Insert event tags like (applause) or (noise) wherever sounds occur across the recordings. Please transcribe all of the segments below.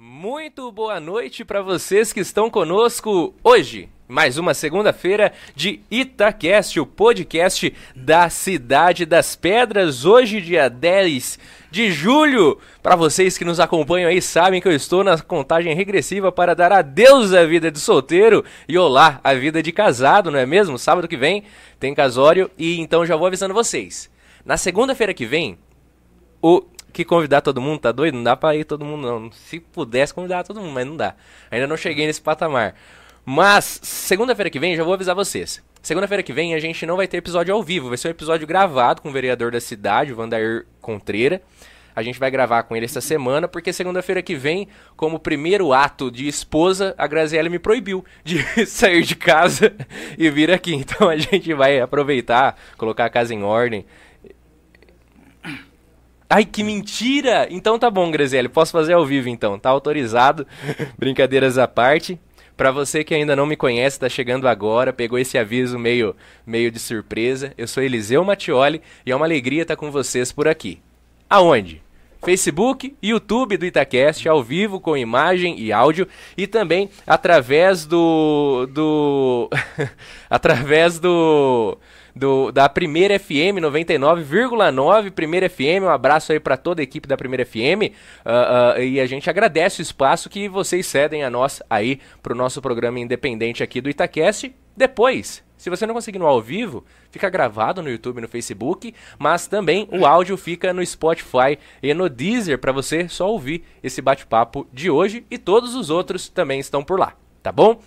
Muito boa noite para vocês que estão conosco hoje. Mais uma segunda-feira de Itacast, o podcast da Cidade das Pedras. Hoje, dia 10 de julho. Para vocês que nos acompanham aí, sabem que eu estou na contagem regressiva para dar adeus à vida de solteiro e olá à vida de casado, não é mesmo? Sábado que vem tem casório e então já vou avisando vocês. Na segunda-feira que vem, o que convidar todo mundo, tá doido? Não dá pra ir todo mundo, não. Se pudesse convidar todo mundo, mas não dá. Ainda não cheguei nesse patamar. Mas, segunda-feira que vem, já vou avisar vocês. Segunda-feira que vem a gente não vai ter episódio ao vivo, vai ser um episódio gravado com o vereador da cidade, o Vandair Contreira. A gente vai gravar com ele essa semana, porque segunda-feira que vem, como primeiro ato de esposa, a Graziella me proibiu de (laughs) sair de casa e vir aqui. Então a gente vai aproveitar, colocar a casa em ordem. Ai, que mentira! Então tá bom, Graziele, posso fazer ao vivo então, tá autorizado. (laughs) Brincadeiras à parte. Para você que ainda não me conhece, está chegando agora, pegou esse aviso meio, meio de surpresa. Eu sou Eliseu Mattioli e é uma alegria estar com vocês por aqui. Aonde? Facebook YouTube do Itacast, ao vivo, com imagem e áudio, e também através do. do. (laughs) através do do, da Primeira FM 99,9 Primeira FM. Um abraço aí para toda a equipe da Primeira FM. Uh, uh, e a gente agradece o espaço que vocês cedem a nós aí para o nosso programa independente aqui do Itacast. Depois, se você não conseguir no ao vivo, fica gravado no YouTube no Facebook, mas também o áudio fica no Spotify e no Deezer para você só ouvir esse bate-papo de hoje e todos os outros também estão por lá, tá bom?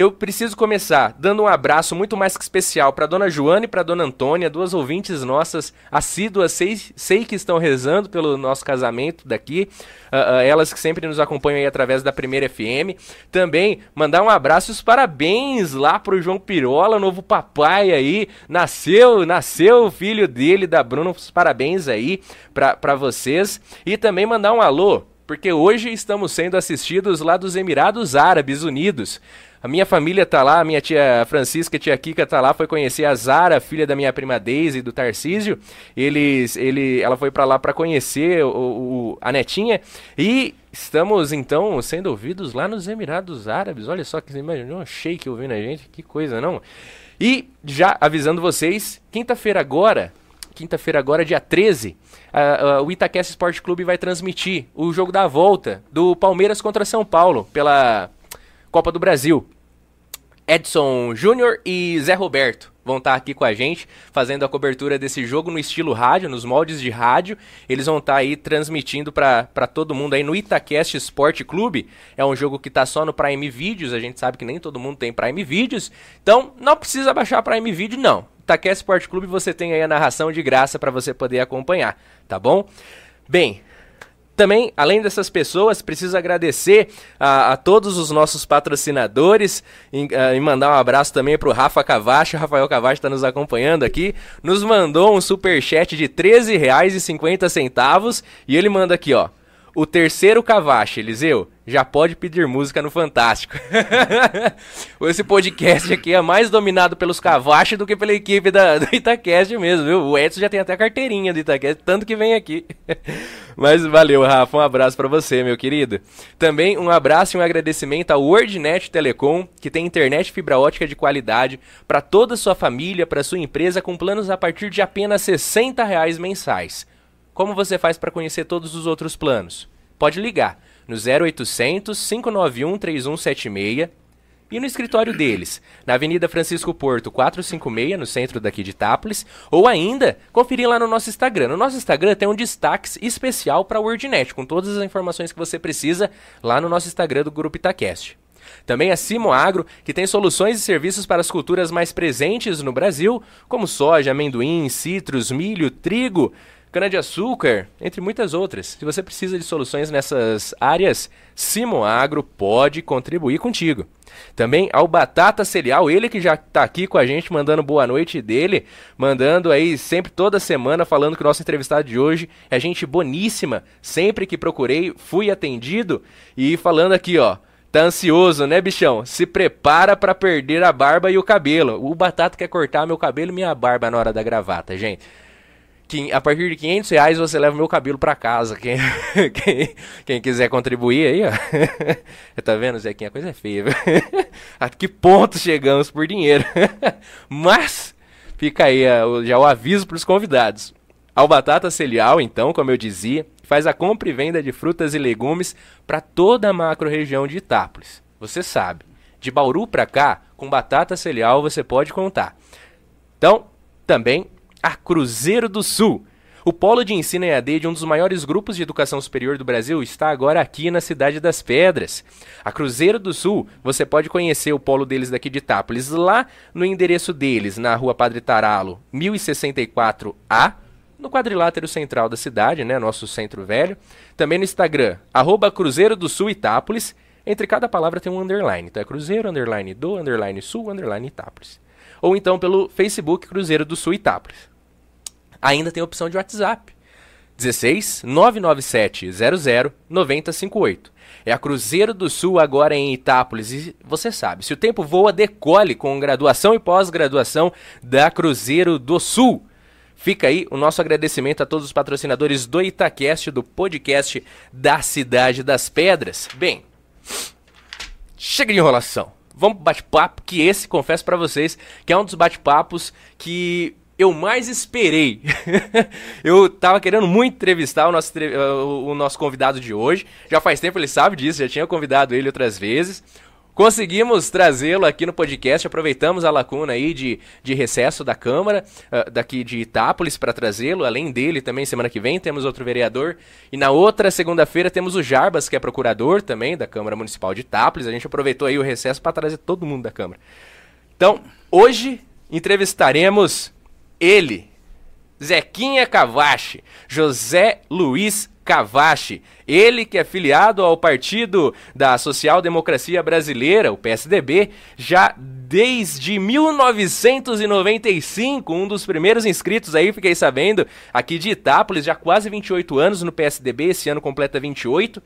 Eu preciso começar dando um abraço muito mais que especial para dona Joana e para dona Antônia, duas ouvintes nossas assíduas, sei, sei que estão rezando pelo nosso casamento daqui, uh, uh, elas que sempre nos acompanham aí através da Primeira FM. Também mandar um abraço e os parabéns lá pro João Pirola, novo papai aí, nasceu, nasceu o filho dele, da Bruno, os parabéns aí para vocês. E também mandar um alô porque hoje estamos sendo assistidos lá dos Emirados Árabes Unidos. A minha família tá lá, a minha tia Francisca, tia Kika tá lá, foi conhecer a Zara, filha da minha prima Daisy do Tarcísio. Eles, ele, ela foi para lá para conhecer o, o, a netinha e estamos então sendo ouvidos lá nos Emirados Árabes. Olha só que imaginou um shake ouvindo a gente, que coisa, não? E já avisando vocês, quinta-feira agora, quinta-feira agora, dia 13, uh, uh, o Itaquest Sport Clube vai transmitir o jogo da volta do Palmeiras contra São Paulo pela Copa do Brasil. Edson Júnior e Zé Roberto vão estar aqui com a gente, fazendo a cobertura desse jogo no estilo rádio, nos moldes de rádio. Eles vão estar aí transmitindo para todo mundo aí no Itacast Sport Clube. É um jogo que está só no Prime Videos, a gente sabe que nem todo mundo tem Prime Videos. Então, não precisa baixar Prime Video, não. Itacast Sport Clube você tem aí a narração de graça para você poder acompanhar, tá bom? Bem, também, além dessas pessoas, preciso agradecer a, a todos os nossos patrocinadores e, a, e mandar um abraço também para o Rafa Cavacho. O Rafael Cavacho está nos acompanhando aqui. Nos mandou um super chat de R$ 13,50 e ele manda aqui, ó. O terceiro Cavacho, Eliseu, já pode pedir música no Fantástico. (laughs) Esse podcast aqui é mais dominado pelos Cavachos do que pela equipe da, do Itacast mesmo, viu? O Edson já tem até a carteirinha do Itacast, tanto que vem aqui. (laughs) Mas valeu, Rafa, um abraço para você, meu querido. Também um abraço e um agradecimento ao WordNet Telecom, que tem internet fibra ótica de qualidade para toda a sua família, para sua empresa, com planos a partir de apenas 60 reais mensais. Como você faz para conhecer todos os outros planos? Pode ligar no 0800 591 3176 e no escritório deles, na Avenida Francisco Porto 456, no centro daqui de Itápolis, ou ainda conferir lá no nosso Instagram. No nosso Instagram tem um destaque especial para a WordNet, com todas as informações que você precisa lá no nosso Instagram do Grupo Itacast. Também a Simo Agro, que tem soluções e serviços para as culturas mais presentes no Brasil, como soja, amendoim, citros, milho, trigo, cana-de-açúcar, entre muitas outras. Se você precisa de soluções nessas áreas, Simo Agro pode contribuir contigo. Também ao Batata Cereal, ele que já está aqui com a gente, mandando boa noite dele, mandando aí sempre toda semana falando que o nosso entrevistado de hoje é gente boníssima. Sempre que procurei, fui atendido e falando aqui, ó. Tá ansioso, né, bichão? Se prepara para perder a barba e o cabelo. O Batata quer cortar meu cabelo e minha barba na hora da gravata, gente. A partir de 500 reais você leva meu cabelo para casa. Quem, (laughs) quem, quem, quiser contribuir aí, ó. (laughs) tá vendo, Zequinha? A coisa é feia, viu? (laughs) A que ponto chegamos por dinheiro? Mas, fica aí já o aviso para os convidados. Ao Batata Celial, então, como eu dizia, faz a compra e venda de frutas e legumes para toda a macro-região de Itápolis. Você sabe, de Bauru para cá, com Batata Celial você pode contar. Então, também a Cruzeiro do Sul. O polo de ensino EAD de um dos maiores grupos de educação superior do Brasil está agora aqui na Cidade das Pedras. A Cruzeiro do Sul, você pode conhecer o polo deles daqui de Itápolis, lá no endereço deles, na rua Padre Taralo, 1064A, no quadrilátero central da cidade, né, nosso centro velho. Também no Instagram, arroba Cruzeiro do Sul Itápolis. Entre cada palavra tem um underline, então é Cruzeiro, underline do, underline Sul, underline Itápolis. Ou então pelo Facebook Cruzeiro do Sul Itápolis ainda tem a opção de WhatsApp. 16 997 00 9058. É a Cruzeiro do Sul agora em Itápolis. E você sabe, se o tempo voa, decole com graduação e pós-graduação da Cruzeiro do Sul. Fica aí o nosso agradecimento a todos os patrocinadores do Itacast, do podcast da Cidade das Pedras. Bem, chega de enrolação. Vamos bate-papo, que esse, confesso para vocês, que é um dos bate-papos que eu mais esperei. (laughs) eu tava querendo muito entrevistar o nosso, o nosso convidado de hoje. Já faz tempo ele sabe disso, já tinha convidado ele outras vezes. Conseguimos trazê-lo aqui no podcast, aproveitamos a lacuna aí de, de recesso da Câmara, uh, daqui de Itápolis, para trazê-lo. Além dele, também semana que vem temos outro vereador. E na outra segunda-feira temos o Jarbas, que é procurador também da Câmara Municipal de Itápolis. A gente aproveitou aí o recesso para trazer todo mundo da Câmara. Então, hoje entrevistaremos ele, Zequinha Cavache, José Luiz Cavache, ele que é filiado ao Partido da Social Democracia Brasileira, o PSDB, já desde 1995, um dos primeiros inscritos aí, fiquei sabendo, aqui de Itápolis, já quase 28 anos no PSDB, esse ano completa 28.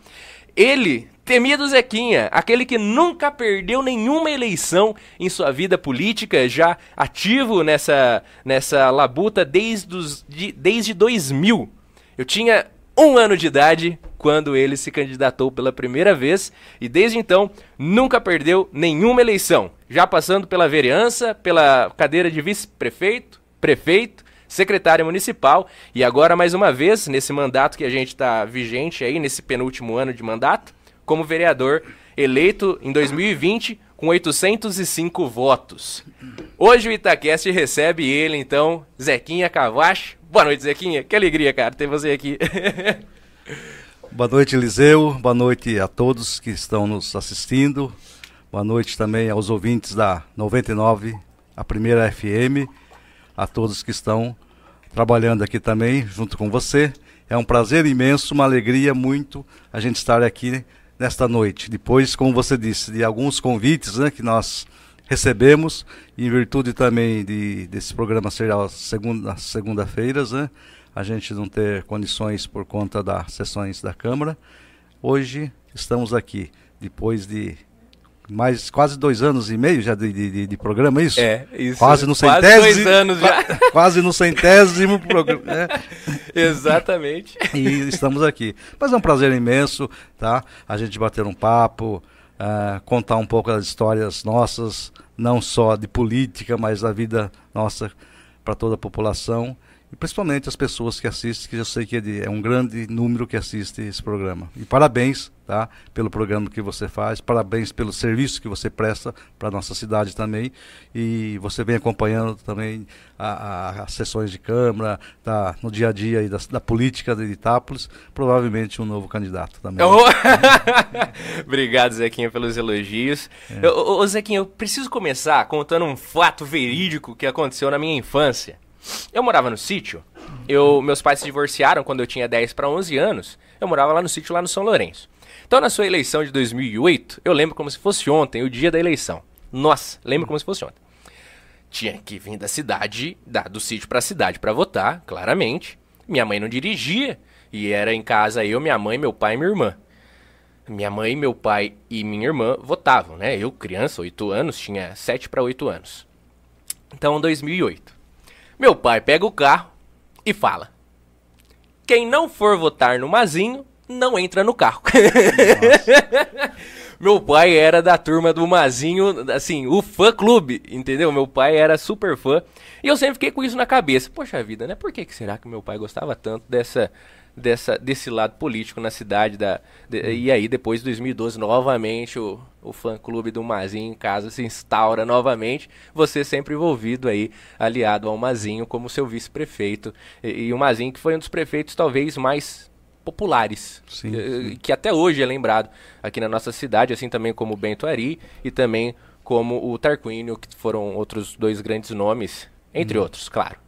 Ele, temido Zequinha, aquele que nunca perdeu nenhuma eleição em sua vida política, já ativo nessa, nessa labuta desde, os, de, desde 2000. Eu tinha um ano de idade quando ele se candidatou pela primeira vez e desde então nunca perdeu nenhuma eleição, já passando pela vereança, pela cadeira de vice-prefeito, prefeito, secretário municipal e agora mais uma vez nesse mandato que a gente está vigente aí nesse penúltimo ano de mandato como vereador eleito em 2020 com 805 votos. Hoje o Itaquest recebe ele então, Zequinha Cavache. Boa noite, Zequinha. Que alegria, cara, ter você aqui. (laughs) Boa noite, Eliseu. Boa noite a todos que estão nos assistindo. Boa noite também aos ouvintes da 99, a primeira FM, a todos que estão trabalhando aqui também junto com você. É um prazer imenso, uma alegria muito a gente estar aqui nesta noite. Depois, como você disse, de alguns convites né, que nós recebemos, em virtude também de, desse programa ser às segunda, segunda-feiras, né, a gente não ter condições por conta das sessões da Câmara. Hoje estamos aqui, depois de mais quase dois anos e meio já de, de, de programa, é isso? É, isso. Quase no centésimo. Quase dois anos já. (laughs) Quase no centésimo programa. Né? (laughs) Exatamente. E estamos aqui. Mas é um prazer imenso, tá? A gente bater um papo, uh, contar um pouco das histórias nossas, não só de política, mas da vida nossa para toda a população e principalmente as pessoas que assistem, que eu sei que é, de, é um grande número que assiste esse programa. E parabéns tá, pelo programa que você faz, parabéns pelo serviço que você presta para a nossa cidade também. E você vem acompanhando também as sessões de Câmara, tá, no dia a dia da, da política de Itápolis, provavelmente um novo candidato também. Oh! (laughs) Obrigado, Zequinha, pelos elogios. É. ô, Zequinha, eu preciso começar contando um fato verídico que aconteceu na minha infância. Eu morava no sítio. Eu, meus pais se divorciaram quando eu tinha 10 para 11 anos. Eu morava lá no sítio, lá no São Lourenço. Então, na sua eleição de 2008, eu lembro como se fosse ontem, o dia da eleição. Nossa, lembro como se fosse ontem. Tinha que vir da cidade, da, do sítio para a cidade para votar, claramente. Minha mãe não dirigia e era em casa eu, minha mãe, meu pai e minha irmã. Minha mãe, meu pai e minha irmã votavam, né? Eu, criança, 8 anos, tinha 7 para 8 anos. Então, 2008. Meu pai pega o carro e fala: quem não for votar no Mazinho, não entra no carro. (laughs) Meu pai era da turma do Mazinho, assim, o fã clube, entendeu? Meu pai era super fã. E eu sempre fiquei com isso na cabeça. Poxa vida, né? Por que, que será que meu pai gostava tanto dessa, dessa, desse lado político na cidade? Da, de, e aí, depois de 2012, novamente, o, o fã-clube do Mazinho em casa se instaura novamente. Você sempre envolvido aí, aliado ao Mazinho como seu vice-prefeito. E, e o Mazinho que foi um dos prefeitos talvez mais populares, Sim, que, sim. que até hoje é lembrado aqui na nossa cidade, assim também como o Bento Ari e também como o Tarquínio, que foram outros dois grandes nomes, entre outros, claro.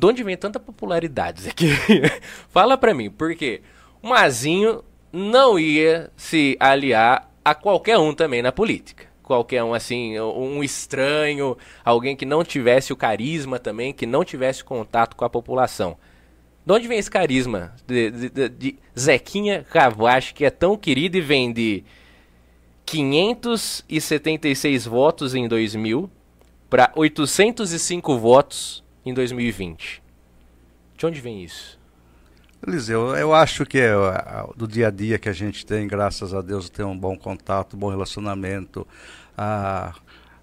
De onde vem tanta popularidade aqui? (laughs) Fala pra mim, porque o Mazinho não ia se aliar a qualquer um também na política. Qualquer um, assim, um estranho, alguém que não tivesse o carisma também, que não tivesse contato com a população. De onde vem esse carisma de, de- de- de Zequinha Cavache, que é tão querido e vem de 576 votos em 2000 para 805 votos em 2020? De onde vem isso? Eliseu, eu acho que é do dia a dia que a gente tem, graças a Deus, tem um bom contato, um bom relacionamento. A,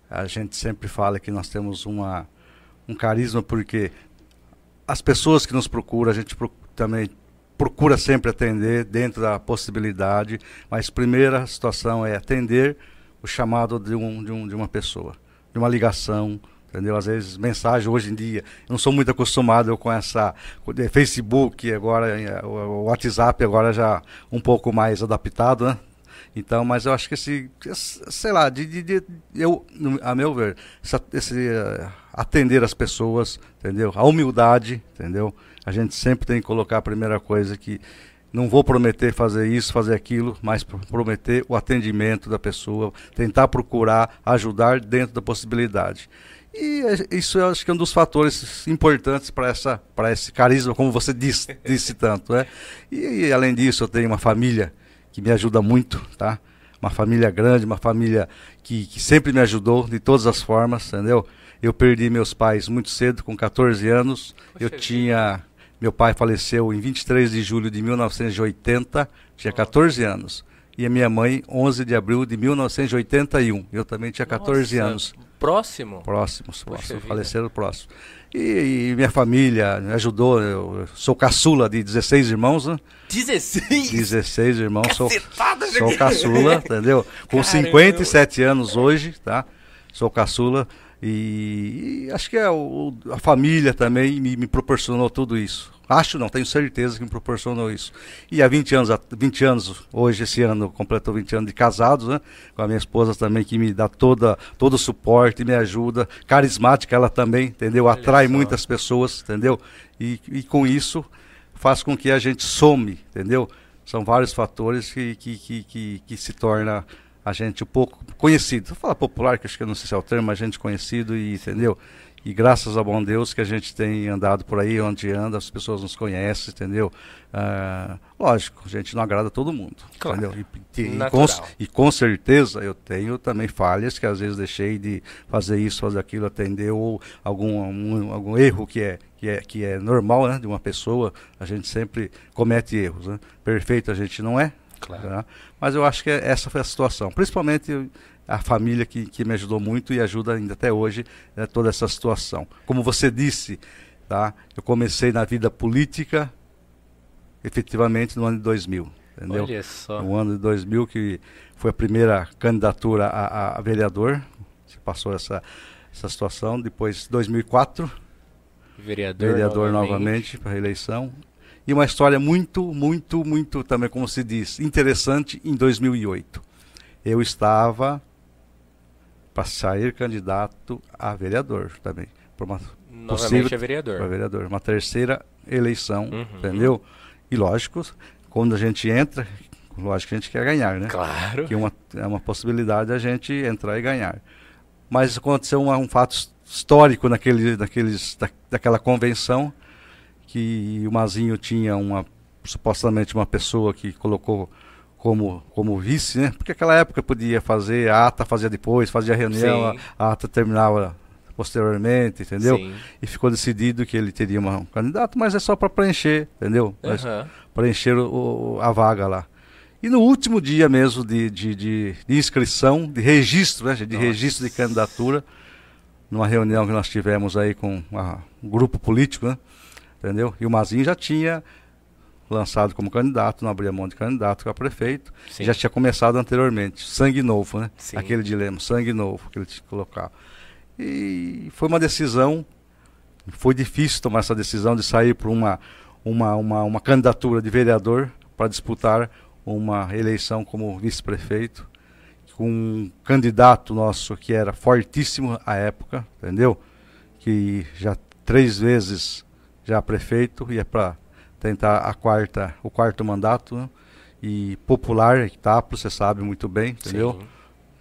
a gente sempre fala que nós temos uma, um carisma porque as pessoas que nos procuram, a gente também procura sempre atender dentro da possibilidade, mas primeira situação é atender o chamado de, um, de, um, de uma pessoa, de uma ligação, entendeu? Às vezes mensagem hoje em dia, eu não sou muito acostumado com essa de Facebook, agora eh, o WhatsApp agora já um pouco mais adaptado, né? Então, mas eu acho que esse, sei lá, de, de- de- eu, a meu ver, esse eh, atender as pessoas, entendeu? A humildade, entendeu? A gente sempre tem que colocar a primeira coisa que não vou prometer fazer isso, fazer aquilo, mas pro- prometer o atendimento da pessoa, tentar procurar ajudar dentro da possibilidade. E eh, isso eu acho que é um dos fatores importantes para essa para esse carisma, como você disse, disse tanto, né? E, e, além disso, eu tenho uma família que me ajuda muito, tá? Uma família grande, uma família que, que sempre me ajudou de todas as formas, entendeu? Eu perdi meus pais muito cedo, com 14 anos. eu Poxa tinha meu pai faleceu em 23 de julho de 1980, tinha 14 anos. E a minha mãe, 11 de abril de 1981. Eu também tinha 14 Nossa, anos. Próximo? Próximos, próximos, faleceram próximos. E, e minha família me ajudou. Eu sou caçula de 16 irmãos, né? 16? 16 irmãos, sou, Cacetada, sou caçula, entendeu? Com Caramba. 57 anos hoje, tá? Sou caçula. E, e acho que é o- a família também me, me proporcionou tudo isso. Acho não, tenho certeza que me proporcionou isso. E há 20 anos, a- 20 anos hoje, esse ano, completou 20 anos de casados, né? Com a minha esposa também, que me dá toda, todo o suporte, me ajuda. Carismática ela também, entendeu? Atrai muitas pessoas, entendeu? E, e com isso faz com que a gente some, entendeu? São vários fatores que, que, que, que, que se torna a gente um pouco conhecido. Vou falar popular, que acho que eu não sei se é o termo, mas gente conhecido e entendeu? E graças ao bom Deus que a gente tem andado por aí onde anda, as pessoas nos conhecem, entendeu? Ah, lógico, a gente não agrada todo mundo, Claro. entendeu? E, e- e com, e com certeza eu tenho também falhas que às vezes deixei de fazer isso, fazer aquilo, atender ou algum, um- algum erro que é, que é, que é normal né, de uma pessoa. A gente sempre comete erros. Né? Perfeito a gente não é, Claro. tá? mas eu acho que essa foi a situação. Principalmente a família que, que me ajudou muito e ajuda ainda até hoje né, toda essa situação. Como você disse, tá? eu comecei na vida política efetivamente no ano de 2000. Entendeu? Olha só. No ano de 2000, que foi a primeira candidatura a, a- vereador, se passou essa, essa situação. Depois, 2004, Vereador, vereador novamente para reeleição. E uma história muito, muito, muito também, como se diz, interessante em 2008. Eu estava para sair candidato a vereador também, por uma Novamente possível- é vereador. para vereador, uma terceira eleição, Uhum. entendeu? E lógico, quando a gente entra, lógico que a gente quer ganhar, né? Claro. Que é uma, é uma possibilidade a gente entrar e ganhar. Mas aconteceu uma- um fato his- histórico naquele, naqueles, da, daquela convenção, que o Mazinho tinha uma, supostamente uma pessoa que colocou como, como vice, né? Porque naquela época podia fazer, a ata fazia depois, fazia reunião, Sim. a, ata terminava posteriormente, entendeu? Sim. E ficou decidido que ele teria uma- um candidato, mas é só para preencher, entendeu? Aham. preencher o- o- a vaga lá. E no último dia mesmo de, de, de- de inscrição, de registro, né, de Nossa. registro de candidatura, numa reunião que nós tivemos aí com a- um grupo político, né, entendeu? E o Mazinho já tinha lançado como candidato, não abria mão de candidato a prefeito, Sim. já tinha começado anteriormente, sangue novo, né? Sim. Aquele dilema, sangue novo que ele tinha que colocar. E foi uma decisão, foi difícil tomar essa decisão de sair por uma, uma, uma, uma candidatura de vereador para disputar uma eleição como vice-prefeito, com um candidato nosso que era fortíssimo à época, entendeu? Que já três vezes já prefeito, ia para tentar a quarta, o quarto mandato, né? e popular, Itápolis, você sabe muito bem, entendeu? Sim.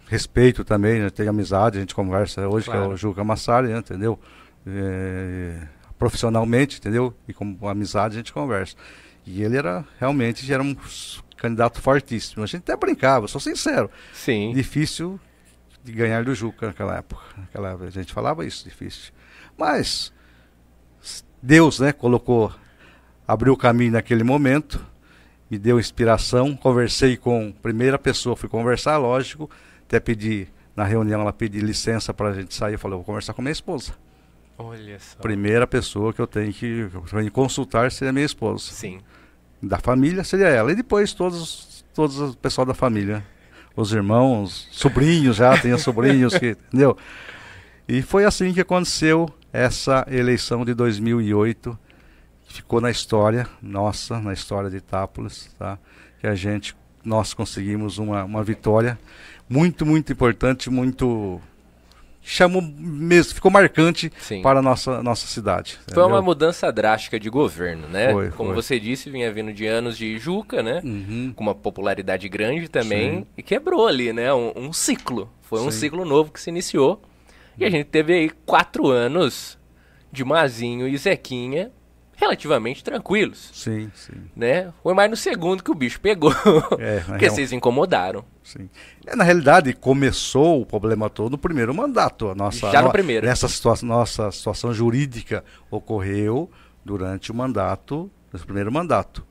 respeito também, né? tem amizade, a gente conversa hoje, que é Claro. o Juca Massari, né? entendeu? É, profissionalmente, entendeu? E como amizade a gente conversa. E ele era, realmente, era um candidato fortíssimo. A gente até brincava, sou sincero. Sim. Difícil de ganhar do Juca naquela época. Naquela época a gente falava isso, difícil. Mas Deus, né, colocou, abriu o caminho naquele momento, me deu inspiração. Conversei com a primeira pessoa, fui conversar, lógico, até pedi na reunião ela pediu licença para a gente sair. Eu falei, eu vou conversar com minha esposa. Olha só. Primeira pessoa que eu tenho que, que eu tenho que consultar seria minha esposa. Sim. Da família seria ela. E depois todos, todos o pessoal da família. Os irmãos, sobrinhos já, tinha sobrinhos que, entendeu? E foi assim que aconteceu essa eleição de 2008, que ficou na história nossa, na história de Itápolis, tá? Que a gente, nós conseguimos uma, uma vitória muito, muito importante, muito chamou mesmo, ficou marcante Sim. para a nossa nossa cidade. Foi uma entendeu? mudança drástica de governo, né? Foi, Como foi. você disse, vinha vindo de anos de Juca, né? Uhum. Com uma popularidade grande também. Sim. E quebrou ali, né? Um, um ciclo. Foi um Sim. ciclo novo que se iniciou. E a gente teve aí quatro anos de Mazinho e Zequinha relativamente tranquilos, Sim, sim. né? Foi mais no segundo que o bicho pegou. (laughs) É, (laughs) porque real- vocês incomodaram. Sim. É, na realidade, começou o problema todo no primeiro mandato. A nossa, Já no no- primeiro. Nessa situação, nossa situação jurídica ocorreu durante o mandato, nesse primeiro mandato.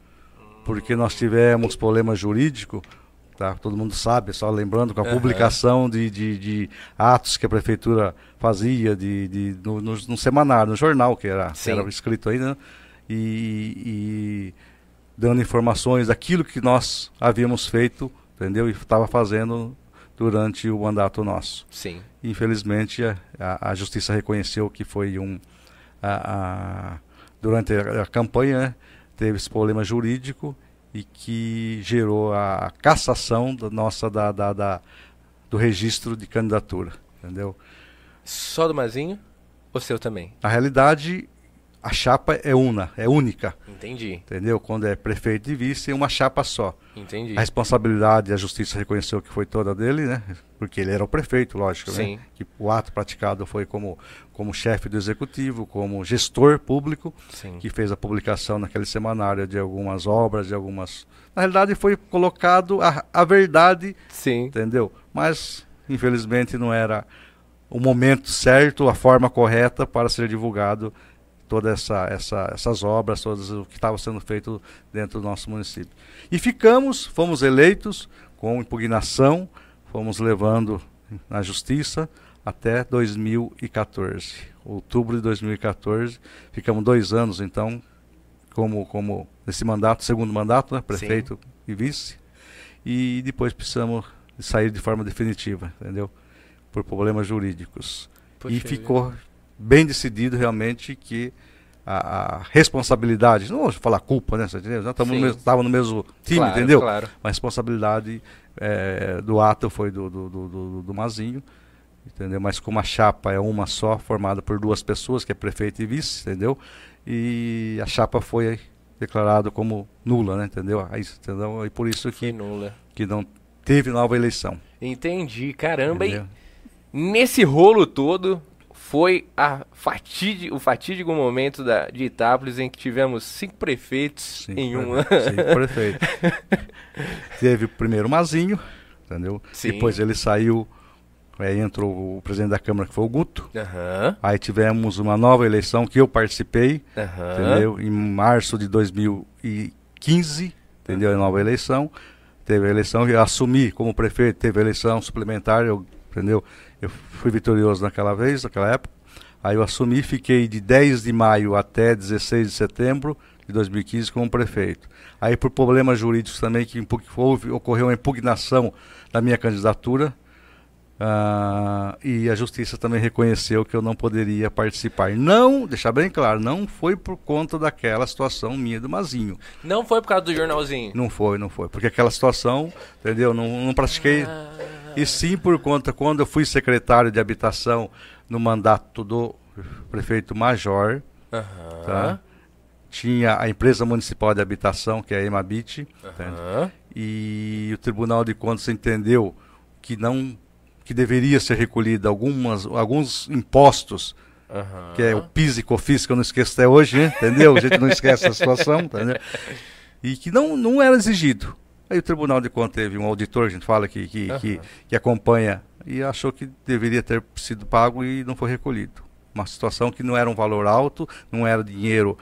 Porque nós tivemos problema jurídico, tá? todo mundo sabe, só lembrando, com a Aham. publicação de, de, de atos que a prefeitura fazia de, de, no, no, no semanário, no jornal, que era, que era escrito aí, né? E, e dando informações daquilo que nós havíamos feito, entendeu? E estava fazendo durante o mandato nosso. Sim. Infelizmente, a, a, a justiça reconheceu que foi um. a- a- durante a, a campanha, né, teve esse problema jurídico e que gerou a, cassação da nossa da, da, da- do registro de candidatura, entendeu? Só do Mazinho? Ou seu também? Na realidade, a chapa é una, é única, Entendi. entendeu? Quando é prefeito e vice, é uma chapa só. Entendi. A responsabilidade, a justiça reconheceu que foi toda dele, né? Porque ele era o prefeito, lógico, Sim. né? Que o ato praticado foi como, como chefe do executivo, como gestor público, Sim. que fez a publicação naquele semanário de algumas obras, de algumas. Na realidade, foi colocado a, a verdade, Sim. entendeu? Mas, infelizmente, não era o momento certo, a forma correta para ser divulgado todas essa, essa, essas obras, todas o que estava sendo feito dentro do nosso município. E ficamos, fomos eleitos com impugnação, fomos levando na justiça até 2014, outubro de 2014. Ficamos dois anos, então, como, como nesse mandato, segundo mandato, né, prefeito e vice. E depois precisamos sair de forma definitiva, entendeu? Por problemas jurídicos. Poxa e vida. Bem decidido realmente que a, a responsabilidade, não vou falar culpa, né? estamos no mesmo- tava no mesmo time, Claro, entendeu? Claro. A responsabilidade eh, do ato foi do, do, do, do- do Mazinho, entendeu? Mas como a chapa é uma só, formada por duas pessoas, que é prefeito e vice, entendeu? E a chapa foi declarada como nula, né? Entendeu? Aí, entendeu? E por isso Foi que, nula. que não teve nova eleição. Entendi. Caramba, entendeu? e nesse rolo todo foi a fatídi- o fatídico momento da, de Itápolis em que tivemos cinco prefeitos Sim, em um ano. Sim, prefeito. (laughs) Teve o primeiro Mazinho, entendeu? Sim. Depois ele saiu Aí entrou o presidente da Câmara, que foi o Guto. Aham. Aí tivemos uma nova eleição que eu participei, Aham. entendeu? Em março de 2015, entendeu? A nova eleição. Teve a eleição, eu assumi como prefeito, teve a eleição suplementar, eu, entendeu? Eu fui vitorioso naquela vez, naquela época. Aí eu assumi, fiquei de 10 de maio até 16 de setembro de 2015 como prefeito. Aí por problemas jurídicos também que houve, ocorreu uma impugnação da minha candidatura, ah, e a justiça também reconheceu que eu não poderia participar. Não, deixar bem claro, não foi por conta daquela situação minha do Mazinho. Não foi por causa do jornalzinho. Não foi, não foi. Porque aquela situação, entendeu? Não, não pratiquei. Ah. E sim por conta, quando eu fui secretário de habitação no mandato do prefeito Major, Aham. tá? tinha a empresa municipal de habitação, que é a Emabit? Aham. e o Tribunal de Contas entendeu que não que deveria ser recolhido algumas alguns impostos Aham. que é o PIS e COFINS que eu não esqueço até hoje, né? entendeu? A gente não esquece a situação, entendeu? E que não não era exigido. Aí o Tribunal de Contas teve um auditor, a gente fala que que, que, Aham. que acompanha e achou que deveria ter sido pago e não foi recolhido. Uma situação que não era um valor alto, não era dinheiro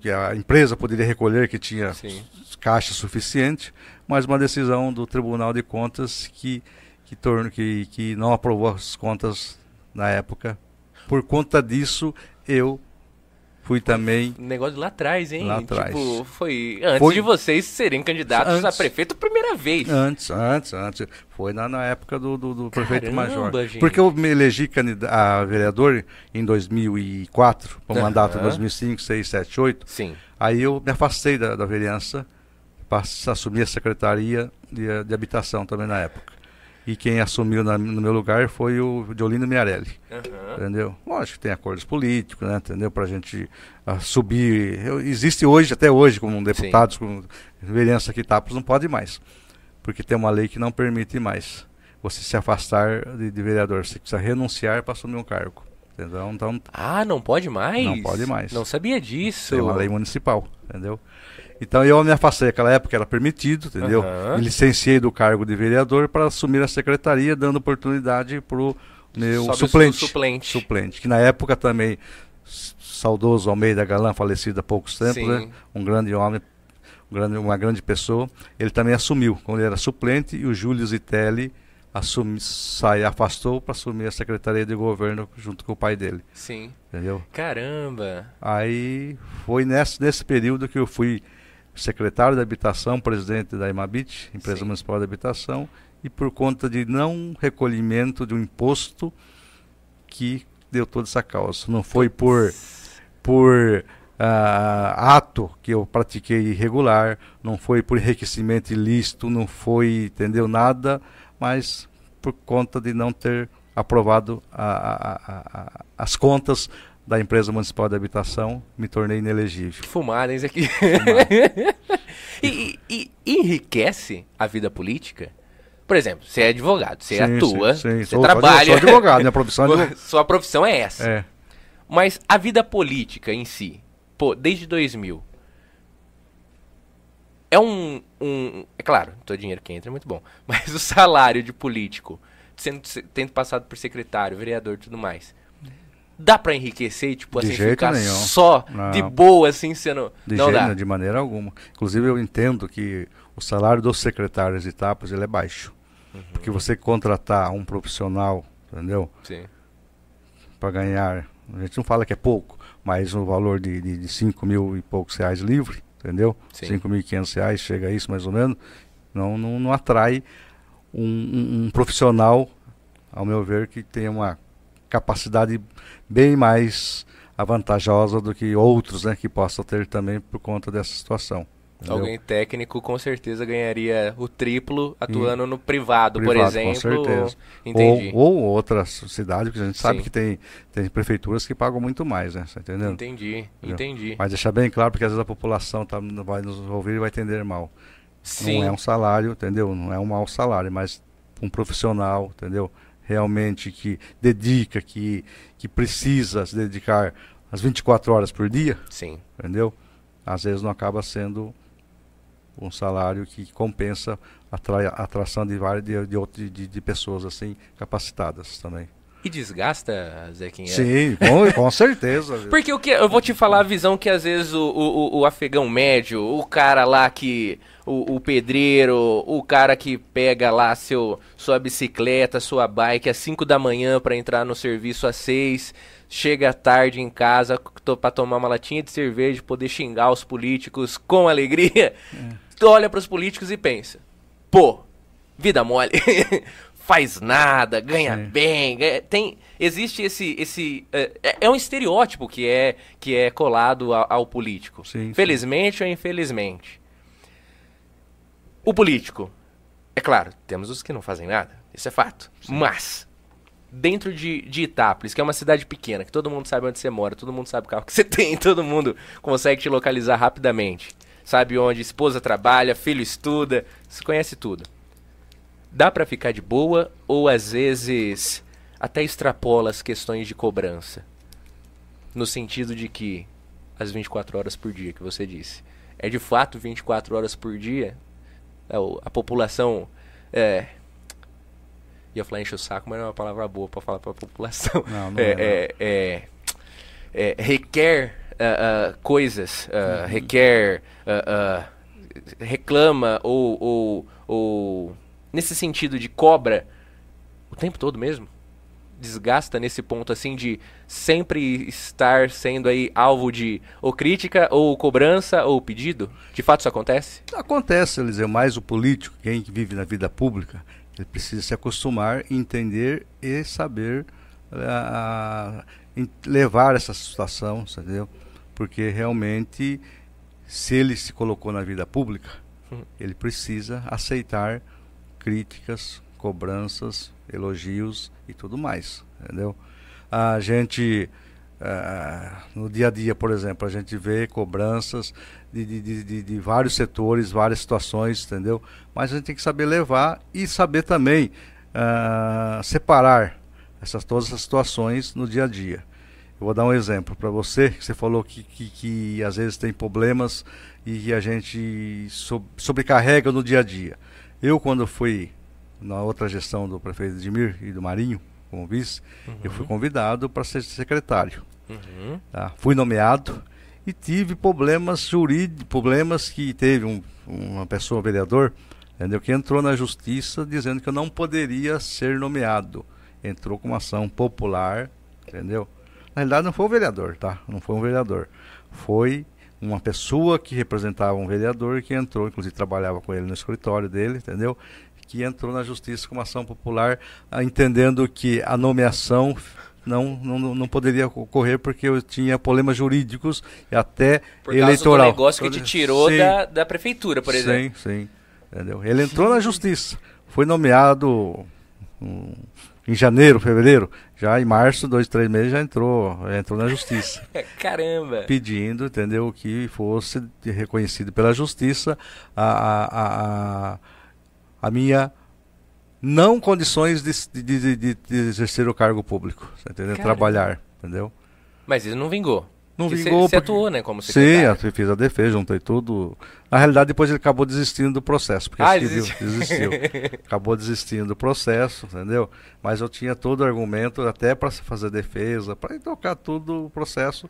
que a empresa poderia recolher, que tinha Sim. caixa suficiente, mas uma decisão do Tribunal de Contas que, que, torna, que, que não aprovou as contas na época. Por conta disso, eu fui também. Negócio lá atrás, hein? Lá atrás. Tipo, foi antes Foi- de vocês serem candidatos a Antes. prefeito a primeira vez. Antes, antes, antes. Foi na, na época do, do, do prefeito Major. gente. Porque eu me elegi a vereador em 2004, para o Aham. mandato 2005, 6, 7, 8. Sim. Aí eu me afastei da, da vereança, pass- assumi a secretaria de, de habitação também na época. E quem assumiu na- no meu lugar foi o Diolino Miarelli, Aham. entendeu? Lógico que tem acordos políticos, né, entendeu? Pra gente ah, subir. Eu- existe hoje, até hoje, como deputados, com vereança que Tapos não pode mais. Porque tem uma lei que não permite mais você se afastar de, de vereador. Você precisa renunciar para assumir um cargo. Entendeu? Então Ah, não pode mais? Não pode mais. Não sabia disso. tem uma lei municipal, entendeu? Então eu me afastei naquela época, era permitido, entendeu? Aham. Me licenciei do cargo de vereador para assumir a secretaria, dando oportunidade para o meu suplente, su- suplente. suplente, que na época também, saudoso Almeida Galan, falecido há poucos tempos, Sim. né? um grande homem, um grande- uma grande pessoa, ele também assumiu, quando ele era suplente, e o Júlio Zitelli assumi, sai, afastou para assumir a secretaria de governo junto com o pai dele, Sim. entendeu? Caramba. Aí foi nesse, nesse período que eu fui secretário de habitação, presidente da Emabit, Empresa Sim. Municipal de Habitação, e por conta de não recolhimento de um imposto que deu toda essa causa. Não foi por, por ah, ato que eu pratiquei irregular, não foi por enriquecimento ilícito, não foi, entendeu, nada, mas por conta de não ter aprovado a- a- a- as contas da empresa municipal de habitação, me tornei inelegível. Que fumada, hein, isso aqui. (laughs) e, e- e enriquece a vida política? Por exemplo, você é advogado, você Sim, atua, sim, sim. você Sou- trabalha. Sou advogado, minha profissão é (laughs) advogado. Sua profissão é essa. É. Mas a vida política em si, pô, desde 2000, é um, um- É claro, todo dinheiro que entra é muito bom. (laughs) Mas o salário de político, sendo, tendo passado por secretário, vereador e tudo mais, dá pra enriquecer, tipo De assim, jeito ficar nenhum. só Não. de boa, assim, sendo. De, não jeito, dá. de maneira alguma. Inclusive, eu entendo que o salário dos secretários de etapas ele é baixo. Uhum. Porque você contratar um profissional, entendeu? Sim. Para ganhar, a gente não fala que é pouco, mas um valor de, de, de 5 mil e poucos reais livre, entendeu? Sim. 5.500 reais, chega a isso mais ou menos, não, não, não atrai um, um- um profissional, ao meu ver, que tenha uma capacidade bem mais avantajosa do que outros né, que possam ter também por conta dessa situação. entendeu? Alguém técnico com certeza ganharia o triplo atuando no privado, por Privado, exemplo. com certeza. Ou, ou outras cidades, que a gente sabe Sim. que tem, tem prefeituras que pagam muito mais, né? Você entendeu? Entendi, Entendeu? entendi. Mas deixar bem claro, porque às vezes a população tá, vai nos ouvir e vai entender mal. Sim. Não é um salário, entendeu? Não é um mau salário, mas um profissional, entendeu? Realmente que dedica, que, que precisa se dedicar as 24 horas por dia, Sim. entendeu? Às vezes não acaba sendo um salário que compensa atrai, atração de, várias, de, de, de, de pessoas assim capacitadas também. E desgasta, Zequinha? Sim, com, com certeza. Porque o que eu vou te falar a visão que às vezes o, o, o afegão médio, o cara lá que. O, o, pedreiro, o cara que pega lá seu, sua bicicleta, sua bike às 5 da manhã para entrar no serviço às 6, chega tarde em casa para tomar uma latinha de cerveja, poder xingar os políticos com alegria. É. olha para os políticos e pensa: pô, vida mole. (laughs) faz nada, ganha Sim. bem, ganha, tem existe esse esse é, é, é, um estereótipo que é que é colado ao, ao político. Sim, Felizmente sim. ou infelizmente. O político, é claro, temos os que não fazem nada, isso é fato. Sim. Mas dentro de, de Itápolis, que é uma cidade pequena, que todo mundo sabe onde você mora, todo mundo sabe o carro que você (laughs) tem, todo mundo consegue te localizar rapidamente. Sabe onde esposa trabalha, filho estuda, se conhece tudo dá para ficar de boa ou às vezes até extrapola as questões de cobrança? No sentido de que as 24 horas por dia que você disse, é de fato 24 horas por dia? É, a população é, ia falar enche o saco, mas não é uma palavra boa para falar para a população. (laughs) Não, não é, é, é, é, requer uh, uh, coisas, uh, uhum. requer, reclama ou, ou, ou nesse sentido de cobra o tempo todo mesmo? Desgasta nesse ponto assim de sempre estar sendo aí alvo de ou crítica, ou cobrança, ou pedido? De fato isso acontece? Acontece, Eliseu, mais o político, quem vive na vida pública, ele precisa se acostumar, entender e saber uh, levar essa situação, entendeu? Porque realmente, se ele se colocou na vida pública, uhum. ele precisa aceitar críticas, cobranças, elogios e tudo mais, entendeu? A gente uh, no dia a dia, por exemplo, a gente vê cobranças de, de, de, de, vários setores, várias situações, entendeu? Mas a gente tem que saber levar e saber também uh, separar essas todas essas situações no dia a dia. Eu vou dar um exemplo para você, que você falou que, que, que, às vezes tem problemas e a gente sobrecarrega no dia a dia. Eu, quando fui na outra gestão do prefeito Edmir e do Marinho, como vice, uhum. eu fui uhum. convidado para ser secretário. Uhum. Tá? Fui nomeado e tive problemas jurídicos, problemas que teve um, uma pessoa, vereador, entendeu, que entrou na justiça dizendo que eu não poderia ser nomeado. Entrou com uma ação popular, entendeu? Na realidade não foi o vereador, tá? Não foi um vereador. Foi uma pessoa que representava um vereador que entrou, inclusive trabalhava com ele no escritório dele, entendeu? Que entrou na justiça com uma ação popular, ah, entendendo que a nomeação não, não, não poderia ocorrer porque eu tinha problemas jurídicos e até por eleitoral. Por negócio que te tirou da, da prefeitura, por exemplo. Sim, sim. Entendeu? Ele entrou na justiça, foi nomeado um, em janeiro, fevereiro, já em março, dois, três meses, já entrou, já entrou na justiça. (laughs) Caramba! Pedindo, entendeu, que fosse reconhecido pela justiça a, a, a, a minha não condições de, de, de, de, exercer o cargo público, entendeu? Trabalhar, entendeu? Mas isso não vingou. Não que vingou. Você atuou, né, como secretário. Sim, eu fiz a defesa, juntei tudo. Na realidade, depois ele acabou desistindo do processo, porque ah, civil desistiu. (laughs) acabou desistindo do processo, entendeu? Mas eu tinha todo o argumento até para fazer defesa, para tocar tudo o processo,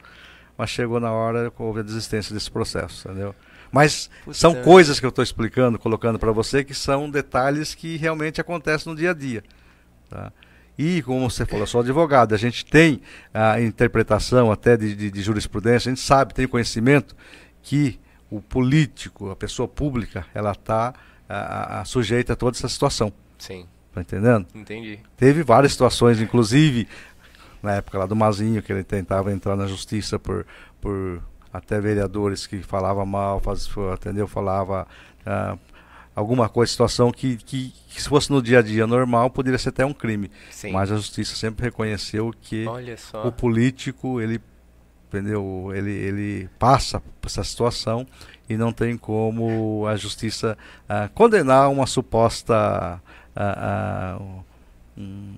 mas chegou na hora houve a desistência desse processo, entendeu? Mas Puta são coisas que eu estou explicando, colocando para você, que são detalhes que realmente acontecem no dia a dia. Tá? E, como você falou, eu sou advogado, a gente tem a interpretação até de, de, de jurisprudência, a gente sabe, tem conhecimento que o político, a pessoa pública, ela está sujeita a toda essa situação. Sim. Tá entendendo? Entendi. Teve várias situações, inclusive na época lá do Mazinho, que ele tentava entrar na justiça por, por até vereadores que falavam mal, faz, entendeu? Falava ah, alguma coisa, situação que, que, que, se fosse no dia a dia normal, poderia ser até um crime. Sim. Mas a justiça sempre reconheceu que o político, ele, entendeu? Ele, ele passa por essa situação e não tem como a justiça uh, condenar uma suposta uh, uh, um,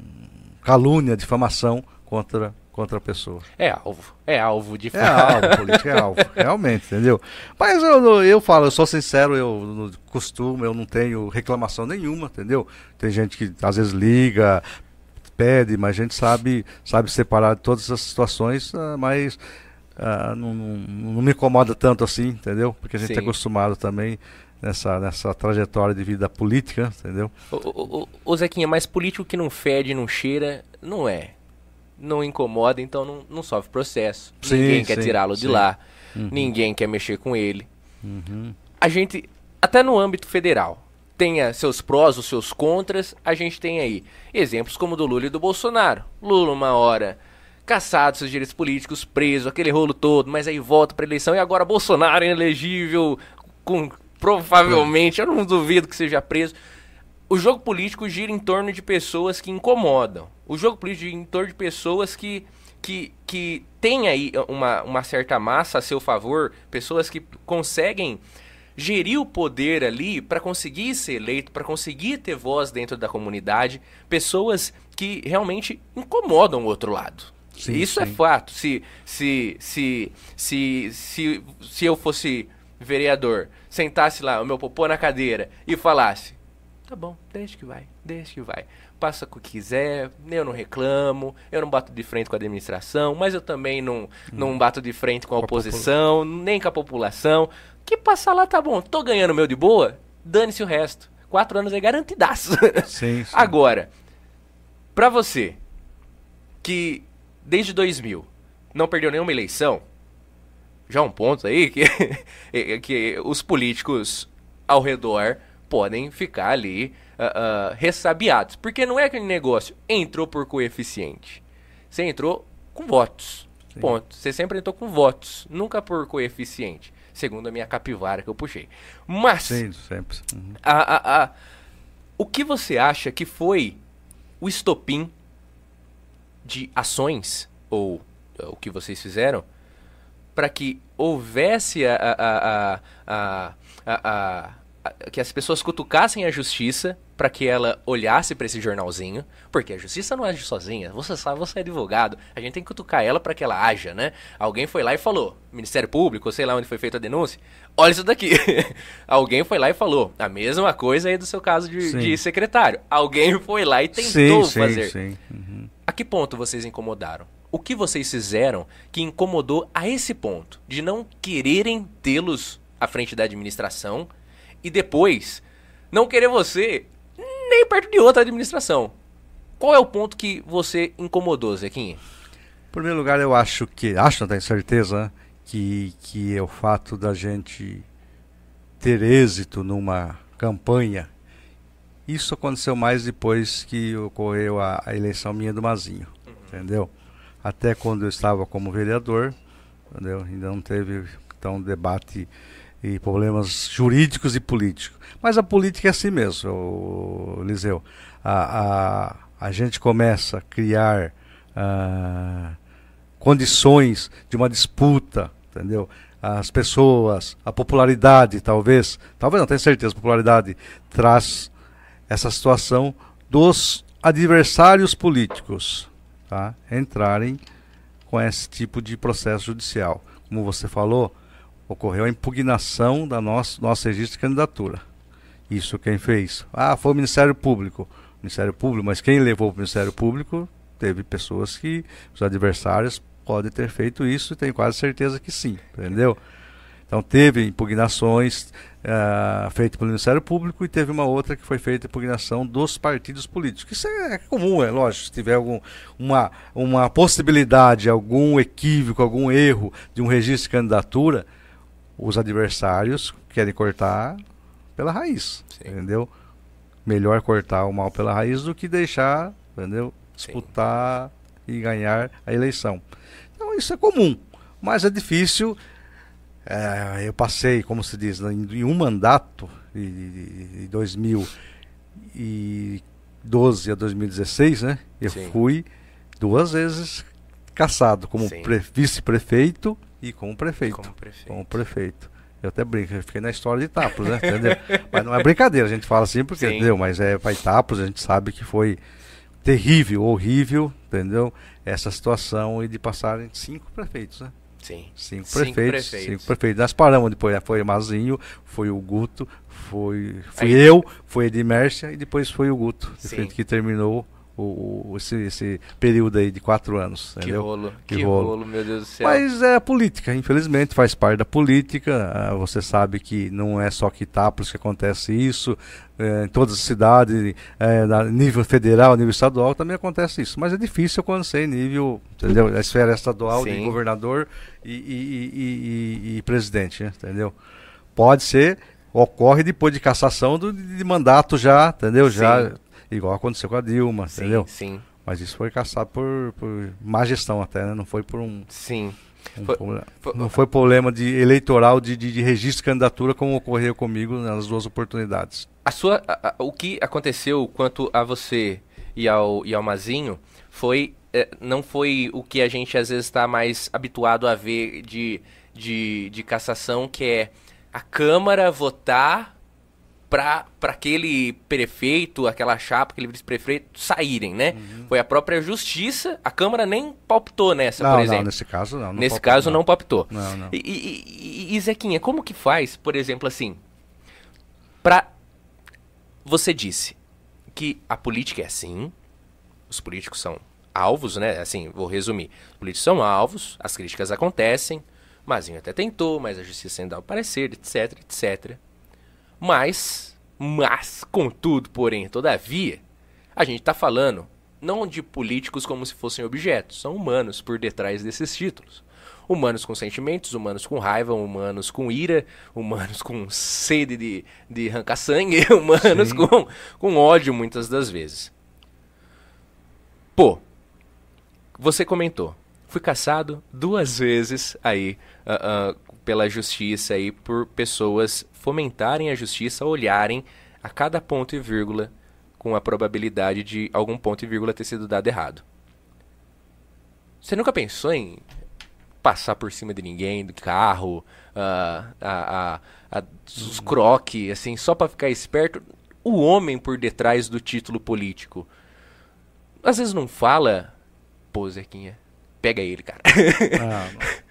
calúnia, difamação contra contra a pessoa. É alvo. É alvo de É alvo, (laughs) política é alvo, realmente, entendeu? Mas eu, eu falo, eu sou sincero, eu costumo, eu não tenho reclamação nenhuma, entendeu? Tem gente que às vezes liga, pede, mas a gente sabe, sabe separar todas as situações, uh, mas uh, não, não, me incomoda tanto assim, entendeu? Porque a gente é acostumado também nessa, nessa trajetória de vida política, entendeu? O, o, o, o Zequinha, mas político que não fede, não cheira, não é não incomoda, então não, não sofre processo. Sim, ninguém quer tirá-lo de lá, uhum. ninguém quer mexer com ele. Uhum. A gente, até no âmbito federal, tenha seus prós, os seus contras, a gente tem aí exemplos como do Lula e do Bolsonaro. Lula, uma hora caçado seus direitos políticos, preso, aquele rolo todo, mas aí volta para eleição e agora Bolsonaro é inelegível, com provavelmente, eu não duvido que seja preso. O jogo político gira em torno de pessoas que incomodam. O jogo político em torno de pessoas que, que, que têm aí uma, uma certa massa a seu favor, pessoas que conseguem gerir o poder ali para conseguir ser eleito, para conseguir ter voz dentro da comunidade, pessoas que realmente incomodam o outro lado. Sim, Isso é sim. é fato. Se, se, se, se, se, se eu fosse vereador, sentasse lá o meu popô na cadeira e falasse: Tá bom, deixa que vai, deixa que vai. Passa o que quiser, eu não reclamo, eu não bato de frente com a administração, mas eu também não, hum. não bato de frente com a oposição, nem com a população. Que passar lá tá bom, tô ganhando meu de boa, dane-se o resto. Quatro anos é garantidaço. (laughs) Sim, sim. Agora, pra você, que desde 2000 não perdeu nenhuma eleição, já um ponto aí que, (laughs) que os políticos ao redor podem ficar ali uh, uh, ressabiados. Porque não é aquele negócio, entrou por coeficiente. Você entrou com votos. Sim. Ponto. Você sempre entrou com votos, nunca por coeficiente. Segundo a minha capivara que eu puxei. Mas. Sim, sempre. Uhum. A, a, a, o que você acha que foi o estopim de ações, ou uh, o que vocês fizeram, para que houvesse a, a, a, a, que as pessoas cutucassem a justiça para que ela olhasse para esse jornalzinho, porque a justiça não age sozinha. Você sabe, você é advogado, a gente tem que cutucar ela para que ela haja, né? Alguém foi lá e falou, Ministério Público, sei lá onde foi feita a denúncia. Olha isso daqui. (laughs) Alguém foi lá e falou a mesma coisa aí do seu caso de, de secretário. Alguém foi lá e tentou sim, fazer. Sim, uhum. A que ponto vocês incomodaram? O que vocês fizeram que incomodou a esse ponto de não quererem tê-los à frente da administração? E depois não querer você nem perto de outra administração. Qual é o ponto que você incomodou, Zequinha? Em primeiro lugar, eu acho que, acho, não tenho certeza, que, que é o fato da gente ter êxito numa campanha. Isso aconteceu mais depois que ocorreu a, a eleição minha do Mazinho, uhum. entendeu? Até quando eu estava como vereador, entendeu? Ainda não teve então debate e problemas jurídicos e políticos. Mas a política é assim mesmo, Liseu. A, a, a gente começa a criar ah, condições de uma disputa, entendeu? As pessoas, a popularidade, talvez, talvez não tenho certeza, a popularidade traz essa situação dos adversários políticos tá? entrarem com esse tipo de processo judicial. Como você falou, ocorreu a impugnação da nosso, nosso registro de candidatura. Isso quem fez? Ah, foi o Ministério Público. Ministério Público, mas quem levou o Ministério Público teve pessoas que, os adversários, podem ter feito isso e tenho quase certeza que sim, entendeu? Então teve impugnações uh, feitas pelo Ministério Público e teve uma outra que foi feita impugnação dos partidos políticos. Isso é comum, é lógico. Se tiver algum, uma, uma possibilidade, algum equívoco, algum erro de um registro de candidatura, os adversários querem cortar pela raiz, Sim. entendeu? Melhor cortar o mal pela raiz do que deixar, entendeu? Disputar Sim. e ganhar a eleição. Então isso é comum, mas é difícil. É, eu passei, como se diz, em um mandato de, 2012 a 2016, né? Eu Sim. fui duas vezes caçado como vice-prefeito e com o prefeito. Com o prefeito. Com o prefeito. Eu até brinco, eu fiquei na história de Itapos, né? Entendeu? (laughs) mas não é brincadeira, a gente fala assim porque, Sim. entendeu? Mas é para Itapos, a gente sabe que foi terrível, horrível, entendeu? Essa situação e de passarem cinco prefeitos, né? Sim. Cinco, Cinco prefeitos, prefeitos. Cinco prefeitos. Nós paramos depois, foi o Mazinho, foi o Guto, foi, fui Aí- eu, foi Edmércia e depois foi o Guto, que terminou o, o- esse, esse período aí de quatro anos, Que entendeu? rolo, que, Que rolo. rolo. meu Deus do céu. Mas é a política, infelizmente, faz parte da política. Ah, Você sabe que não é só aqui em Itápolis que acontece isso, eh, em todas as cidades, eh, na nível federal, nível estadual, também acontece isso. Mas é difícil quando você é nível, entendeu? A esfera estadual de Sim. governador e, e- e- e- presidente, né? entendeu? Pode ser, ocorre depois de cassação do, de, de mandato já, entendeu? Já, Sim. Igual aconteceu com a Dilma, sim, entendeu? sim, Mas isso foi caçado por, por má gestão até, né? Não foi por um sim. um Foi- problema- foi- não foi problema de eleitoral de, de, de registro de candidatura como ocorreu comigo nas duas oportunidades. A sua, a- a- o que aconteceu quanto a você e ao, e ao Mazinho foi eh, não foi o que a gente às vezes está mais habituado a ver de, de, de cassação, que é a Câmara votar para aquele prefeito, aquela chapa, aquele vice-prefeito saírem, né? Foi a própria Justiça, a Câmara nem palpitou nessa, não, por não, exemplo. nesse caso não. não Nesse pode- caso não palpitou. Não, não. E, e- e- e, Zequinha, como que faz, por exemplo, assim, pra... Você disse que a política é assim, os políticos são alvos, né? Assim, vou resumir. Os políticos são alvos, as críticas acontecem, Mazinho até tentou, mas a justiça ainda dá o parecer, etc, etc. Mas, mas, contudo, porém, todavia, a gente tá falando não de políticos como se fossem objetos, são humanos por detrás desses títulos. Humanos com sentimentos, humanos com raiva, humanos com ira, humanos com sede de, de arrancar sangue, (laughs) humanos Sim. com, com ódio muitas das vezes. Pô, você comentou, fui caçado duas vezes aí ah, ah, pela justiça aí por pessoas fomentarem a justiça, olharem a cada ponto e vírgula com a probabilidade de algum ponto e vírgula ter sido dado errado. Você nunca pensou em passar por cima de ninguém, do carro, ah, a, a, a- os croques, assim, só pra ficar esperto? O homem por detrás do título político. Às vezes não fala, pô, Zequinha, pega ele, cara. Ah, (laughs)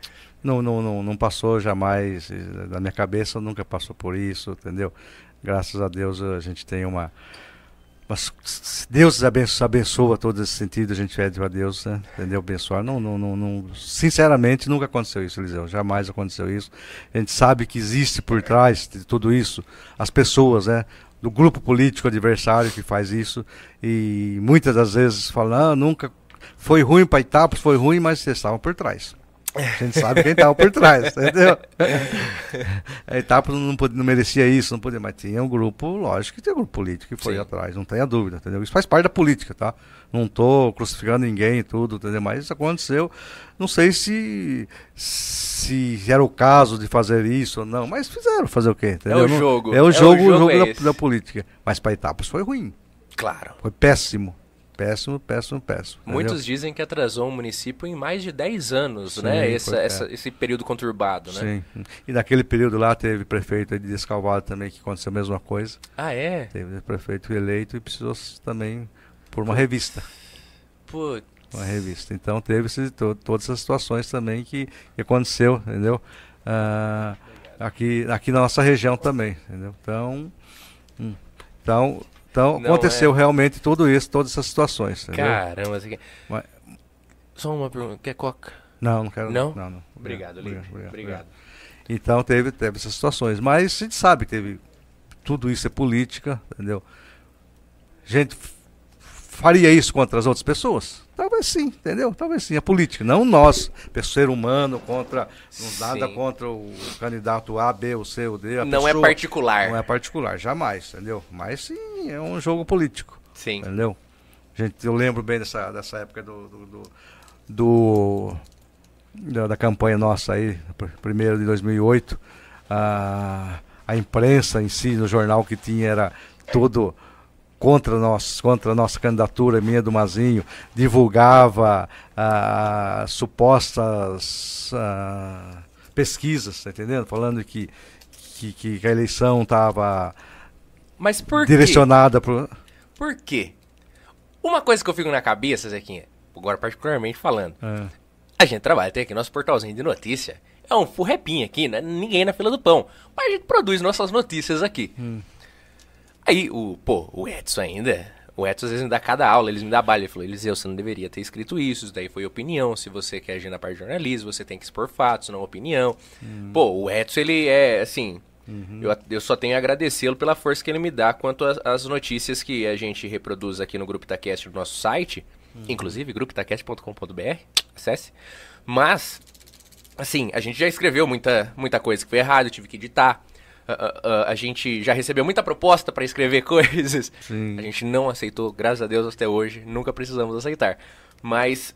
não, não, não, não passou jamais eh, na minha cabeça, nunca passou por isso, entendeu? Graças a Deus a gente tem uma. Mas Deus abençoa, abençoa todo esse sentido, a gente pede a Deus, né? Entendeu? Abençoar. Não, não, não, não, sinceramente, nunca aconteceu isso, Eliseu. Jamais aconteceu isso. A gente sabe que existe por trás de tudo isso as pessoas, né? Do grupo político adversário que faz isso. E muitas das vezes falam, ah, nunca. Foi ruim para Itapos, foi ruim, mas vocês estavam por trás. A gente sabe quem estava por trás, entendeu? A Itapos não, pode- não merecia isso, não podia, mas tinha um grupo, lógico que tinha um grupo político que foi Sim. atrás, não tenha dúvida, entendeu? Isso faz parte da política, tá? Não tô crucificando ninguém e tudo, entendeu? Mas isso aconteceu. Não sei se, se era o caso de fazer isso ou não, mas fizeram fazer o quê? Entendeu? o Não- jogo. É o É o jogo, o jogo jogo é da, da política. Mas para Itapos foi ruim. Claro. Foi péssimo. Péssimo, péssimo, péssimo. entendeu? Muitos dizem que atrasou o município em mais de 10 anos, Sim, né? Essa, é. essa- esse período conturbado, né? Sim. E naquele período lá teve prefeito de Descalvado também que aconteceu a mesma coisa. Ah, é? Teve prefeito eleito e precisou também por uma revista. Putz. Uma revista. Então teve esse- to- todas essas situações também que, que aconteceu, entendeu? Ah, aqui, aqui na nossa região também, entendeu? Então, hum, então, então Não aconteceu é- realmente tudo isso, todas essas situações, entendeu? Caramba, Zequinha. Mas- Só uma pergunta. Quer coca? Não, não quero. Não? não, não. Obrigado, Lipe. Obrigado. Então teve, teve essas situações. Mas a gente sabe que teve. Tudo isso é política, entendeu? Gente faria isso contra as outras pessoas? Talvez sim, entendeu? Talvez sim. É política, não nós, ser humano contra. Não nada Sim. contra o candidato A, B, ou C, ou D. Não é pessoa. particular. Não é particular, jamais, entendeu? Mas sim, é um jogo político. Sim. Entendeu? Gente, eu lembro bem dessa, dessa época do, do, do- do- da, da campanha nossa aí, pr- primeiro de 2008. A, a imprensa em si, no jornal que tinha, era todo contra nós, contra a nossa candidatura, minha do Mazinho, divulgava ah, supostas ah, pesquisas, tá entendendo? Falando que, que, que a eleição estava direcionada para Por quê? Uma coisa que eu fico na cabeça, Zequinha, agora particularmente falando, É. a gente trabalha, tem aqui nosso portalzinho de notícia. É um furrepinho aqui, né? Ninguém na fila do pão. Mas a gente produz nossas notícias aqui. Aí, o, pô, o Edson ainda. O Edson às vezes me dá cada aula, eles me dá balha. Ele falou, Eliseu, você não deveria ter escrito isso, isso daí foi opinião. Se você quer agir na parte de jornalismo, você tem que expor fatos, não opinião. Pô, o Edson, ele é, assim... Eu, eu só tenho a agradecê-lo pela força que ele me dá quanto às- notícias que a gente reproduz aqui no Grupo Itacast do nosso site. Inclusive, grupoitacast.com.br, acesse. Mas, assim, a gente já escreveu muita, muita coisa que foi errada, eu tive que editar. Ah, ah, ah, a gente já recebeu muita proposta para escrever (laughs) coisas. Sim. A gente não aceitou, graças a Deus, até hoje. Nunca precisamos aceitar. Mas,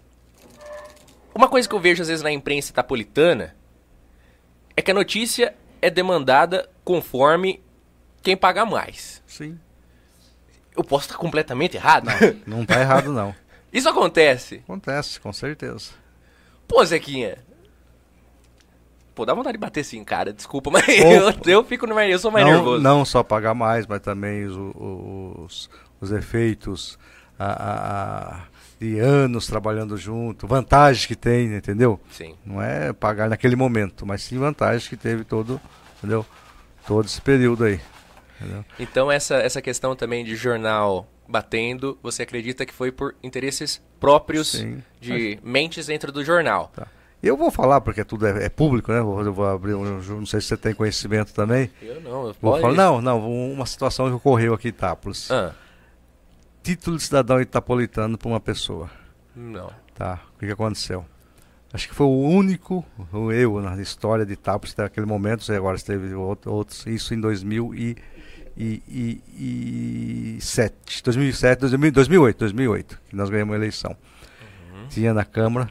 uma coisa que eu vejo às vezes na imprensa itapolitana é que a notícia é demandada conforme quem paga mais. Sim. Eu posso estar completamente errado? Não tá errado, não. (laughs) Isso acontece. Acontece, com certeza. Pô, Zequinha. Pô, dá vontade de bater sim, cara. Desculpa, (laughs) mas eu, eu fico no mais, eu sou mais não, nervoso. não só pagar mais, mas também os, os, os efeitos a, a- de anos trabalhando junto, vantagens que tem, entendeu? Sim. Não é pagar naquele momento, mas sim vantagens que teve todo, entendeu? Todo esse período aí. entendeu? Então essa, essa questão também de jornal batendo, você acredita que foi por interesses próprios Sim. de mentes dentro do jornal? Tá. Eu vou falar porque tudo é, é público, né? Vou- Eu vou abrir, um, não sei se você tem conhecimento também. Eu não, eu Vou falar, não, não, uma situação que ocorreu aqui em Itápolis. Ah, Título de cidadão itapolitano para uma pessoa. não. Tá, o que, que aconteceu? Acho que foi o único, o eu na história de Itápolis naquele momento, sei agora teve outro- outros, isso em 2007, 2007, 2000, 2008, 2008, que nós ganhamos a eleição. Tinha na Câmara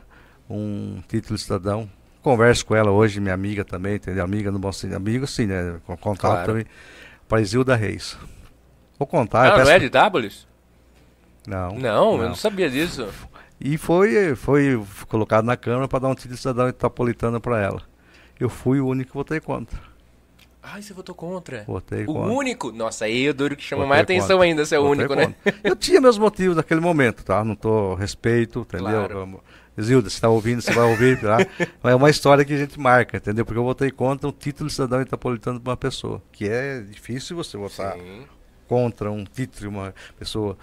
um título de cidadão, converso com ela hoje, minha amiga também, entendeu? Amiga no bom sentido, amigo sim, né? Com contato Claro. também, para Isilda Reis. Vou contar, Ah, eu não é de Dábulos? Não, Não, eu não sabia disso. e foi, foi colocado na Câmara para dar um título de cidadão itapolitano para ela. Eu fui o único que votei contra. Ai, você votou contra. Votei o contra. único? Nossa, aí eu duro que chama Votei mais atenção contra. ainda, ser o Votei único, né? contra. Eu tinha meus motivos naquele momento, tá? Não tô respeito, entendeu? Claro. Vamos- Zilda, você tá ouvindo, você vai ouvir, tá? Mas é uma história que a gente marca, entendeu? Porque eu votei contra um título de cidadão itapolitano para uma pessoa. Que é difícil você votar Sim. contra um título de uma pessoa.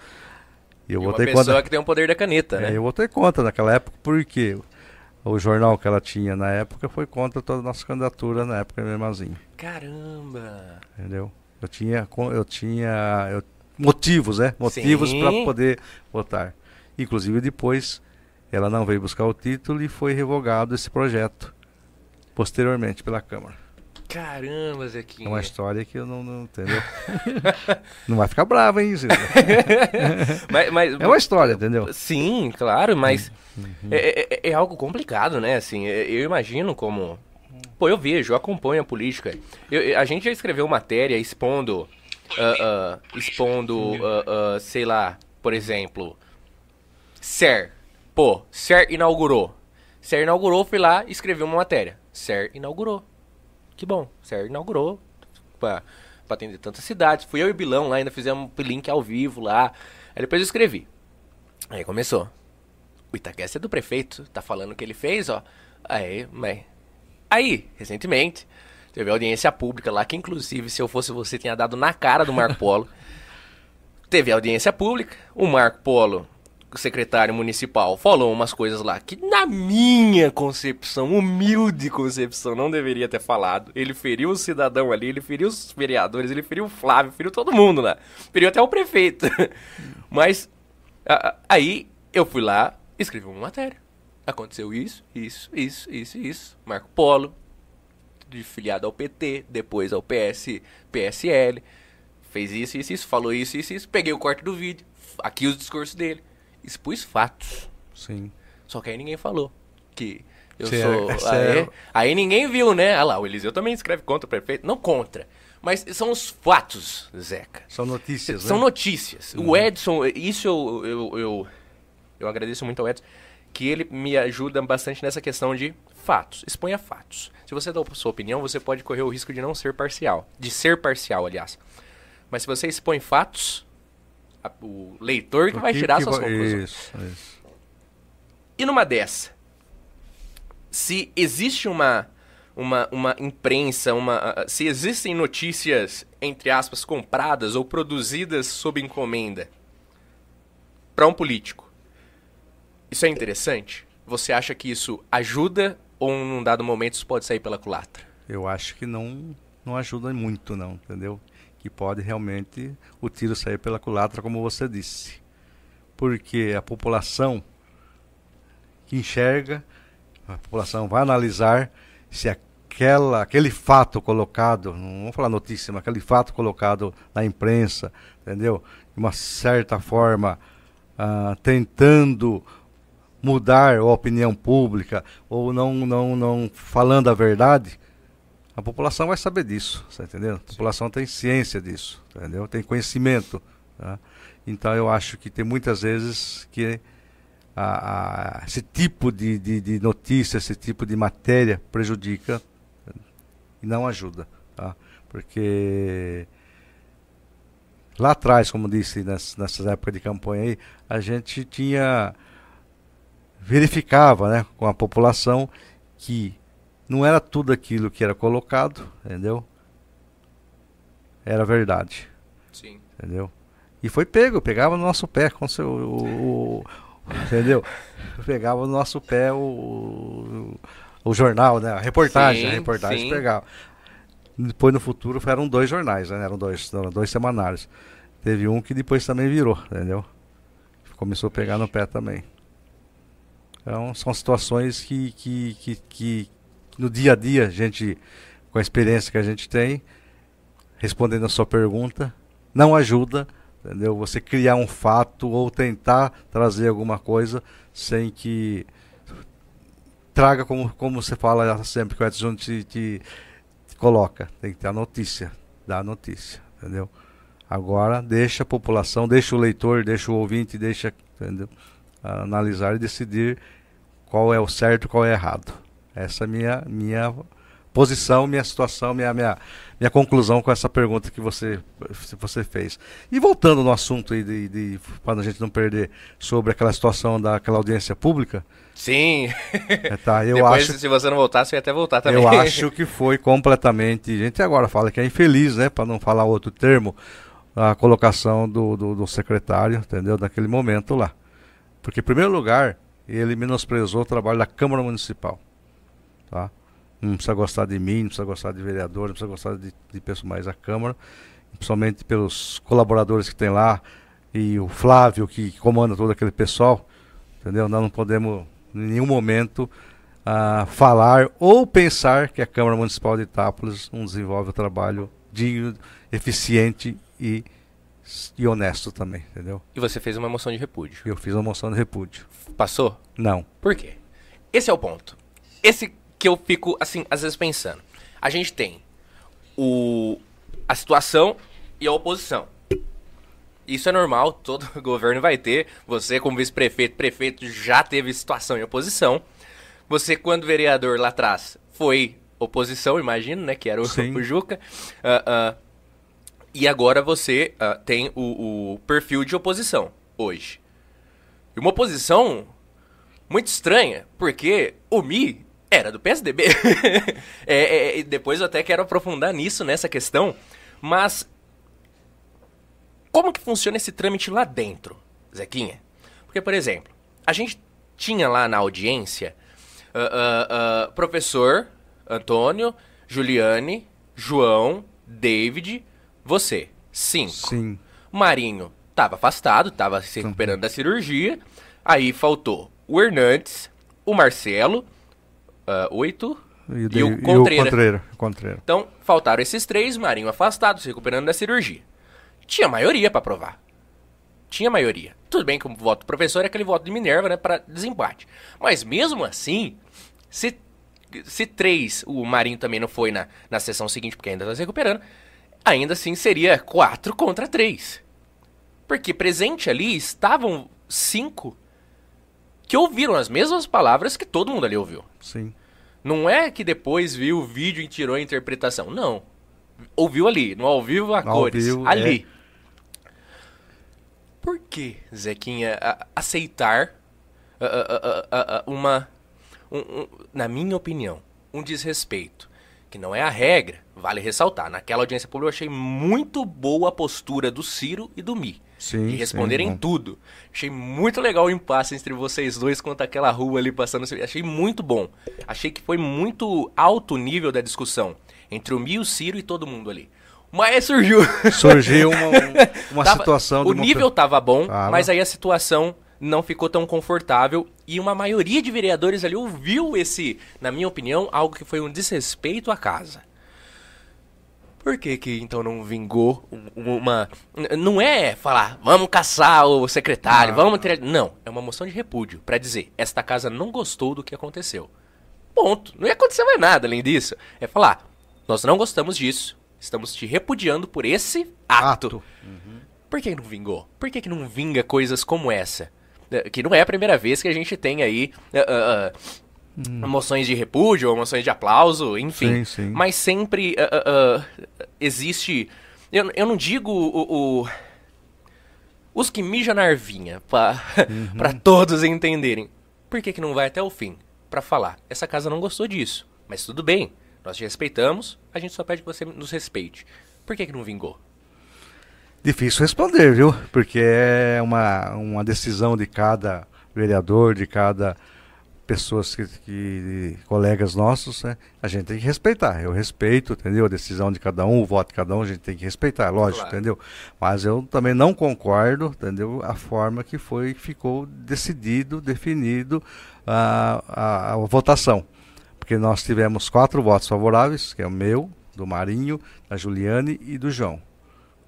Eu E uma votei pessoa contra. que tem o poder da caneta, É, né? eu votei contra naquela época, porque o jornal que ela tinha na época foi contra toda a nossa candidatura na época mesmo assim, Caramba. entendeu? Eu tinha, eu tinha eu- motivos, né? Motivos para poder votar. Inclusive depois ela não veio buscar o título e foi revogado esse projeto posteriormente pela Câmara. Caramba, É Zequinha. uma história que eu não, não entendeu? (laughs) não vai ficar brava, hein, Zilda? (laughs) Mas, mas- É uma história, entendeu? Sim, claro, mas Uhum. é, é- é algo complicado, né? Assim, é- eu imagino como. Pô, eu vejo, eu acompanho a política. Eu- a gente já escreveu matéria expondo. ah, ah, expondo, ah, sei lá, por exemplo. SER. Pô, SER inaugurou. SER inaugurou, fui lá e escrevi uma matéria. SER inaugurou. Que bom, SER inaugurou. Pra, pra atender tantas cidades. Fui eu e o Bilão lá, ainda fizemos um link ao vivo lá. Aí depois eu escrevi. Aí começou. O Itaquest é do prefeito, tá falando o que ele fez, ó. Aí, mas. Aí, recentemente, teve audiência pública lá, que inclusive, se eu fosse você, tinha dado na cara do Marco Polo. (laughs) teve audiência pública, o Marco Polo, secretário municipal, falou umas coisas lá que, na minha concepção, humilde concepção, não deveria ter falado. Ele feriu o cidadão ali, ele feriu os vereadores, ele feriu o Flávio, feriu todo mundo lá. Feriu até o prefeito. (laughs) Mas a- aí eu fui lá, escrevi uma matéria. Aconteceu isso, isso, isso, isso, isso. Marco Polo, de filiado ao PT, depois ao PS, PSL, fez isso, isso, isso, falou isso, isso, isso. Peguei o corte do vídeo, aqui os discursos dele, expus fatos. Sim. Só que aí ninguém falou que eu Cê é- sou. cê aí, é- aí ninguém viu, né? Ah lá, o Eliseu também escreve contra o prefeito. Não contra. Mas são os fatos, Zeca. São notícias, São né? notícias. O Edson, isso eu, eu, eu, eu agradeço muito ao Edson, que ele me ajuda bastante nessa questão de fatos. Exponha fatos. Se você dá a sua opinião, você pode correr o risco de não ser parcial. De ser parcial, aliás. Mas se você expõe fatos, a, o leitor que, vai tirar que suas vai... conclusões. Isso, isso. E numa dessa, se existe uma, uma, uma imprensa, uma, se existem notícias, entre aspas, compradas ou produzidas sob encomenda para um político, isso é interessante? Você acha que isso ajuda ou num dado momento isso pode sair pela culatra? Eu acho que não, não ajuda muito, não, entendeu? Que pode realmente o tiro sair pela culatra, como você disse. Porque a população que enxerga, a população vai analisar se aquela, aquele fato colocado, não vamos falar notícia, mas aquele fato colocado na imprensa, entendeu? De uma certa forma, ah, tentando mudar a opinião pública ou não, não, não falando a verdade, a população vai saber disso, tá entendendo? A população tem ciência disso, entendeu? Tem conhecimento. Tá? Então eu acho que tem muitas vezes que a, a, esse tipo de, de, de, notícia, esse tipo de matéria prejudica e não ajuda. Tá? Porque lá atrás, como disse nessas, nessas épocas de campanha aí, a gente tinha verificava né, com a população que não era tudo aquilo que era colocado, entendeu? Era verdade. Sim. Entendeu? E foi pego, pegava no nosso pé com seu. O, o, entendeu? Pegava no nosso pé o, o, o jornal, né? A reportagem, sim, a reportagem sim. pegava. Depois no futuro eram dois jornais, né? Eram dois, eram dois semanários. Teve um que depois também virou, entendeu? Começou a pegar no pé também. Então, são situações que, que, que, que no dia a dia, a gente, com a experiência que a gente tem, respondendo a sua pergunta, não ajuda, entendeu? Você criar um fato ou tentar trazer alguma coisa sem que traga como, como você fala sempre que o Edson te, te, te coloca, tem que ter a notícia, dar a notícia, entendeu? Agora deixa a população, deixa o leitor, deixa o ouvinte, deixa, entendeu? analisar e decidir qual é o certo e qual é o errado. Essa é a minha, minha posição, minha situação, minha, minha, minha conclusão com essa pergunta que você, você fez. E voltando no assunto aí, de, de, para a gente não perder, sobre aquela situação daquela audiência pública. Sim. É, tá, eu (laughs) Depois, acho, se você não voltar, você ia até voltar também. Eu (laughs) acho que foi completamente. A gente agora fala que é infeliz, né? Para não falar outro termo, a colocação do, do, do secretário, entendeu? Naquele momento lá. Porque, em primeiro lugar, ele menosprezou o trabalho da Câmara Municipal. Tá? Não precisa gostar de mim, não precisa gostar de vereador, não precisa gostar de, de pessoas mais da Câmara, principalmente pelos colaboradores que tem lá e o Flávio que comanda todo aquele pessoal, entendeu? Nós não podemos em nenhum momento uh, falar ou pensar que a Câmara Municipal de Itápolis não desenvolve o trabalho digno, eficiente e e honesto também, entendeu? E você fez uma moção de repúdio. Eu fiz uma moção de repúdio. Passou? Não. Por quê? Esse é o ponto. Esse que eu fico, assim, às vezes pensando. A gente tem o, a situação e a oposição. Isso é normal, todo (laughs) governo vai ter. Você, como vice-prefeito, prefeito, já teve situação e oposição. Você, quando vereador lá atrás, foi oposição, imagino, né? Que era o, (laughs) o Juca. Uh, uh, e agora você uh, tem o, o, perfil de oposição hoje. E uma oposição muito estranha, porque o Mi era do PSDB. (laughs) é, é, depois eu até quero aprofundar nisso, nessa questão. Mas como que funciona esse trâmite lá dentro, Zequinha? Porque, por exemplo, a gente tinha lá na audiência uh, uh, professor Antônio, Juliane, João, David você, cinco. Sim. Marinho estava afastado, estava se recuperando da cirurgia. Aí faltou o Hernandes, o Marcelo, uh, oito, e, de, e, o Contreira. Contreira, Contreira. Então, faltaram esses três, Marinho afastado, se recuperando da cirurgia. Tinha maioria para provar. Tinha maioria. Tudo bem que o voto do professor é aquele voto de Minerva, né, para desempate. Mas mesmo assim, se, se três, o Marinho também não foi na, na sessão seguinte, porque ainda está se recuperando, ainda assim seria 4 contra 3. Porque presente ali estavam cinco que ouviram as mesmas palavras que todo mundo ali ouviu. Sim. Não é que depois viu o vídeo e tirou a interpretação. Não. Ouviu ali, no ao vivo a ao cores. Vivo, ali. É. por que, Zequinha, a- aceitar a- a- uma, um- um- na minha opinião, um desrespeito, que não é a regra, vale ressaltar. Naquela audiência pública eu achei muito boa a postura do Ciro e do Mi. Sim, de responderem sim, tudo. Achei muito legal o impasse entre vocês dois quanto aquela rua ali passando. Achei muito bom. Achei que foi muito alto o nível da discussão entre o Mi, o Ciro e todo mundo ali. Mas surgiu. Surgiu (laughs) uma, um- uma Tava- situação O uma nível tava bom, Tava. mas aí a situação não ficou tão confortável e uma maioria de vereadores ali ouviu esse, na minha opinião, algo que foi um desrespeito à casa. Por que que então não vingou um- uma... Não é falar, vamos caçar o secretário, Não. vamos ter... Não, é uma moção de repúdio pra dizer, esta casa não gostou do que aconteceu. Ponto. Não ia acontecer mais nada além disso. É falar, nós não gostamos disso, estamos te repudiando por esse ato. ato. Por que não vingou? Por que, que não vinga coisas como essa? Eh, Que não é a primeira vez que a gente tem aí eh, eh, moções de repúdio ou moções de aplauso, enfim. Sim, sim. Mas sempre eh, eh, existe. Eu, eu não digo o. o- os que mijam na arvinha, pra, Uhum. (laughs) pra todos entenderem. Por que, que não vai até o fim? Pra falar, essa casa não gostou disso. Mas tudo bem, nós te respeitamos, a gente só pede que você nos respeite. Por que, que não vingou? Difícil responder, viu? Porque é uma, uma decisão de cada vereador, de cada pessoas que, que colegas nossos, né? A gente tem que respeitar. Eu respeito, entendeu? A decisão de cada um, o voto de cada um, a gente tem que respeitar, lógico, Claro. entendeu? Mas eu também não concordo, entendeu? A forma que foi, ficou decidido, definido a, a, a votação. Porque nós tivemos quatro votos favoráveis, que é o meu, do Marinho, da Juliane e do João.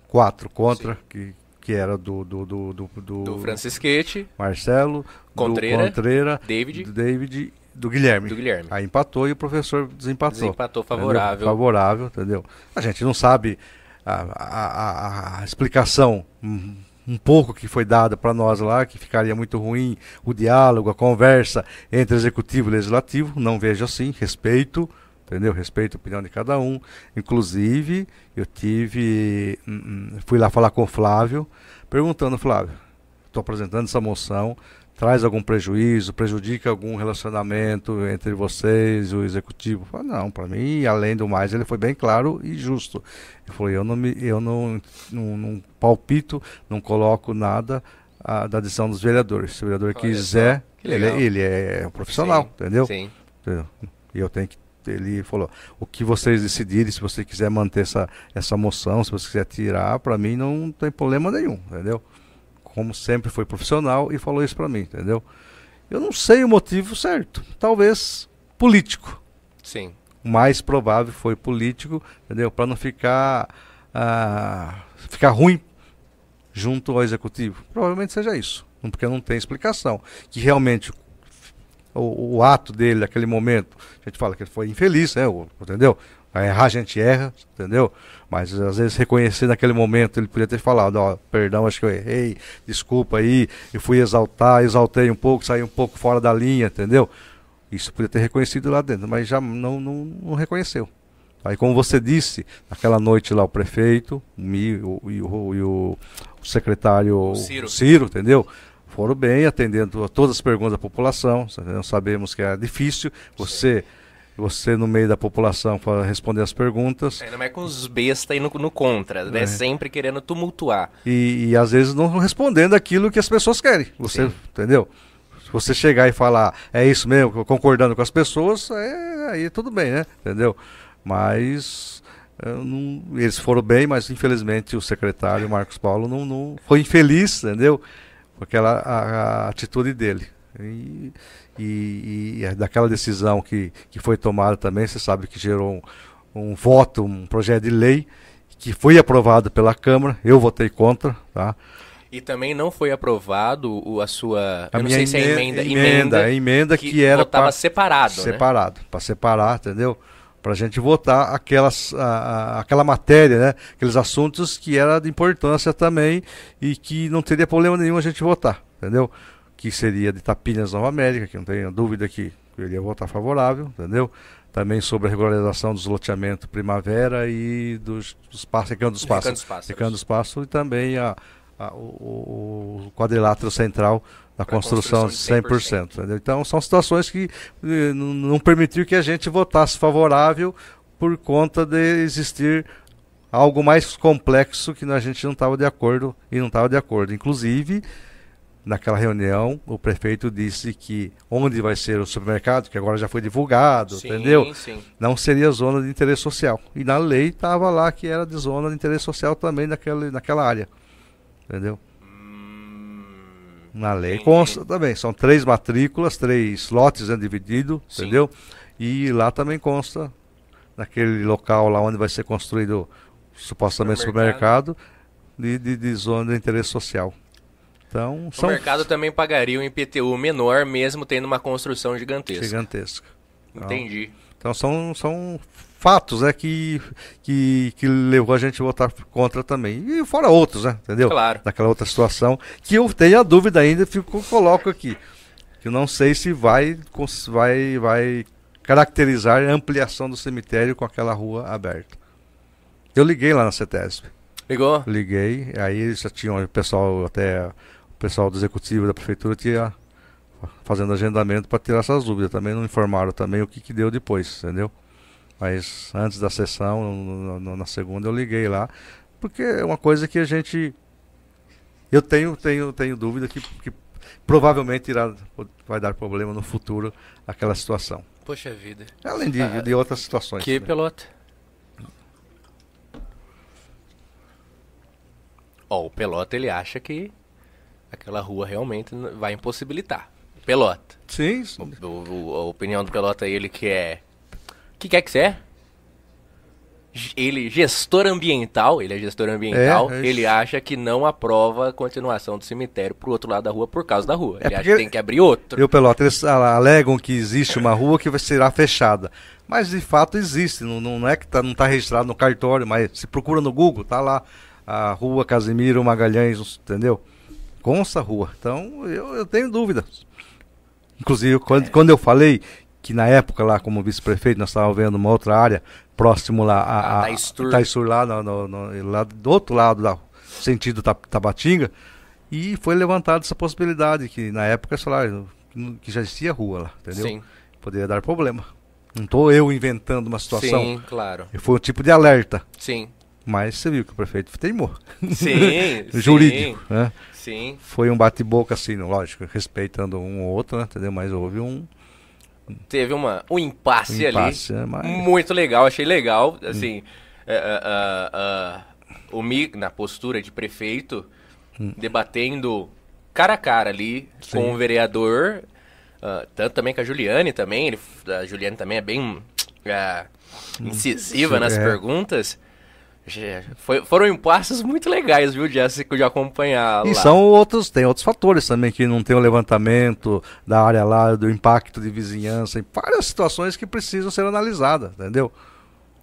Quatro contra, que, que era do, do, do, do, do Do Francisquete, Marcelo, Contreira, do Contreira, David. David do Guilherme. do Guilherme. Aí empatou e o professor desempatou. Desempatou entendeu? favorável. Favorável, entendeu? A gente não sabe a, a, a- explicação um, um pouco que foi dada para nós lá, que ficaria muito ruim o diálogo, a conversa entre executivo e legislativo. Não vejo assim, respeito, entendeu? Respeito a opinião de cada um. Inclusive, eu tive. hum, hum, fui lá falar com o Flávio, perguntando, Flávio, estou apresentando essa moção, traz algum prejuízo, prejudica algum relacionamento entre vocês o executivo? Eu falei, não, para mim, além do mais, ele foi bem claro e justo. Ele falou, eu não, me, eu não, não, não palpito, não coloco nada ah, da decisão dos vereadores. Se o vereador Olha quiser, ele, ele é um profissional, Sim, entendeu? Sim. Entendeu? E eu tenho que. Ele falou: o que vocês decidirem, se você quiser manter essa, essa moção, se você quiser tirar, para mim não tem problema nenhum, entendeu? Como sempre foi profissional e falou isso para mim, entendeu? Eu não sei o motivo certo. Talvez político. Sim. O mais provável foi político, entendeu? Para não ficar. ah, ficar ruim junto ao executivo. Provavelmente seja isso. Porque não tem explicação. Que realmente o, o ato dele naquele momento, a gente fala que ele foi infeliz, né? o- entendeu? A errar a gente erra, entendeu? Mas às vezes reconhecer naquele momento, ele podia ter falado, ó, perdão, acho que eu errei, desculpa aí, eu fui exaltar, exaltei um pouco, saí um pouco fora da linha, entendeu? Isso podia ter reconhecido lá dentro, mas já não, não, não reconheceu. Aí, como você disse, naquela noite lá o prefeito, o o- e o, e o secretário O Ciro. entendeu? Foram bem atendendo a todas as perguntas da população. Sabemos que é difícil você, você no meio da população para responder as perguntas Ainda mais com os bestas aí no, no contra, né? É. Sempre querendo tumultuar. e, e às vezes não respondendo aquilo que as pessoas querem. Você, Sim. entendeu? Se você chegar e falar, é isso mesmo, concordando com as pessoas, é, aí tudo bem, né? Entendeu? Mas eu não- eles foram bem, mas infelizmente o secretário Marcos Paulo não, não- foi infeliz, entendeu? Com aquela a, a atitude dele. E, e, e é daquela decisão que, que foi tomada também, você sabe que gerou um, um voto, um projeto de lei que foi aprovado pela Câmara, eu votei contra, tá? E também não foi aprovado o- a sua. A eu não sei se é emenda- emenda. emenda, emenda que era votava pra- separado. Né? separado, para separar, entendeu? Para a gente votar aquelas, a- a- aquela matéria, né? Aqueles assuntos que era de importância também e que não teria problema nenhum a gente votar, entendeu? Que seria de Tapinas Nova América, que não tenho dúvida que eu iria votar favorável, entendeu? Também sobre a regularização dos loteamentos Primavera e dos, dos pássaros, Recanto dos Recanto Pássaros. dos Pássaros. Recanto dos Pássaros e também a, a, o, o, quadrilátero central da construção, construção 100%. 100%. Então são situações que eh, não permitiu que a gente votasse favorável por conta de existir algo mais complexo que a gente não estava de acordo e não estava de acordo. Inclusive, naquela reunião, o prefeito disse que onde vai ser o supermercado, que agora já foi divulgado, sim, entendeu? Sim. Não seria zona de interesse social. E na lei estava lá que era de zona de interesse social também naquela, naquela área. Entendeu? Na lei consta também. São três matrículas, três lotes né, divididos, entendeu? E lá também consta, naquele local lá onde vai ser construído supostamente supermercado, supermercado de, de, de zona de interesse social. Então, o mercado também pagaria um IPTU menor, mesmo tendo uma construção gigantesca. Gigantesca. Então, Entendi. Então são, são fatos né, que, que, que levou a gente a votar contra também. E fora outros, né? Entendeu? Claro. Daquela outra situação. Que eu tenho a dúvida ainda, fico, coloco aqui. Que eu não sei se vai, vai, vai caracterizar a ampliação do cemitério com aquela rua aberta. Eu liguei lá na CETESB. Ligou? Liguei, aí já tinha o pessoal até o pessoal do executivo da prefeitura tinha fazendo agendamento para tirar essas dúvidas. Também não informaram também o que, que deu depois, entendeu? Mas antes da sessão, no, no, na segunda, eu liguei lá, porque é uma coisa que a gente. Eu tenho, tenho, tenho dúvida que, que provavelmente irá, vai dar problema no futuro aquela situação. Poxa vida. Além de, ah, de outras situações. Que né? pelota. Ó, oh, o pelota ele acha que aquela rua realmente vai impossibilitar. Pelota. Sim. O, o, a opinião do Pelota é ele que é. Que quer que você é? Ele, gestor ambiental, ele é gestor ambiental, é, é ele acha que não aprova a continuação do cemitério pro outro lado da rua por causa da rua. É ele acha que tem que abrir outro. E o Pelota, eles alegam que existe uma rua que será fechada. Mas de fato existe, não, não é que tá, não está registrado no cartório, mas se procura no Google, tá lá a rua Casimiro Magalhães, entendeu? consta a rua. Então eu, eu tenho dúvidas. Inclusive, quando, é. quando eu falei que na época lá como vice-prefeito nós estávamos vendo uma outra área próximo lá a, a, a Taistur lá, no, no, no, lá do outro lado da sentido Tabatinga e foi levantada essa possibilidade que na época sei lá, que já existia rua lá, entendeu? Sim. Poderia dar problema. Não estou eu inventando uma situação. Sim, claro. Foi um tipo de alerta. Sim. Mas você viu que o prefeito teimou. Sim. (laughs) Jurídico, sim. né? Sim. Foi um bate-boca, assim, lógico, respeitando um ou outro, né, entendeu? Mas houve um. Teve uma, um impasse, um impasse ali. É, mas... Muito legal, achei legal. Hum. Assim, hum. uh, uh, uh, o Mi, na postura de prefeito, hum. debatendo cara a cara ali Sim. com o vereador. tanto também com a Juliane também. Ele, a Juliane também é bem incisiva Sim, nas é. perguntas. Foi, foram impasses muito legais, viu, Jéssica, de acompanhar E lá. são outros, tem outros fatores também, que não tem o levantamento da área lá, do impacto de vizinhança, em várias situações que precisam ser analisadas, entendeu?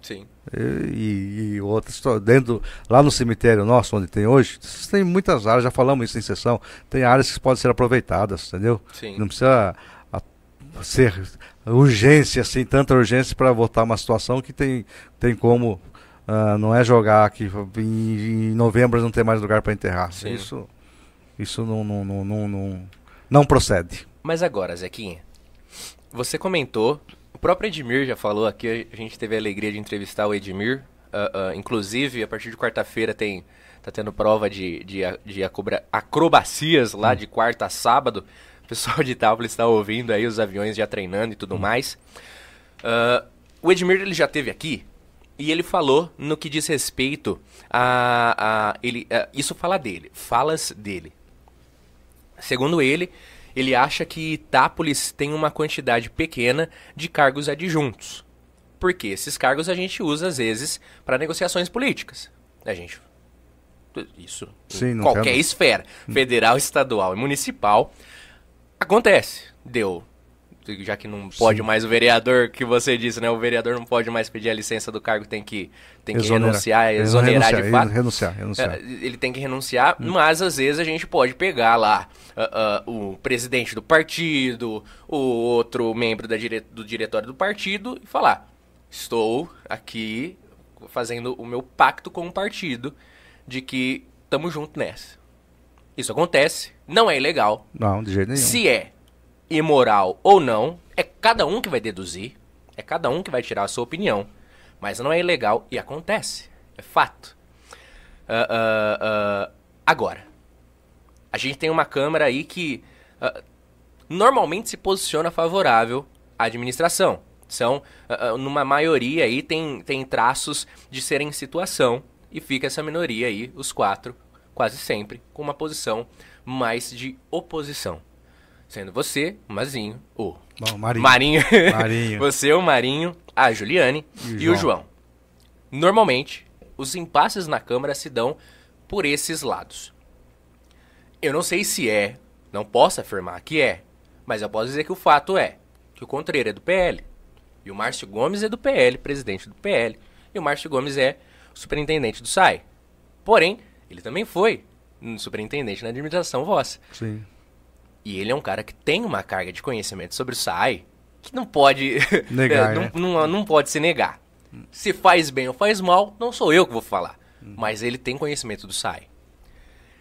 Sim. E, e, e outras, dentro, lá no cemitério nosso, onde tem hoje, tem muitas áreas, já falamos isso em sessão, tem áreas que podem ser aproveitadas, entendeu? Sim. Não precisa a, ser urgência, assim, tanta urgência para votar uma situação que tem, tem como Uh, não é jogar que em, em, novembro não tem mais lugar para enterrar. Sim. Isso, isso não, não, não, não, não, não procede. Mas agora, Zequinha, você comentou, o próprio Edmir já falou aqui, a gente teve a alegria de entrevistar o Edmir. Uh, uh, inclusive, a partir de quarta-feira tem tá tendo prova de, de, de acrobacias lá hum. de quarta a sábado. O pessoal de Itápolis está ouvindo aí os aviões já treinando e tudo hum. mais. O Edmir ele já teve aqui e ele falou no que diz respeito a. a ele, a, isso fala dele, falas dele. Segundo ele, ele acha que Itápolis tem uma quantidade pequena de cargos adjuntos. Porque esses cargos a gente usa às vezes para negociações políticas. A gente. Isso. Sim, em qualquer quero... esfera. Federal, estadual e municipal. Acontece. Deu já que não pode Sim. mais o vereador, que você disse, né? O vereador não pode mais pedir a licença do cargo, tem que, tem que renunciar, exonerar renunciar, de fato. Renunciar, renunciar. É, ele tem que renunciar, hum. mas às vezes a gente pode pegar lá uh, uh, o presidente do partido, o outro membro da dire... do diretório do partido e falar: estou aqui fazendo o meu pacto com o partido de que estamos juntos nessa. Isso acontece, não é ilegal. Não, de jeito nenhum. Se é imoral ou não, é cada um que vai deduzir, é cada um que vai tirar a sua opinião. Mas não é ilegal e acontece, é fato. Ah, ah, ah, agora, a gente tem uma Câmara aí que normalmente se posiciona favorável à administração. São, numa maioria aí, tem, tem traços de serem situação e fica essa minoria aí, os quatro, quase sempre, com uma posição mais de oposição. Sendo você, o Mazinho, o Bom, Marinho. Marinho, Marinho. (laughs) você, o Marinho, a Juliane E e, o João. Normalmente, os impasses na Câmara se dão por esses lados. Eu não sei se é, não posso afirmar que é, mas eu posso dizer que o fato é que o Contreira é do PL e o Márcio Gomes é do PL, presidente do PL, e o Márcio Gomes é superintendente do SAI. Porém, ele também foi superintendente na administração vossa. Sim. E ele é um cara que tem uma carga de conhecimento sobre o SAI que não pode (laughs) Negar, é, né? não, não, não pode se negar. Se faz bem ou faz mal, não sou eu que vou falar. Mas ele tem conhecimento do SAI.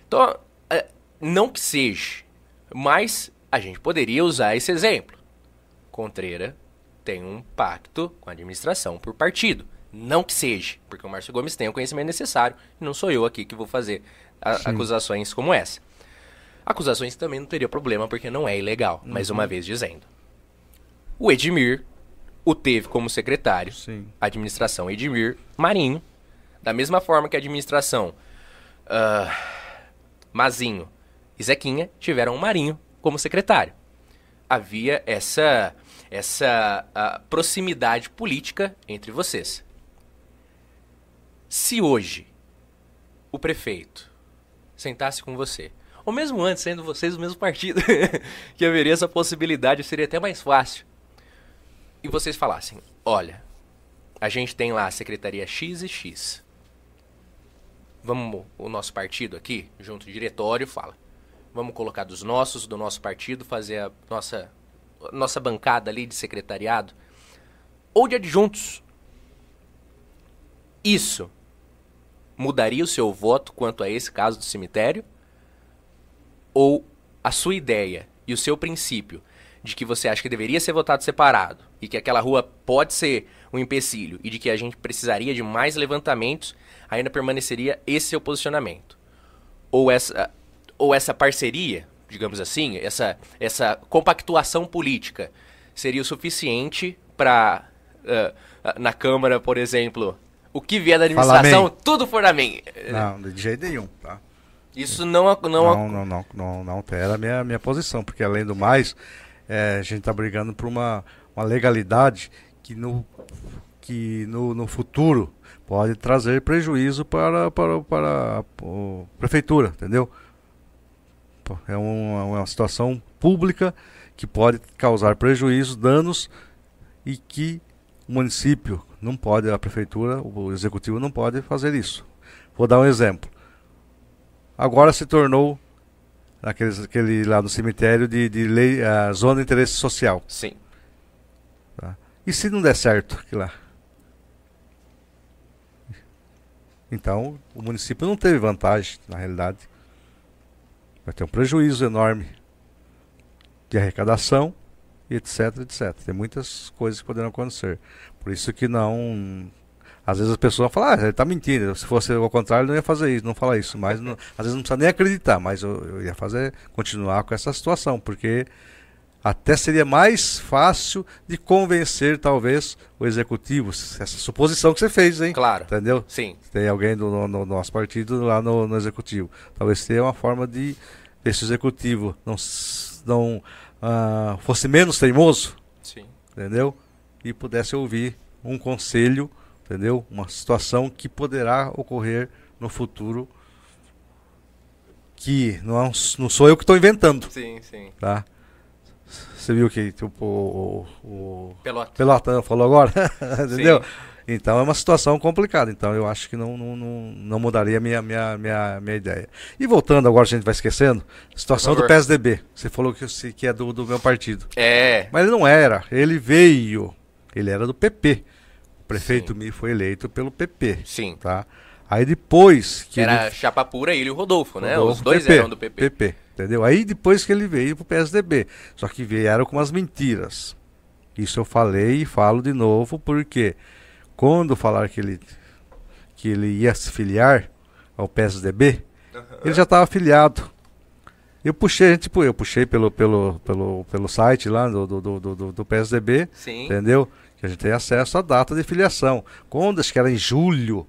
Então, é, não que seja, mas a gente poderia usar esse exemplo. Contreira tem um pacto com a administração por partido. Não que seja, porque o Márcio Gomes tem o conhecimento necessário e não sou eu aqui que vou fazer a- acusações como essa. Acusações também não teria problema porque não é ilegal, mais uma vez dizendo. O Edmir o teve como secretário, Sim. administração Edmir Marinho, da mesma forma que a administração ah, Mazinho e Zequinha tiveram o Marinho como secretário. Havia essa essa ah, proximidade política entre vocês. Se hoje o prefeito sentasse com você, ou mesmo antes, sendo vocês do mesmo partido, (laughs) que haveria essa possibilidade, seria até mais fácil. E vocês falassem: olha, a gente tem lá a secretaria X e X. Vamos, o nosso partido aqui, junto ao diretório, fala. Vamos colocar dos nossos, do nosso partido, fazer a nossa, nossa bancada ali de secretariado. Ou de adjuntos. Isso mudaria o seu voto quanto a esse caso do cemitério? Ou a sua ideia e o seu princípio de que você acha que deveria ser votado separado e que aquela rua pode ser um empecilho e de que a gente precisaria de mais levantamentos, ainda permaneceria esse seu posicionamento? Ou essa, ou essa parceria, digamos assim, essa, essa compactuação política seria o suficiente para, na Câmara, por exemplo, o que vier da administração, tudo for amém? Não, de jeito nenhum, tá? Isso não, não, Não, não, não, não, não altera a minha, minha posição, porque além do mais, é, a gente está brigando por uma, uma legalidade que no, que no, no futuro pode trazer prejuízo para, para, para a prefeitura, entendeu? É uma, uma situação pública que pode causar prejuízo, danos e que o município não pode, a prefeitura, o executivo não pode fazer isso. Vou dar um exemplo agora se tornou aqueles, aquele lá no cemitério de, de lei, a zona de interesse social. Sim. E se não der certo aquilo lá? Então, o município não teve vantagem, na realidade. Vai ter um prejuízo enorme de arrecadação, e etc, etc. Tem muitas coisas que poderão acontecer. Por isso que não. Às vezes as pessoas falam, ah, ele está mentindo. Se fosse ao contrário, não ia fazer isso, não falar isso. Mas não- às vezes não precisa nem acreditar, mas eu, eu ia fazer, continuar com essa situação, porque até seria mais fácil de convencer, talvez, o executivo. Essa suposição que você fez, hein? Claro. Entendeu? Sim. Tem alguém do no- no nosso partido lá no, no executivo. Talvez tenha uma forma de esse executivo não, não ah, fosse menos teimoso, Sim. entendeu? E pudesse ouvir um conselho, entendeu? Uma situação que poderá ocorrer no futuro que não, é não sou eu que estou inventando, Sim, sim. tá? Você viu que tipo, o, o, Pelota. Pelotão falou agora, (laughs) entendeu? Sim. Então é uma situação complicada. Então eu acho que não, não, não, não mudaria a minha, minha, minha, minha ideia. E voltando agora, a gente vai esquecendo, situação do. PSDB. Você falou que, que é do, do meu partido. É. Mas ele não era. Ele veio. Ele era do PP. O prefeito Mi foi eleito pelo PP. Sim. Tá? Aí depois que Era ele... chapa pura ele e o Rodolfo, né? Rodolfo, Os dois PP, eram do PP. PP, entendeu? Aí depois que ele veio pro PSDB. Só que vieram com umas mentiras. Isso eu falei e falo de novo, porque quando falaram que ele, que ele ia se filiar ao PSDB, ele já estava afiliado. Eu puxei, tipo, eu puxei pelo, pelo, pelo, pelo site lá do, do, do, do, do PSDB, Sim. entendeu? Que a gente tem acesso à data de filiação. Quando acho que era em julho,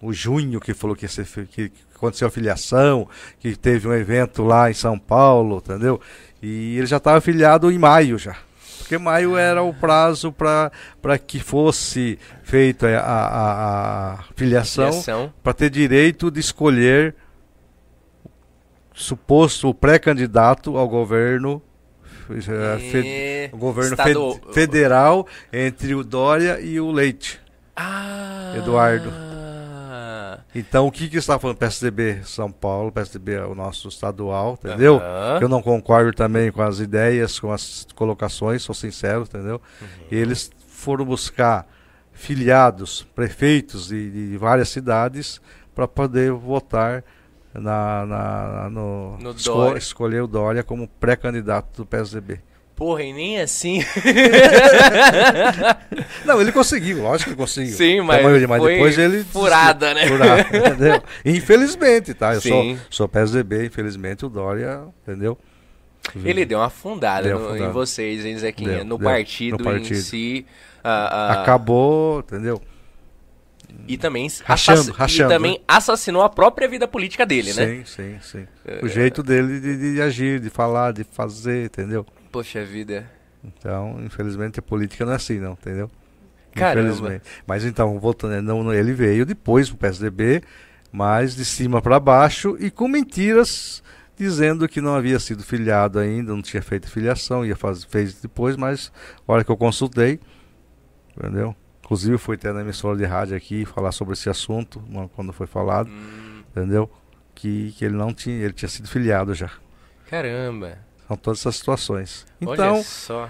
o junho que falou que, que aconteceu a filiação, que teve um evento lá em São Paulo, entendeu? E ele já estava afiliado em maio já. Porque maio era o prazo para que fosse feita a, a, a filiação Filiação. para ter direito de escolher suposto pré-candidato ao governo E- o governo Estado- fe- federal entre o Dória e o Leite. Ah. Eduardo. Então o que que está falando PSDB São Paulo, PSDB é o nosso estadual, entendeu? Aham. Eu não concordo também com as ideias, com as colocações, sou sincero, entendeu? Uhum. Eles foram buscar filiados, prefeitos de, de várias cidades para poder votar na, na- no, No esco- Dória. escolher o Dória como pré-candidato do PSDB. Porra, e nem assim. (laughs) Não, ele conseguiu, lógico que conseguiu. Sim, mas maioria, mas foi depois ele furada, né? Furada, (laughs) entendeu? Infelizmente, tá? Eu sou, Sim. sou PSDB, infelizmente o Dória, entendeu? Ele deu uma afundada Deu no- afundada. em vocês, hein, Zequinha? Deu, no, deu. partido No partido. em si. ah, ah, Acabou, entendeu? E também, Rachando, assass- rachando, e também assassinou a própria vida política dele, né? Sim, sim, sim. O jeito dele de, de agir, de falar, de fazer, entendeu? Poxa vida. Então, infelizmente, a política não é assim, não, entendeu? Caramba. Infelizmente. Mas então, voltando, né, não, não- ele veio depois pro PSDB, mas de cima para baixo e com mentiras dizendo que não havia sido filiado ainda, não tinha feito filiação, ia fazer, fez depois, mas a hora que eu consultei, entendeu? Inclusive fui até na emissora de rádio aqui falar sobre esse assunto, quando foi falado, Hum, entendeu? Que, que ele não tinha, ele tinha sido filiado já. caramba. São todas essas situações. Olha Então, só.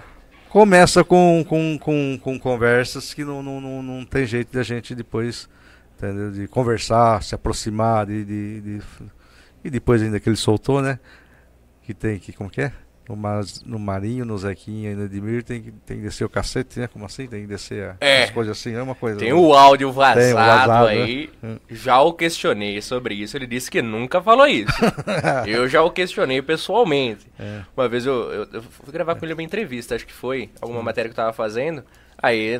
começa com, com, com, com conversas que não, não, não, não tem jeito de a gente depois entendeu? de conversar, se aproximar de, de, de- e depois ainda que ele soltou, né? Que tem que, como que é? No, Mas- no Marinho, no Zequinha e no Edmir tem que, tem que descer o cacete, né? Como assim? Tem que descer É. as coisas assim, é uma coisa. Tem né? o áudio vazado, Tem o vazado, aí. né? Já o questionei sobre isso. Ele disse que nunca falou isso. (laughs) eu já o questionei pessoalmente. É. Uma vez eu, eu, eu fui gravar com ele uma entrevista, acho que foi. Alguma matéria que eu tava fazendo. Aí,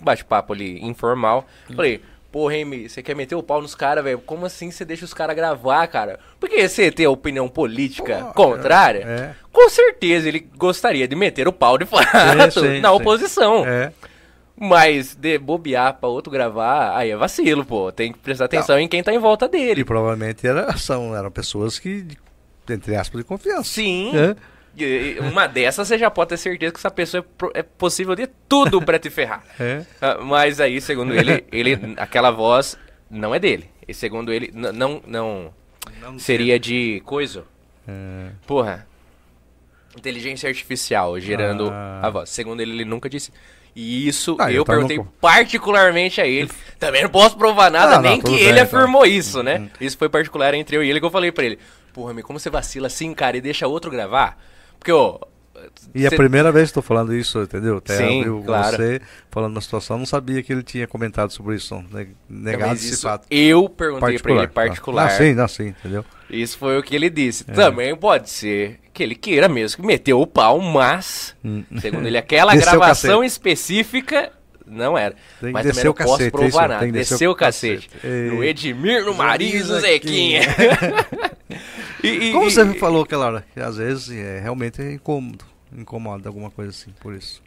bate-papo ali informal, falei. Porra, Remy, você quer meter o pau nos caras, velho? Como assim você deixa os caras gravar, cara? Porque você tem a opinião política Pô, contrária? é. Com certeza ele gostaria de meter o pau de (laughs) fato sim, na sim. oposição. É. Mas de bobear pra outro gravar, aí é vacilo, pô. Tem que prestar atenção em quem tá em volta E dele. provavelmente era, são, eram pessoas que, entre aspas, de confiança. Sim. É. Uma dessas você já pode ter certeza que essa pessoa é, é possível de tudo pra te ferrar. (laughs) É. Ah, Mas aí, segundo ele, ele aquela voz não é dele. E segundo ele, não, não seria de coisa. É. Porra. Inteligência artificial gerando Ah. a voz. Segundo ele, ele nunca disse. E isso Ah, eu eu tava perguntei no- particularmente a ele. Também não posso provar nada, Ah, não, nem que tudo ele bem, afirmou tá. isso, né? Isso foi particular entre eu e ele que eu falei pra ele. Porra, meu, como você vacila assim, cara, e deixa outro gravar? Porque, ó. E é a cê- primeira vez que estou falando isso, entendeu? Até Sim, abriu claro. você falando uma situação, não sabia que ele tinha comentado sobre isso, ne- negado Mas esse isso fato. eu perguntei pra ele Particular. particular. Ah, sim, não, sim, entendeu? Isso foi o que ele disse. É. Também pode ser que ele queira mesmo que meteu o pau, mas, Hum. segundo ele, aquela (laughs) gravação específica não era. Tem mas também não o posso cacete, é provar isso, nada. Desceu o cacete. cacete. Ei. No Edmir, no Marinho, no Zequinha. (laughs) E- e- Como e- você falou aquela hora, que às vezes é, realmente é incômodo, incomoda alguma coisa assim, por isso.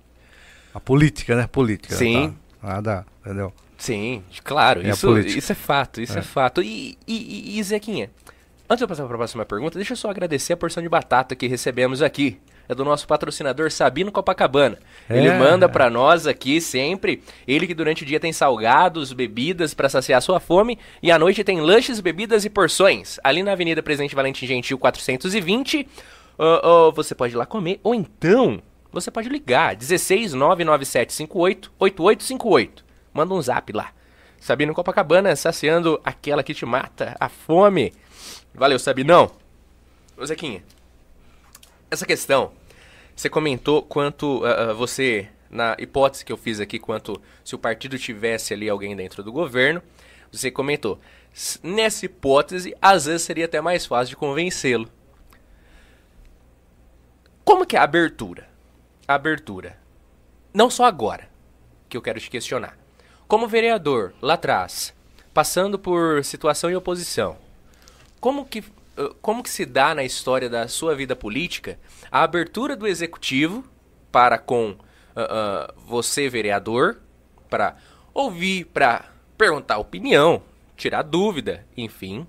A política, né? Política. Sim. Tá, nada, entendeu? Sim, claro, É isso, isso é fato, isso é, É. fato. E, e, e- e, Zequinha, antes de eu passar para a próxima pergunta, deixa eu só agradecer a porção de batata que recebemos aqui. É do nosso patrocinador Sabino Copacabana. Ele É. manda para nós aqui sempre. Ele que durante o dia tem salgados, bebidas para saciar sua fome e à noite tem lanches, bebidas e porções. Ali na Avenida Presidente Valentim Gentil 420. ah, ah, você pode ir lá comer ou então você pode ligar 16 99758 8858. Manda um zap lá. Sabino Copacabana, saciando aquela que te mata, a fome. Valeu, Sabinão. Ô, Zequinha, essa questão, você comentou quanto uh, você, na hipótese que eu fiz aqui, quanto se o partido tivesse ali alguém dentro do governo, você comentou, nessa hipótese, às vezes seria até mais fácil de convencê-lo. Como que é a abertura? A abertura. Não só agora, que eu quero te questionar. Como vereador, lá atrás, passando por situação e oposição, como que, como que se dá na história da sua vida política a abertura do executivo para com uh, uh, você, vereador, para ouvir, para perguntar opinião, tirar dúvida, enfim.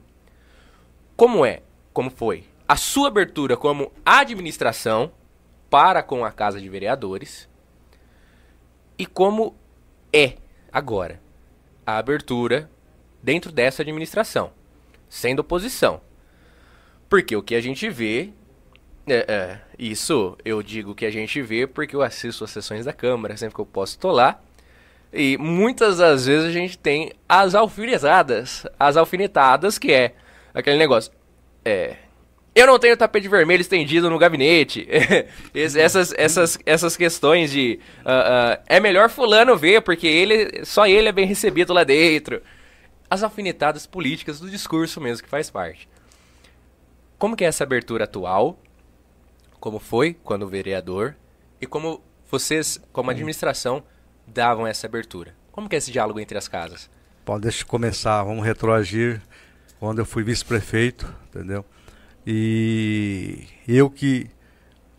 Como é, como foi a sua abertura como administração para com a Casa de Vereadores e como é agora a abertura dentro dessa administração, sendo oposição. Porque o que a gente vê, é, é, isso eu digo que a gente vê porque eu assisto as sessões da Câmara, sempre que eu posso estou lá. E muitas das vezes a gente tem as alfinetadas, as alfinetadas que é aquele negócio. É, eu não tenho tapete vermelho estendido no gabinete. (laughs) essas, essas, essas questões de uh, uh, é melhor fulano ver porque ele só ele é bem recebido lá dentro. As alfinetadas políticas do discurso mesmo que faz parte. Como que é essa abertura atual? Como foi quando vereador? E como vocês, como administração, davam essa abertura? Como que é esse diálogo entre as casas? Pode deixa eu começar, vamos retroagir quando eu fui vice-prefeito, entendeu? E eu que,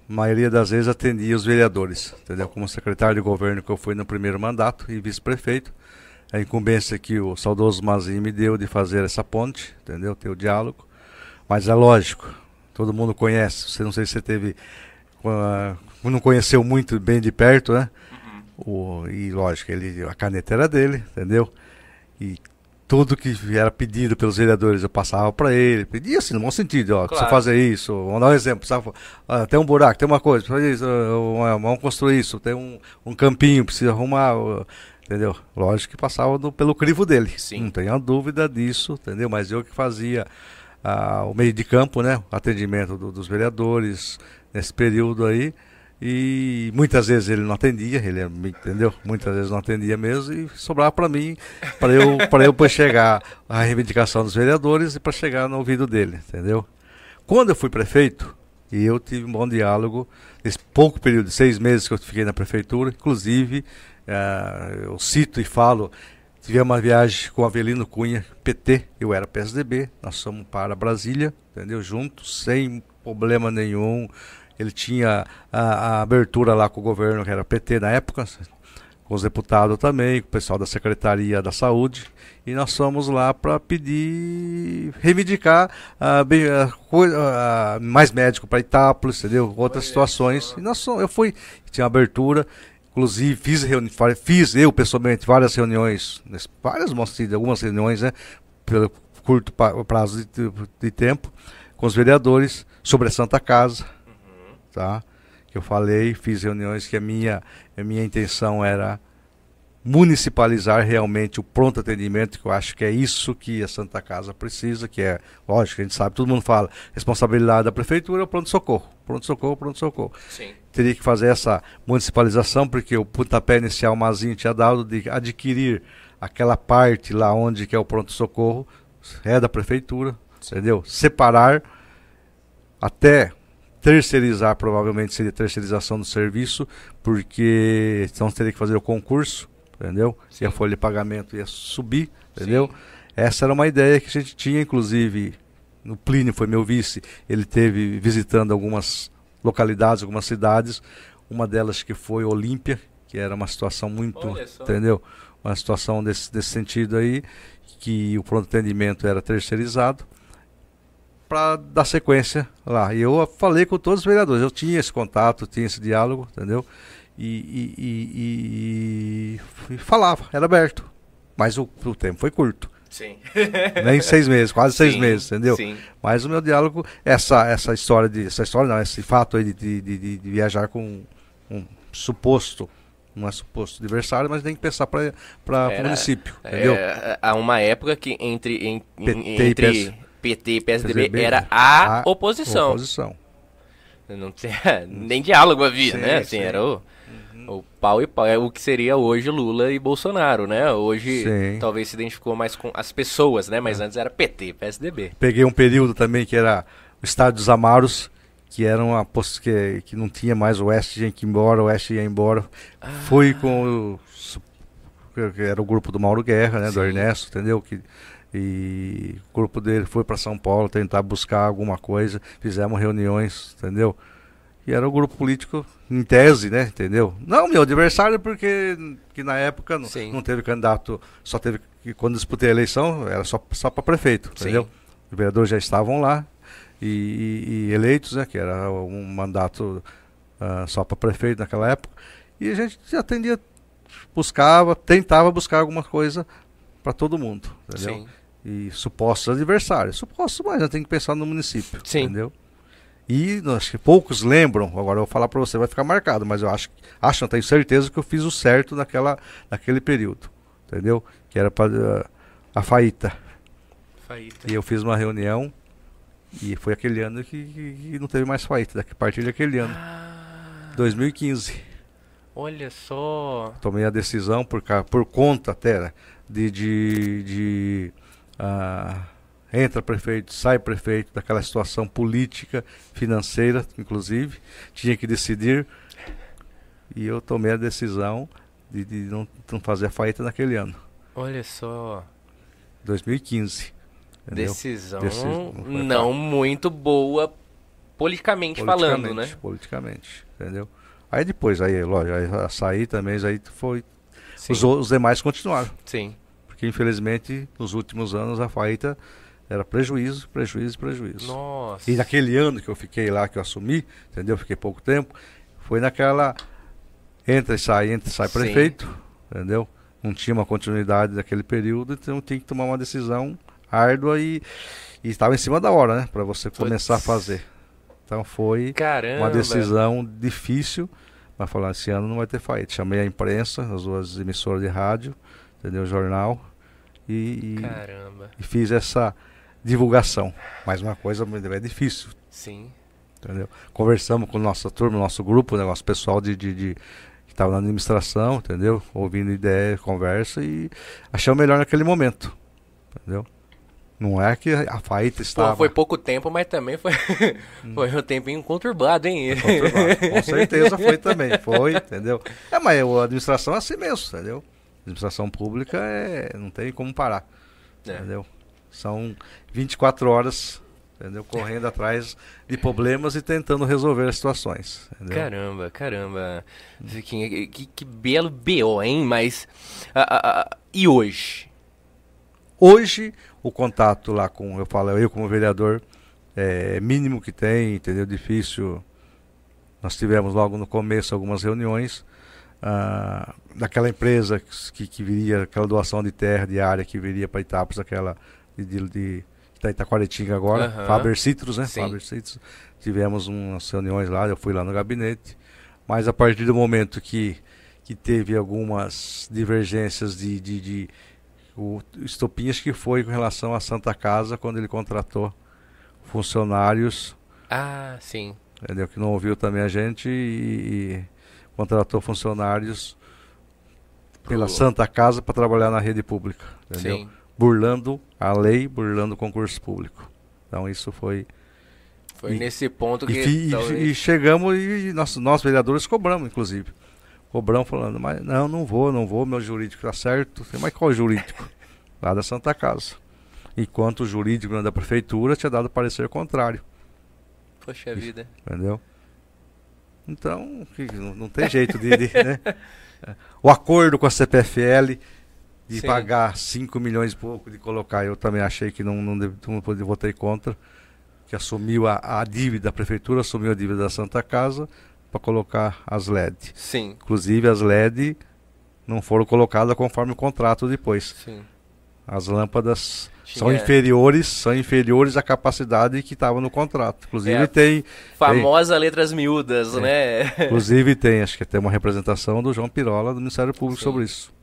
maioria das vezes, atendia os vereadores, entendeu? Como secretário de governo que eu fui no primeiro mandato e vice-prefeito. A incumbência que o saudoso Mazinho me deu de fazer essa ponte, entendeu? Ter o diálogo. Mas é lógico, todo mundo conhece. Você não sei se você teve. Não conheceu muito bem de perto, né? Uhum. O, e lógico, ele, a caneta era dele, entendeu? E tudo que era pedido pelos vereadores eu passava para ele, pedia assim, no bom sentido, ó, claro. fazer isso, vamos dar um exemplo, precisava, ah, tem um buraco, tem uma coisa, isso, vamos construir isso, tem um, um campinho, precisa arrumar, entendeu? Lógico que passava do, pelo crivo dele, Sim. não tenha dúvida disso, entendeu? Mas eu que fazia o meio de campo, né, o atendimento do, dos vereadores nesse período aí, e muitas vezes ele não atendia, ele entendeu? Muitas vezes não atendia mesmo e sobrava para mim, para eu (laughs) para eu chegar à reivindicação dos vereadores e para chegar no ouvido dele, entendeu? Quando eu fui prefeito, e eu tive um bom diálogo nesse pouco período seis meses que eu fiquei na prefeitura, inclusive uh, eu cito e falo Tivemos uma viagem com Avelino Cunha, PT, eu era PSDB, nós fomos para Brasília, entendeu? Juntos, sem problema nenhum, ele tinha a, a, abertura lá com o governo, que era PT na época, com os deputados também, com o pessoal da Secretaria da Saúde, e nós fomos lá para pedir, reivindicar uh, bem, uh, mais médico para Itápolis, entendeu? Outras situações. E nós eu fui, tinha abertura, inclusive fiz, fiz eu pessoalmente várias reuniões, várias algumas reuniões, né? Pelo curto prazo de, de tempo, com os vereadores sobre a Santa Casa tá? Que eu falei, fiz reuniões que a minha, a minha intenção era municipalizar realmente o pronto atendimento, que eu acho que é isso que a Santa Casa precisa, que é, lógico, a gente sabe, todo mundo fala, responsabilidade da prefeitura é o pronto-socorro, pronto-socorro, pronto-socorro. Teria que fazer essa municipalização, porque o pontapé inicial Mazinho tinha dado de adquirir aquela parte lá onde que é o pronto-socorro, é da prefeitura, Sim. entendeu? Separar até terceirizar, provavelmente seria terceirização do serviço, porque então teria que fazer o concurso, entendeu? Sim. E a folha de pagamento ia subir, entendeu? Sim. Essa era uma ideia que a gente tinha, inclusive, no Plínio foi meu vice, ele teve visitando algumas localidades, algumas cidades, uma delas que foi Olímpia, que era uma situação muito, entendeu? Uma situação desse, desse sentido aí, que o pronto atendimento era terceirizado para dar sequência lá. E eu falei com todos os vereadores, eu tinha esse contato, tinha esse diálogo, entendeu? E, e, e, e falava, era aberto. Mas o, o, tempo foi curto. Sim. (laughs) Nem seis meses, quase seis sim, meses, entendeu? Sim. Mas o meu diálogo, essa, essa história de. Essa história não, esse fato aí de, de, de, de viajar com um suposto não é suposto adversário, mas tem que pensar para o município, é, entendeu? Há uma época que entre, em, PT, entre e PT e PSDB, era a, a oposição. oposição. Não tinha nem diálogo havia, sim, né? Assim, sim. era o. o pau e pau. É o que seria hoje Lula e Bolsonaro, né? Hoje sim. talvez se identificou mais com as pessoas, né? Mas é. antes era PT, PSDB. Peguei um período também que era o Estádio dos Amaros, que era uma que, que não tinha mais o Oeste, tinha que ir embora, o Oeste ia embora. Ah. Fui com o, era o grupo do Mauro Guerra, né? Sim. Do Ernesto, entendeu? Que, e o grupo dele foi para São Paulo tentar buscar alguma coisa, fizemos reuniões, entendeu? E era o grupo político em tese, né, entendeu? Não meu adversário porque que na época não, não, teve candidato, só teve quando disputei a eleição era só só para prefeito, Sim. entendeu? Os vereadores já estavam lá e, e, e eleitos, né, que era um mandato uh, só para prefeito naquela época. E a gente atendia, buscava, tentava buscar alguma coisa para todo mundo, entendeu? Sim e supostos adversários. Supostos, mas tem que pensar no município, Sim. entendeu? E acho que poucos lembram, agora eu vou falar para você, vai ficar marcado, mas eu acho, acho, não tenho certeza que eu fiz o certo naquela, naquele período, entendeu? Que era para uh, a Faíta. Faíta. E eu fiz uma reunião e foi aquele ano que, que, que não teve mais Faíta, a partir daquele ano, ah, 2015. Olha só. Tomei a decisão por, por conta até de, de, de ah, entra prefeito, sai prefeito, daquela situação política, financeira, inclusive, tinha que decidir. E eu tomei a decisão de, de não, não, fazer a faíta naquele ano. Olha só. 2015. Entendeu? Decisão Deci não muito boa politicamente, politicamente, falando, né? Politicamente, entendeu? Aí depois, aí, lógico, aí, a sair também, aí foi. Os, os demais continuaram. Sim porque infelizmente nos últimos anos a Faíta era prejuízo, prejuízo, prejuízo. Nossa. E naquele ano que eu fiquei lá, que eu assumi, entendeu? Fiquei pouco tempo, foi naquela entra e sai, entra e sai Sim. prefeito, entendeu? Não tinha uma continuidade daquele período, então tinha que tomar uma decisão árdua e, e estava em cima da hora, né? Para você começar a fazer. Então foi Caramba. uma decisão difícil, mas falar esse ano não vai ter Faíta. Chamei a imprensa, as duas emissoras de rádio, entendeu? Jornal e, e, fiz essa divulgação. Mas uma coisa é difícil. Sim. Entendeu? Conversamos com nossa turma, nosso grupo, né, nosso pessoal de, de, de que estava na administração, entendeu? Ouvindo ideia, conversa e achamos melhor naquele momento. Entendeu? Não é que a Faíta estava. Pô, foi pouco tempo, mas também foi, (laughs) foi um tempinho conturbado, hein? Conturbado. Com (laughs) certeza foi também. Foi, entendeu? É, mas a administração é assim mesmo, entendeu? administração pública é, não tem como parar. É. Entendeu? São 24 horas entendeu? correndo atrás de problemas e tentando resolver as situações. Entendeu? Caramba, caramba. Que, que, que belo BO, hein? Mas. e hoje? Hoje, o contato lá com, eu falo, eu como vereador, é mínimo que tem, entendeu? Difícil. Nós tivemos logo no começo algumas reuniões ah, daquela empresa que, que viria, aquela doação de terra, de área que viria para Itapas, aquela de, de, de Itaquaretinga agora, uhum. Faber Citrus, né? Sim. Faber Citrus. Tivemos umas reuniões lá, eu fui lá no gabinete, mas a partir do momento que, que teve algumas divergências de, de, de o estopinhas que foi com relação à Santa Casa quando ele contratou funcionários. Ah, sim. Entendeu? Que não ouviu também a gente e, e contratou funcionários pela Santa Casa para trabalhar na rede pública, entendeu? Sim. Burlando a lei, burlando o concurso público. Então isso foi foi e, nesse ponto que e, talvez... e chegamos e nós, nós vereadores cobramos inclusive. Cobramos falando, mas não, não vou, não vou, meu jurídico está certo. Mas qual jurídico? (laughs) Lá da Santa Casa. Enquanto o jurídico da prefeitura tinha dado parecer contrário. Poxa vida. Entendeu? Então, não tem jeito de. de né? (laughs) O acordo com a CPFL de Sim. pagar 5 milhões e pouco, de colocar, eu também achei que não, não, deve, não votei contra, que assumiu a, a dívida, a prefeitura assumiu a dívida da Santa Casa para colocar as LED. Sim. Inclusive as LED não foram colocadas conforme o contrato depois. Sim. As lâmpadas Tinha... são inferiores, são inferiores à capacidade que estava no contrato. Inclusive é tem famosa tem, letras miúdas, é, né? Inclusive tem, acho que tem uma representação do João Pirola do Ministério Público Sim. sobre isso.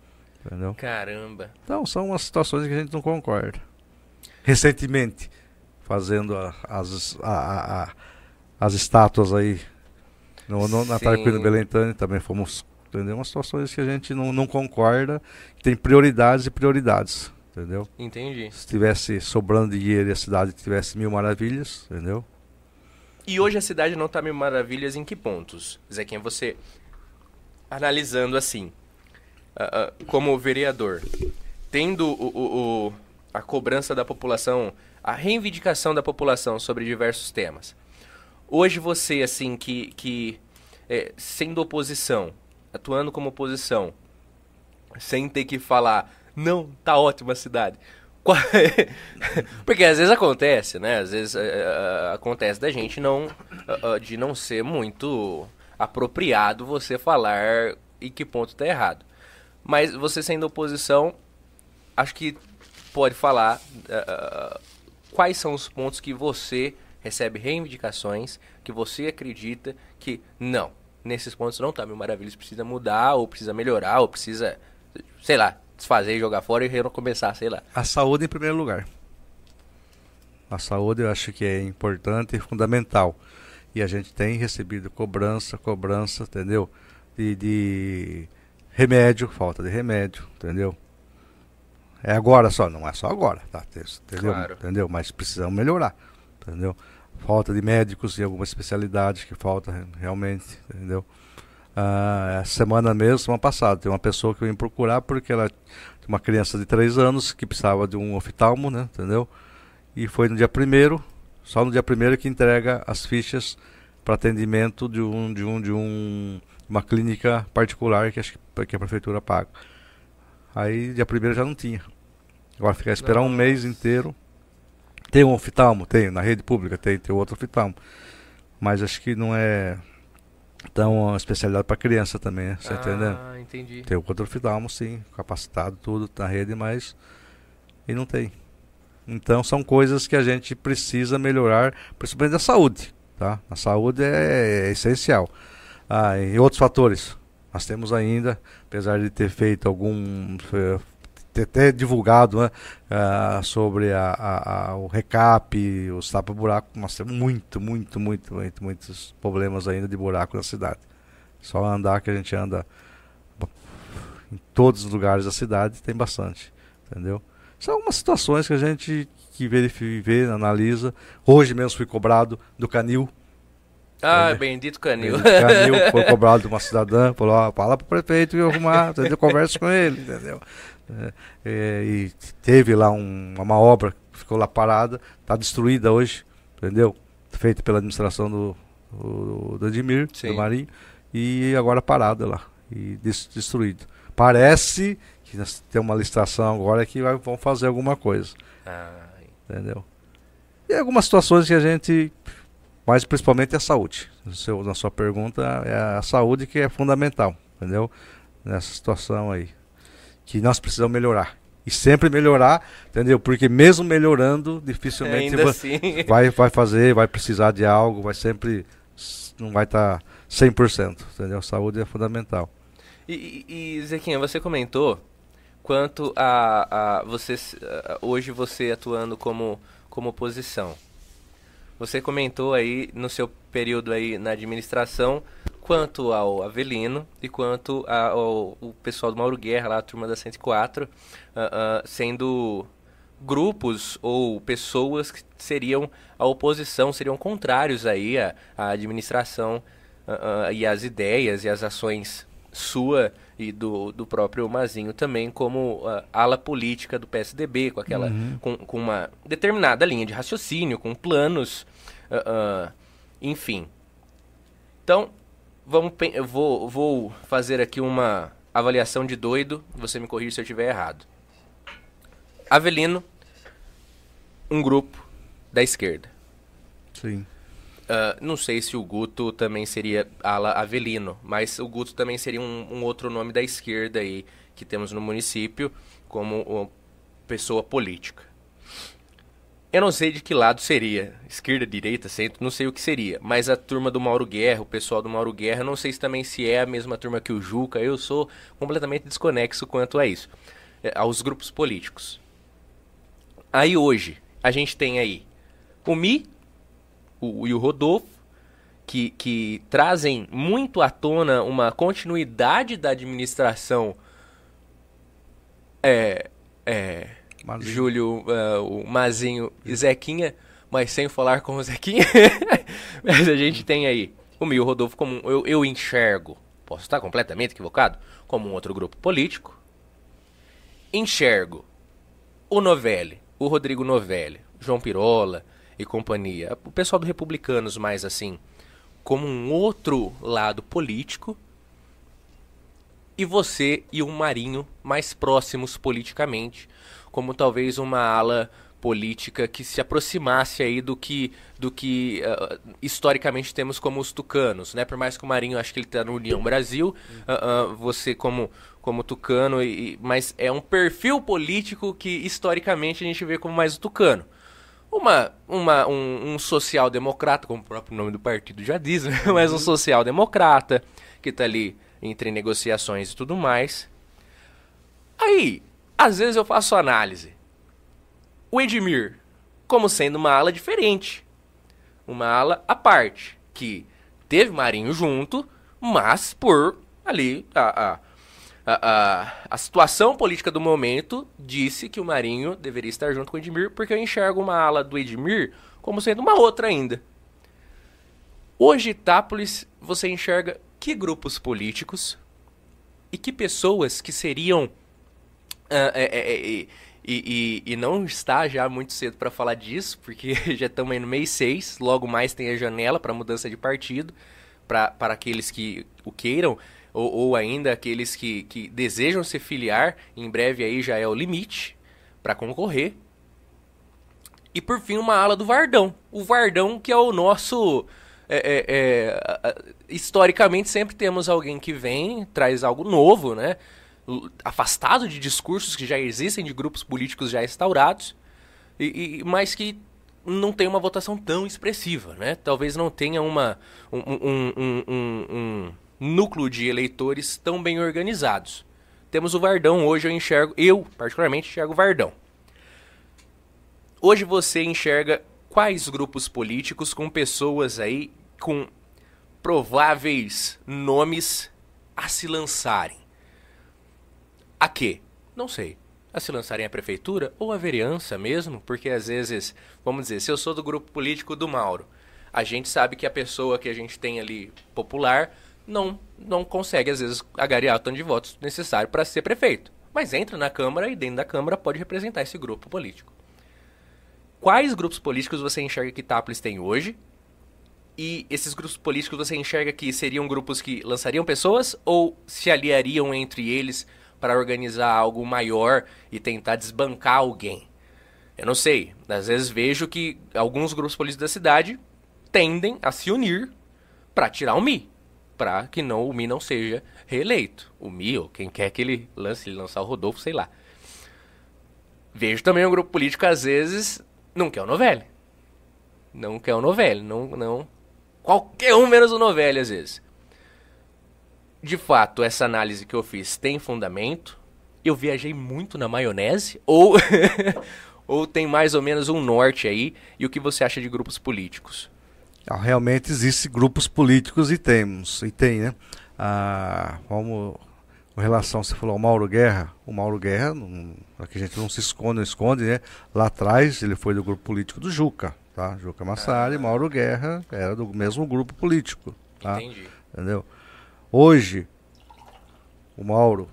Entendeu? Caramba. Então são umas situações que a gente não concorda. Recentemente, fazendo a, as, a, a, as estátuas aí no, no, na Tarquino Belentani também fomos entendeu? Umas situações que a gente não, não concorda, tem prioridades e prioridades, entendeu? Entendi. Se tivesse sobrando dinheiro e a cidade tivesse mil maravilhas, entendeu? E hoje a cidade não está mil maravilhas em que pontos? Zequinha, você analisando assim, como vereador, tendo o, o, o, a cobrança da população, a reivindicação da população sobre diversos temas. Hoje você, assim, que, que é, sendo oposição, atuando como oposição, sem ter que falar, não, tá ótima a cidade. (laughs) Porque às vezes acontece, né? Às vezes uh, acontece da gente não uh, de não ser muito apropriado você falar em que ponto tá errado. Mas você sendo oposição, acho que pode falar uh, quais são os pontos que você recebe reivindicações, que você acredita que não, nesses pontos não tá mil maravilhas, precisa mudar, ou precisa melhorar, ou precisa, sei lá, desfazer jogar fora e recomeçar, sei lá. A saúde em primeiro lugar. A saúde eu acho que é importante e fundamental. E a gente tem recebido cobrança, cobrança, entendeu? De, de remédio, falta de remédio, entendeu? É agora só, não é só agora, tá? Entendeu? Claro. Entendeu? Mas precisamos melhorar, entendeu? falta de médicos em algumas especialidades que falta realmente, entendeu? Ah, semana mesmo, semana passada, tem uma pessoa que eu vim procurar porque ela tinha uma criança de 3 anos que precisava de um oftalmo, né, entendeu? E foi no dia primeiro, só no dia primeiro que entrega as fichas para atendimento de um de um de um uma clínica particular que acho que a prefeitura paga. Aí dia primeiro já não tinha. Agora ficar esperar um mês inteiro tem um oftalmo? Tem, na rede pública tem, tem outro oftalmo. Mas acho que não é tão especialidade para criança também, né? Você ah, entendendo? entendi. Tem outro oftalmo, sim, capacitado, tudo na rede, mas e não tem. Então são coisas que a gente precisa melhorar, principalmente da saúde, tá? A saúde é, é essencial. Ah, e outros fatores. Nós temos ainda, apesar de ter feito algum ter até divulgado né, uh, sobre a, a, a, o recap, os tapa-buraco. Nós temos muito, muito, muito, muito, muitos problemas ainda de buraco na cidade. Só andar que a gente anda em todos os lugares da cidade tem bastante, entendeu? São algumas situações que a gente que verifica, vê, analisa. Hoje mesmo fui cobrado do canil. Ah, bendito canil. Bendito canil (laughs) foi cobrado de uma cidadã, falou, ó, fala pro prefeito eu arrumar, entendeu? Conversa com ele, entendeu? É, é, e teve lá um, uma obra que ficou lá parada, está destruída hoje, entendeu? Feita pela administração do, do, do Edmir, Sim. do Marinho, e agora parada lá, e destruído. Parece que nós temos uma licitação agora que vai, vão fazer alguma coisa. Entendeu? E algumas situações que a gente, mas principalmente a saúde. Seu, na sua pergunta, é a saúde que é fundamental, entendeu? Nessa situação aí que nós precisamos melhorar. E sempre melhorar, entendeu? Porque mesmo melhorando, dificilmente vai, assim. (laughs) vai, vai fazer, vai precisar de algo, vai sempre, não vai estar tá 100%, entendeu? Saúde é fundamental. E, e Zequinha, você comentou quanto a, a você, hoje você atuando como, como oposição. Você comentou aí no seu período aí na administração quanto ao Avelino e quanto ao, ao pessoal do Mauro Guerra, lá, a turma da 104, uh, uh, sendo grupos ou pessoas que seriam a oposição, seriam contrários aí à, à administração uh, e às ideias e às ações sua e do, do próprio Mazinho também como uh, ala política do PSDB, com aquela uhum. com, com uma determinada linha de raciocínio, com planos, uh, uh, enfim. Então, vamos, eu vou, vou fazer aqui uma avaliação de doido. Você me corrige se eu estiver errado. Avelino, um grupo da esquerda. Sim. Uh, não sei se o Guto também seria ala Avelino, mas o Guto também seria um, um, outro nome da esquerda aí que temos no município, como pessoa política. Eu não sei de que lado seria, esquerda, direita, centro, não sei o que seria, mas a turma do Mauro Guerra, o pessoal do Mauro Guerra, não sei se também se é a mesma turma que o Juca, eu sou completamente desconexo quanto a isso, é, aos grupos políticos. Aí hoje, a gente tem aí o Mi o, e o Rodolfo, que, que trazem muito à tona uma continuidade da administração é, é, Mazinho. Júlio, uh, o Mazinho e Zequinha, mas sem falar com o Zequinha. (laughs) mas a gente tem aí o Mil Rodolfo como eu, eu enxergo, posso estar completamente equivocado, como um outro grupo político. Enxergo o Novelli, o Rodrigo Novelli, João Pirola e companhia, o pessoal do Republicanos mais assim, como um outro lado político e você e o Marinho mais próximos politicamente, como talvez uma ala política que se aproximasse aí do que do que uh, historicamente temos como os tucanos, né? Por mais que o Marinho acho que ele está no União Brasil, uh, uh, você como como tucano, e, mas é um perfil político que historicamente a gente vê como mais o tucano. Uma, uma, um, um social-democrata, como o próprio nome do partido já diz, né? (laughs) mas um social-democrata que está ali entre negociações e tudo mais. Aí, às vezes eu faço análise. O Edmir, como sendo uma ala diferente. Uma ala à parte. Que teve Marinho junto, mas por ali a, a, a, a, situação política do momento disse que o Marinho deveria estar junto com o Edmir, porque eu enxergo uma ala do Edmir como sendo uma outra ainda. Hoje, Itápolis, você enxerga que grupos políticos e que pessoas que seriam Uh, é, é, é, e, e, e, não está já muito cedo para falar disso, porque (laughs) já estamos aí no mês 6, logo mais tem a janela para mudança de partido, para aqueles que o queiram, ou, ou ainda aqueles que, que desejam se filiar, em breve aí já é o limite para concorrer. E por fim, uma ala do Vardão. O Vardão que é o nosso. É, é, é, historicamente sempre temos alguém que vem, traz algo novo, né? afastado de discursos que já existem, de grupos políticos já instaurados, e, e, mas que não tem uma votação tão expressiva, né? Talvez não tenha uma, um, um, um, um, núcleo de eleitores tão bem organizados. Temos o Vardão, hoje eu enxergo, eu particularmente enxergo o Vardão. Hoje você enxerga quais grupos políticos com pessoas aí com prováveis nomes a se lançarem? A quê? Não sei. A se lançarem a prefeitura ou a vereança mesmo, porque às vezes, vamos dizer, se eu sou do grupo político do Mauro, a gente sabe que a pessoa que a gente tem ali popular não não consegue às vezes agariar o tanto de votos necessário para ser prefeito, mas entra na Câmara e dentro da Câmara pode representar esse grupo político. Quais grupos políticos você enxerga que Itápolis tem hoje? E esses grupos políticos você enxerga que seriam grupos que lançariam pessoas ou se aliariam entre eles para organizar algo maior e tentar desbancar alguém. Eu não sei, às vezes vejo que alguns grupos políticos da cidade tendem a se unir para tirar o Mi, para que não o Mi não seja reeleito. O Mi ou quem quer que ele lance, ele lançar o Rodolfo, sei lá. Vejo também um grupo político às vezes não quer o Novelli. Não quer o Novelli, não não qualquer um menos o Novelli às vezes de fato, essa análise que eu fiz tem fundamento? Eu viajei muito na maionese? Ou, (laughs) ou tem mais ou menos um norte aí? E o que você acha de grupos políticos? Ah, realmente existem grupos políticos e temos, e tem, né? Ah, vamos, com relação, você falou o Mauro Guerra, o Mauro Guerra, aqui a gente não se esconde, não esconde, né? Lá atrás ele foi do grupo político do Juca, tá? Juca Massari, ah. Mauro Guerra era do mesmo grupo político, tá? Entendi. Entendeu? Hoje, o Mauro,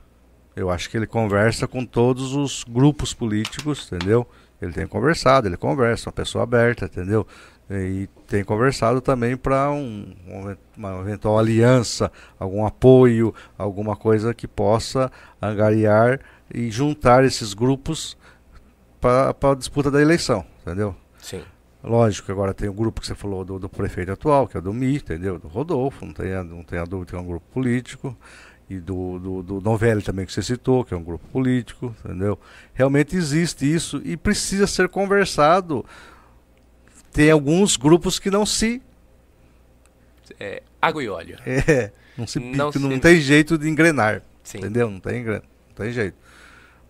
eu acho que ele conversa com todos os grupos políticos, entendeu? Ele tem conversado, ele conversa, uma pessoa aberta, entendeu? E tem conversado também para um, uma eventual aliança, algum apoio, alguma coisa que possa angariar e juntar esses grupos para a disputa da eleição, entendeu? Sim. Lógico que agora tem o grupo que você falou do, do prefeito atual, que é do MI, entendeu? Do Rodolfo, não tem, não tem a dúvida que é um grupo político. e do, do, do Novelli também que você citou, que é um grupo político, entendeu? Realmente existe isso e precisa ser conversado. Tem alguns grupos que não se. É, água e óleo. É, não se não, se... não tem jeito de engrenar. Sim. Entendeu? Não tem, não tem jeito.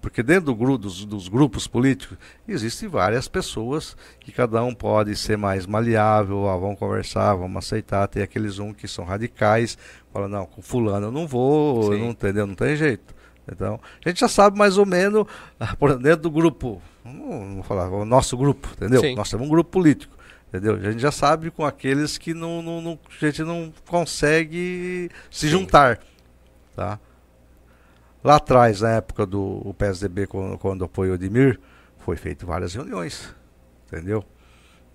Porque dentro do, dos, dos, grupos políticos existem várias pessoas que cada um pode ser mais maleável, ah, vamos conversar, vamos aceitar. Tem aqueles um que são radicais, falam, não, com fulano eu não vou, não, entendeu? Não tem jeito. Então, a gente já sabe mais ou menos, ah, por dentro do grupo, vou falar, o nosso grupo, entendeu? Sim. Nós temos um grupo político. Entendeu? A gente já sabe com aqueles que não, não, não a gente não consegue se Sim. juntar. Tá? Lá atrás, na época do PSDB, quando, quando apoiou o Edmir, foi feito várias reuniões, entendeu?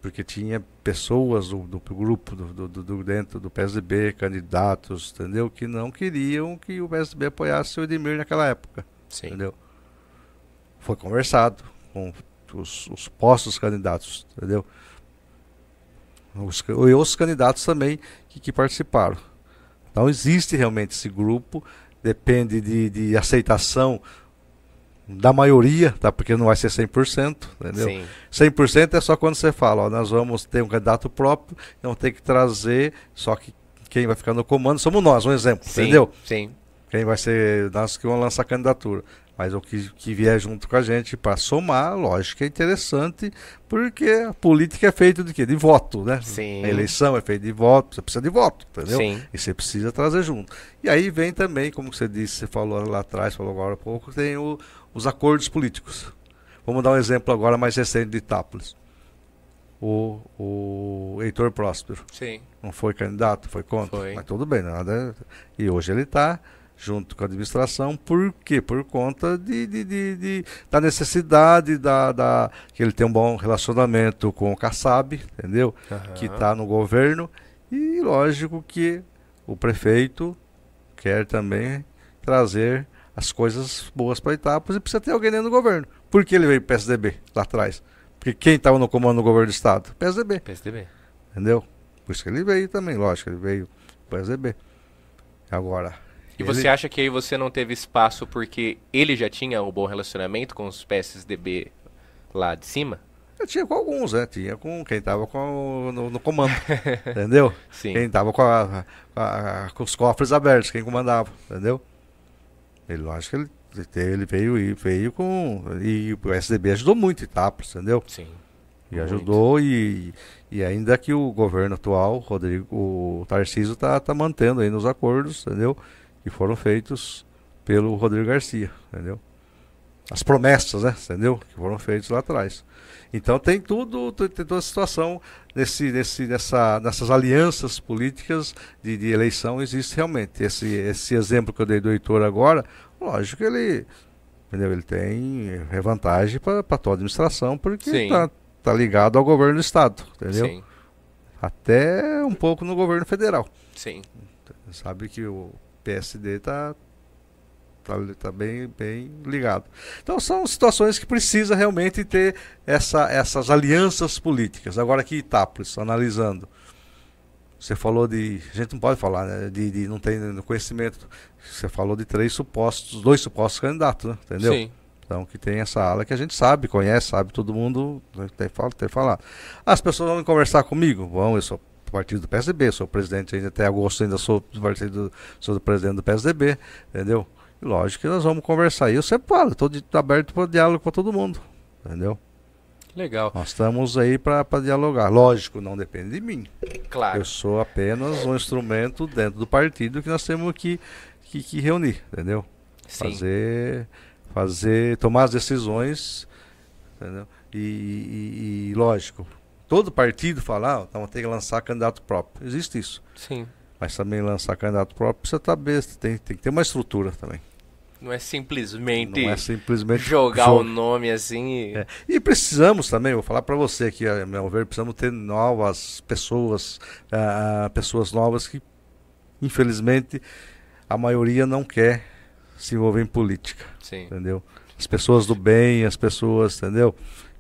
Porque tinha pessoas do, do grupo do, do, do, dentro do PSDB, candidatos, entendeu? Que não queriam que o PSDB apoiasse o Edmir naquela época, Sim. entendeu? Foi conversado com os, os postos candidatos, entendeu? Os, e os candidatos também que, que participaram. Então existe realmente esse grupo depende de, de aceitação da maioria, tá? Porque não vai ser 100%, entendeu? Sim. 100% é só quando você fala, ó, nós vamos ter um candidato próprio, não tem que trazer, só que quem vai ficar no comando somos nós, um exemplo, sim, entendeu? Sim. Quem vai ser nós que vamos lançar a candidatura. Mas o que, que vier junto com a gente para somar, lógico que é interessante, porque a política é feita de quê? De voto, né? Sim. A eleição é feita de voto, você precisa de voto, entendeu? Sim. E você precisa trazer junto. E aí vem também, como você disse, você falou lá atrás, falou agora há pouco, tem o, os acordos políticos. Vamos dar um exemplo agora mais recente de Itápolis. O, o Heitor Próspero. Sim. Não foi candidato, foi contra. Foi. Mas tudo bem, nada. E hoje ele está junto com a administração, por quê? Por conta de, de, de, de da necessidade da, da, que ele tem um bom relacionamento com o Kassab, entendeu? Uhum. Que está no governo. E lógico que o prefeito quer também trazer as coisas boas para Etapas e precisa ter alguém dentro do governo. Por que ele veio para o PSDB lá atrás? Porque quem estava no comando do governo do Estado? PSDB. PSDB. Entendeu? Por isso que ele veio também, lógico, ele veio para o PSDB. Agora, e você acha que aí você não teve espaço porque ele já tinha um bom relacionamento com os PSDB lá de cima? Eu tinha com alguns, né? Tinha com quem estava no, no, comando, (laughs) entendeu? Sim. Quem estava com, com, os cofres abertos, quem comandava, entendeu? Ele, lógico que ele, ele veio e veio com. E o SDB ajudou muito Itápolis, entendeu? Sim. E muito. ajudou, e, e ainda que o governo atual, Rodrigo, o Tarcísio, está tá mantendo aí nos acordos, entendeu? Que foram feitos pelo Rodrigo Garcia, entendeu? As promessas, né, entendeu? Que foram feitas lá atrás. Então tem tudo, tem toda a situação nesse, nesse, nessa, nessas alianças políticas de, de, eleição existe realmente. Esse, esse exemplo que eu dei do Heitor agora, lógico que ele, entendeu? ele tem vantagem para toda a administração, porque está tá ligado ao governo do Estado, entendeu? Sim. Até um pouco no governo federal. Sim. Sabe que o PSD está tá, tá bem, bem ligado. Então são situações que precisa realmente ter essa, essas alianças políticas. Agora aqui Itápolis, analisando. Você falou de. A gente não pode falar, né? De, de não tem conhecimento. Você falou de três supostos, dois supostos candidatos, né? entendeu? Sim. Então que tem essa ala que a gente sabe, conhece, sabe, todo mundo tem que falar. As pessoas vão conversar comigo? Vão, eu sou partido do PSDB, sou presidente ainda até agosto, ainda sou do partido, sou do presidente do PSDB, entendeu? E lógico que nós vamos conversar. E eu sempre falo, estou aberto para diálogo com todo mundo, entendeu? Legal. Nós estamos aí para dialogar. Lógico, não depende de mim. Claro. Eu sou apenas um instrumento dentro do partido que nós temos que, que, que reunir, entendeu? Sim. Fazer, fazer, tomar as decisões, entendeu? E, e, e lógico, todo partido falar, ah, então tem que lançar candidato próprio. Existe isso. Sim. Mas também lançar candidato próprio precisa estar besta, tem, tem que ter uma estrutura também. Não é simplesmente, Não é simplesmente jogar o nome assim. E... É. e precisamos também, vou falar para você aqui, a meu ver, precisamos ter novas pessoas, uh, pessoas novas que, infelizmente, a maioria não quer se envolver em política. Sim. Entendeu? As pessoas do bem, as pessoas, entendeu?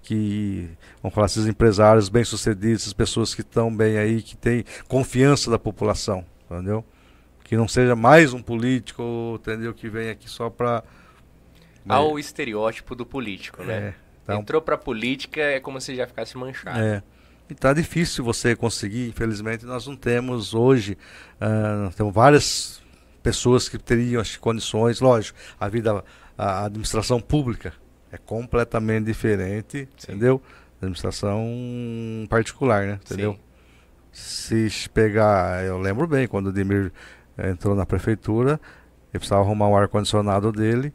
que, vamos falar, esses empresários bem-sucedidos, essas pessoas que estão bem aí, que têm confiança da população, entendeu? que não seja mais um político, entendeu? Que vem aqui só para Há o estereótipo do político, né? É, então, Entrou pra política é como se já ficasse manchado. É. E tá difícil você conseguir, infelizmente nós não temos hoje, uh, temos várias pessoas que teriam as condições, lógico, a vida, a administração pública é completamente diferente, Sim. entendeu? Administração particular, né? Entendeu? Sim. Se pegar, eu lembro bem, quando o Demir entrou na prefeitura, ele precisava arrumar o ar-condicionado dele,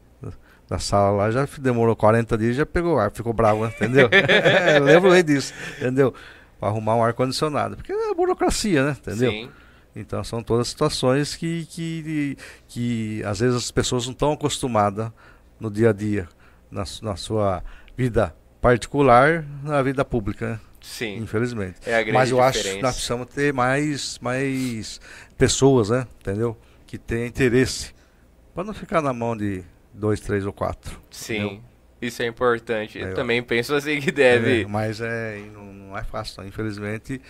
da sala lá, já demorou 40 dias, já pegou ar, ficou bravo, entendeu? (laughs) eu lembro bem disso, entendeu? Para arrumar um ar-condicionado, porque é burocracia, né? Entendeu? Sim. Então são todas situações que, que, que às vezes as pessoas não estão acostumadas no dia a dia, na, na sua vida particular, na vida pública, né? Sim. Infelizmente. É a grande Mas eu diferença. acho que nós precisamos ter mais, mais pessoas, né? Entendeu? Que tenham interesse. Para não ficar na mão de dois, três ou quatro. Sim. Entendeu? Isso é importante. Eu É, também penso assim que deve. É, mas é, não, não é fácil, não. infelizmente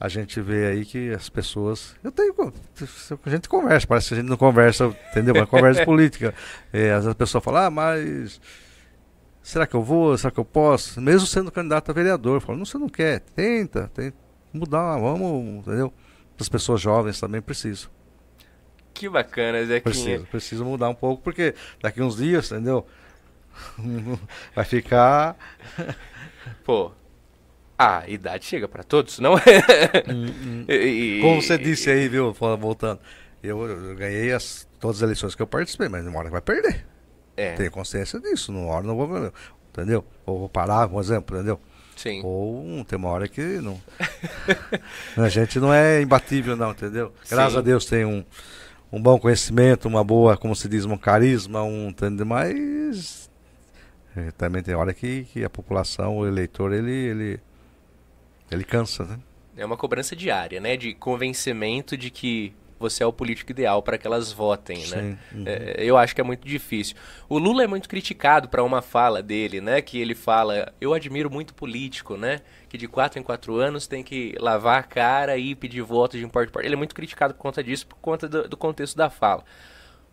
a gente vê aí que as pessoas. Eu tenho. A gente conversa, parece que a gente não conversa, entendeu? Uma conversa (laughs) política. É, às vezes a pessoa fala, ah, mas. Será que eu vou? Será que eu posso? Mesmo sendo candidato a vereador. Falo, não, você não quer. Tenta, tenta mudar, vamos, entendeu? As pessoas jovens também precisam. Que bacana, Zequinha. Precisa, precisa mudar um pouco, porque daqui uns dias, entendeu? (laughs) Vai ficar. (laughs) Pô. A idade chega pra todos, não é? (laughs) E- Como você disse aí, viu? Voltando. Eu, eu ganhei as, todas as eleições que eu participei, mas hora que vai perder. É, Tenho consciência disso. Numa hora não vou. Entendeu? Ou vou parar, por exemplo, entendeu? sim. Ou hum, tem uma hora que não. (laughs) a gente não é imbatível, não, entendeu? Graças Sim. a Deus tem um, um bom conhecimento, uma boa, como se diz, um carisma, um. Entendeu? Mas. é, também tem hora que, que a população, o eleitor, ele. ele ele cansa, né? É uma cobrança diária, né? De convencimento de que você é o político ideal para que elas votem, né? Sim, uhum. É, eu acho que é muito difícil. O Lula é muito criticado para uma fala dele, né? Que ele fala, eu admiro muito político, né? Que de quatro em quatro anos tem que lavar a cara e pedir voto de importe por Ele é muito criticado por conta disso, por conta do, do contexto da fala.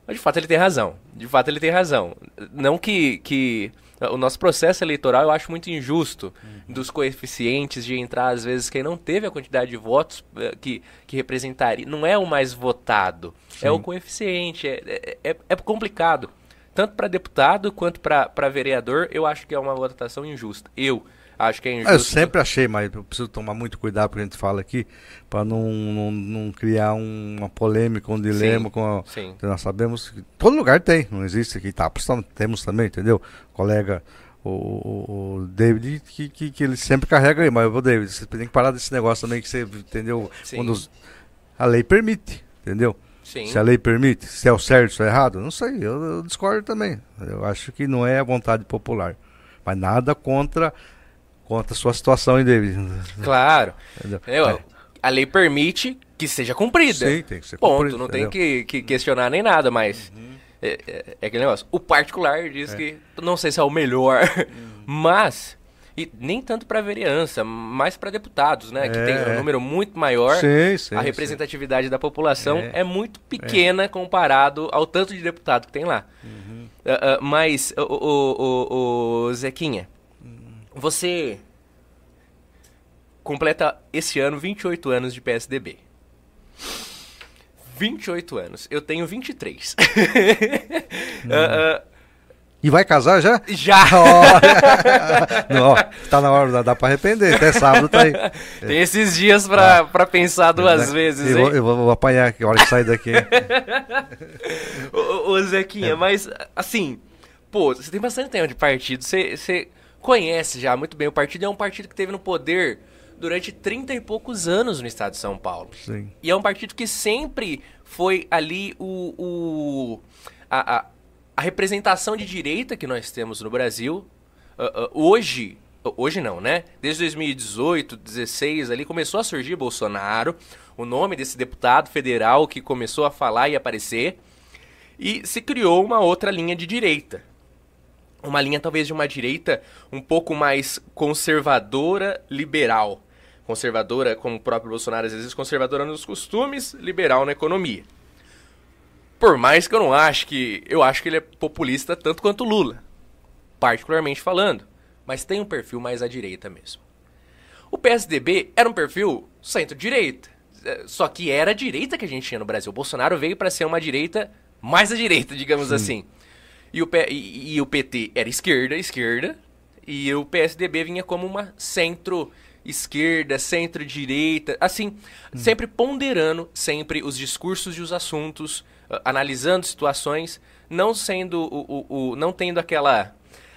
Mas de fato ele tem razão. De fato ele tem razão. Não que, que o nosso processo eleitoral eu acho muito injusto dos coeficientes de entrar às vezes quem não teve a quantidade de votos eh, que, que representaria. Não é o mais votado, é o coeficiente. É, é, é complicado. Tanto para deputado quanto para vereador, eu acho que é uma votação injusta. Eu acho que é injusto. Eu sempre achei, mas eu preciso tomar muito cuidado porque a gente fala aqui, para não, não, não criar um- uma polêmica, um dilema Sim, com a, sim. Nós sabemos que todo lugar tem, não existe aqui, tá? Temos também, entendeu? Colega, o, o- o David, que, que, que ele sempre carrega aí, mas o David, você tem que parar desse negócio também que você, entendeu? Sim. Quando a lei permite, entendeu? Sim. Se a lei permite, se é o certo, se é errado, não sei, eu, eu discordo também. Eu acho que não é a vontade popular. Mas nada contra, contra a sua situação, hein, David? Claro. Eu- É. A lei permite que seja cumprida. Sim, tem que ser Ponto, cumprido, não tem? Uhum. que, que questionar nem nada, mas é, é- é aquele negócio. O particular diz que não sei se é o melhor, Uhum. (laughs) mas e nem tanto para vereança, mais para deputados, né, que É, tem um é. número muito maior. Sim, sim, a sim. representatividade da população É. é, muito pequena comparado ao tanto de deputado que tem lá. Uhum. Ah, ah, mas, o, o, o- o Zequinha, Uhum. Você completa esse ano 28 anos de PSDB. 28 anos. Eu tenho 23. (laughs) Ah, ah, E vai casar já? já! não, (laughs) ó, tá na hora, dá, pra arrepender. Até sábado tá aí. (laughs) Tem esses dias pra, pra pensar duas vezes, eu, hein? vou, eu vou, apanhar aqui, a hora que sair daqui. Ô, ô, ô, Zequinha, É. mas assim, pô, você tem bastante tempo de partido, você, você conhece já muito bem o partido, é um partido que teve no poder durante 30 e poucos anos no estado de São Paulo. Sim. E é um partido que sempre foi ali o, o a, a, a representação de direita que nós temos no Brasil. Ah, ah, hoje, hoje não, né? Desde 2018, 16 ali começou a surgir Bolsonaro, o nome desse deputado federal que começou a falar e aparecer, e se criou uma outra linha de direita. Uma linha talvez de uma direita um pouco mais conservadora, liberal. Conservadora, como o próprio Bolsonaro às vezes, conservadora nos costumes, liberal na economia. Por mais que eu não acho que. Eu acho que ele é populista tanto quanto Lula. Particularmente falando. Mas tem um perfil mais à direita mesmo. O PSDB era um perfil centro-direita. É, só que era a direita que a gente tinha no Brasil. O Bolsonaro veio para ser uma direita mais à direita, digamos Sim. assim. E o, P, e, e o PT era esquerda, esquerda. E o PSDB vinha como uma centro-esquerda, centro-direita. Assim, hum. sempre ponderando sempre os discursos e os assuntos, uh, analisando situações, não sendo o, o, o não tendo aquela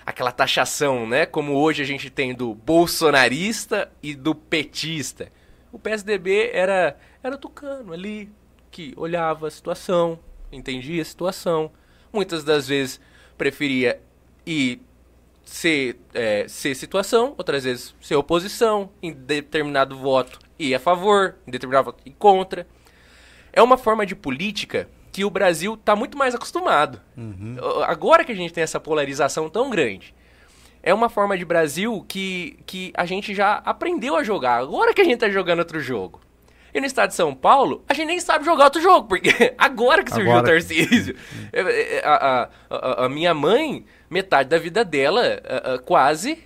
aquela taxação, né? Como hoje a gente tem do bolsonarista e do petista. O PSDB era, era tucano ali, que olhava a situação, entendia a situação. Muitas das vezes preferia ir ser, é, ser situação, outras vezes ser oposição, em determinado voto ir a favor, em determinado voto ir contra. É uma forma de política que o Brasil está muito mais acostumado. Uhum. Agora que a gente tem essa polarização tão grande, é uma forma de Brasil que, que a gente já aprendeu a jogar. Agora que a gente está jogando outro jogo. E no estado de São Paulo, a gente nem sabe jogar outro jogo, porque (laughs) agora que surgiu agora. o Tarcísio. É, é, é, a, a, a, minha mãe, metade da vida dela, a, quase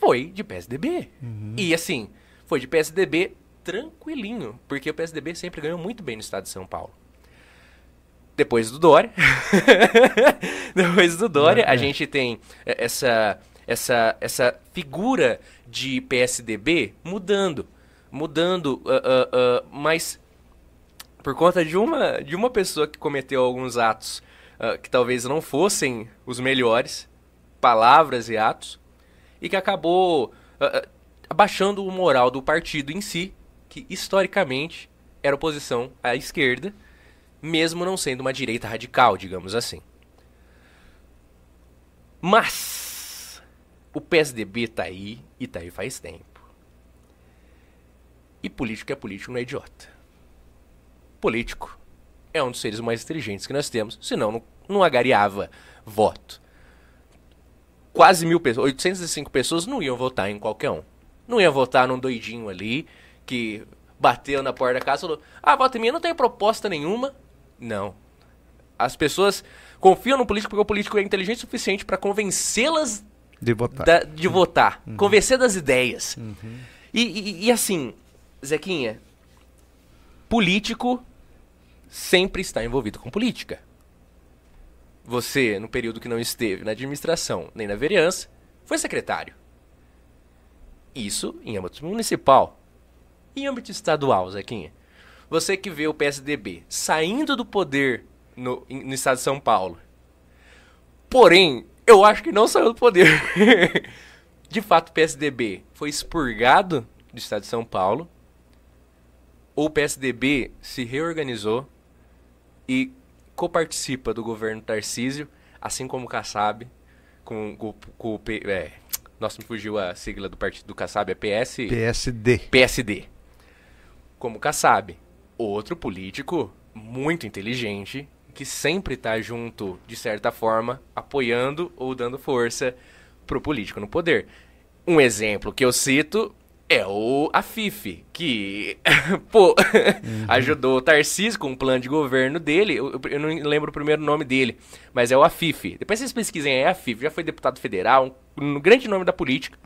foi de PSDB. Uhum. E assim, foi de PSDB tranquilinho, porque o PSDB sempre ganhou muito bem no estado de São Paulo. Depois do Dória. (laughs) Depois do Dória, é, a gente tem essa, essa, essa figura de PSDB mudando. Mudando, uh, uh, uh, mas por conta de uma, de uma pessoa que cometeu alguns atos que talvez não fossem os melhores, palavras e atos, e que acabou abaixando o moral do partido em si, que historicamente era oposição à esquerda mesmo não sendo uma direita radical, digamos assim. Mas o PSDB tá aí e tá aí faz tempo. E político é político, não é idiota. Político é um dos seres mais inteligentes que nós temos, senão não, não agariava voto. Quase mil pessoas, 805 pessoas não iam votar em qualquer um. Não iam votar num doidinho ali que bateu na porta da casa e falou: Ah, vota em mim, não tem proposta nenhuma, não. As pessoas confiam no político porque o político é inteligente o suficiente para convencê-las de votar. Da, de votar. Uhum. Convencer das ideias. Uhum. E, e, e assim, Zequinha, político sempre está envolvido com política. Você, no período que não esteve na administração nem na vereança, foi secretário. Isso em âmbito municipal. Em âmbito estadual, Zequinha. Você que vê o PSDB saindo do poder no, no estado de São Paulo. Porém, eu acho que não saiu do poder. (laughs) de fato, o PSDB foi expurgado do estado de São Paulo. Ou o PSDB se reorganizou e coparticipa do governo Tarcísio, assim como o Kassab, com, com, com o. É, nossa, me fugiu a sigla do partido do Kassab, é PS... PSD. PSD. Como o Kassab outro político muito inteligente que sempre está junto, de certa forma, apoiando ou dando força pro político no poder. Um exemplo que eu cito é o Afif, que, (laughs) pô, uhum. ajudou o Tarcísio com o plano de governo dele. Eu, eu, não lembro o primeiro nome dele, mas é o Afif. Depois vocês pesquisem, é Afif. Já foi deputado federal, um, um grande nome da política.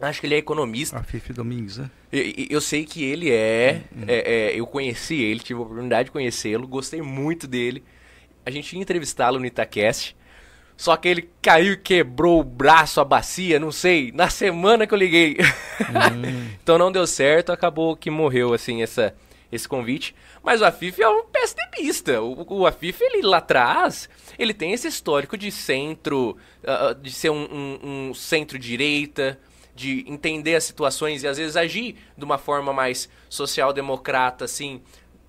Acho que ele é economista. A Fifi Domingues, né? Eu, eu, sei que ele é, hum, hum. é, é, Eu conheci ele, tive a oportunidade de conhecê-lo, gostei muito dele. A gente ia entrevistá-lo no Itacast. Só que ele caiu e quebrou o braço, a bacia, não sei, na semana que eu liguei. (laughs) Hum. então não deu certo, acabou que morreu, assim, essa, esse convite. Mas o Afif é um PSDBista. O, o Afif, ele lá atrás, ele tem esse histórico de centro, uh, de ser um, um, um centro-direita, de entender as situações e às vezes agir de uma forma mais social-democrata, assim,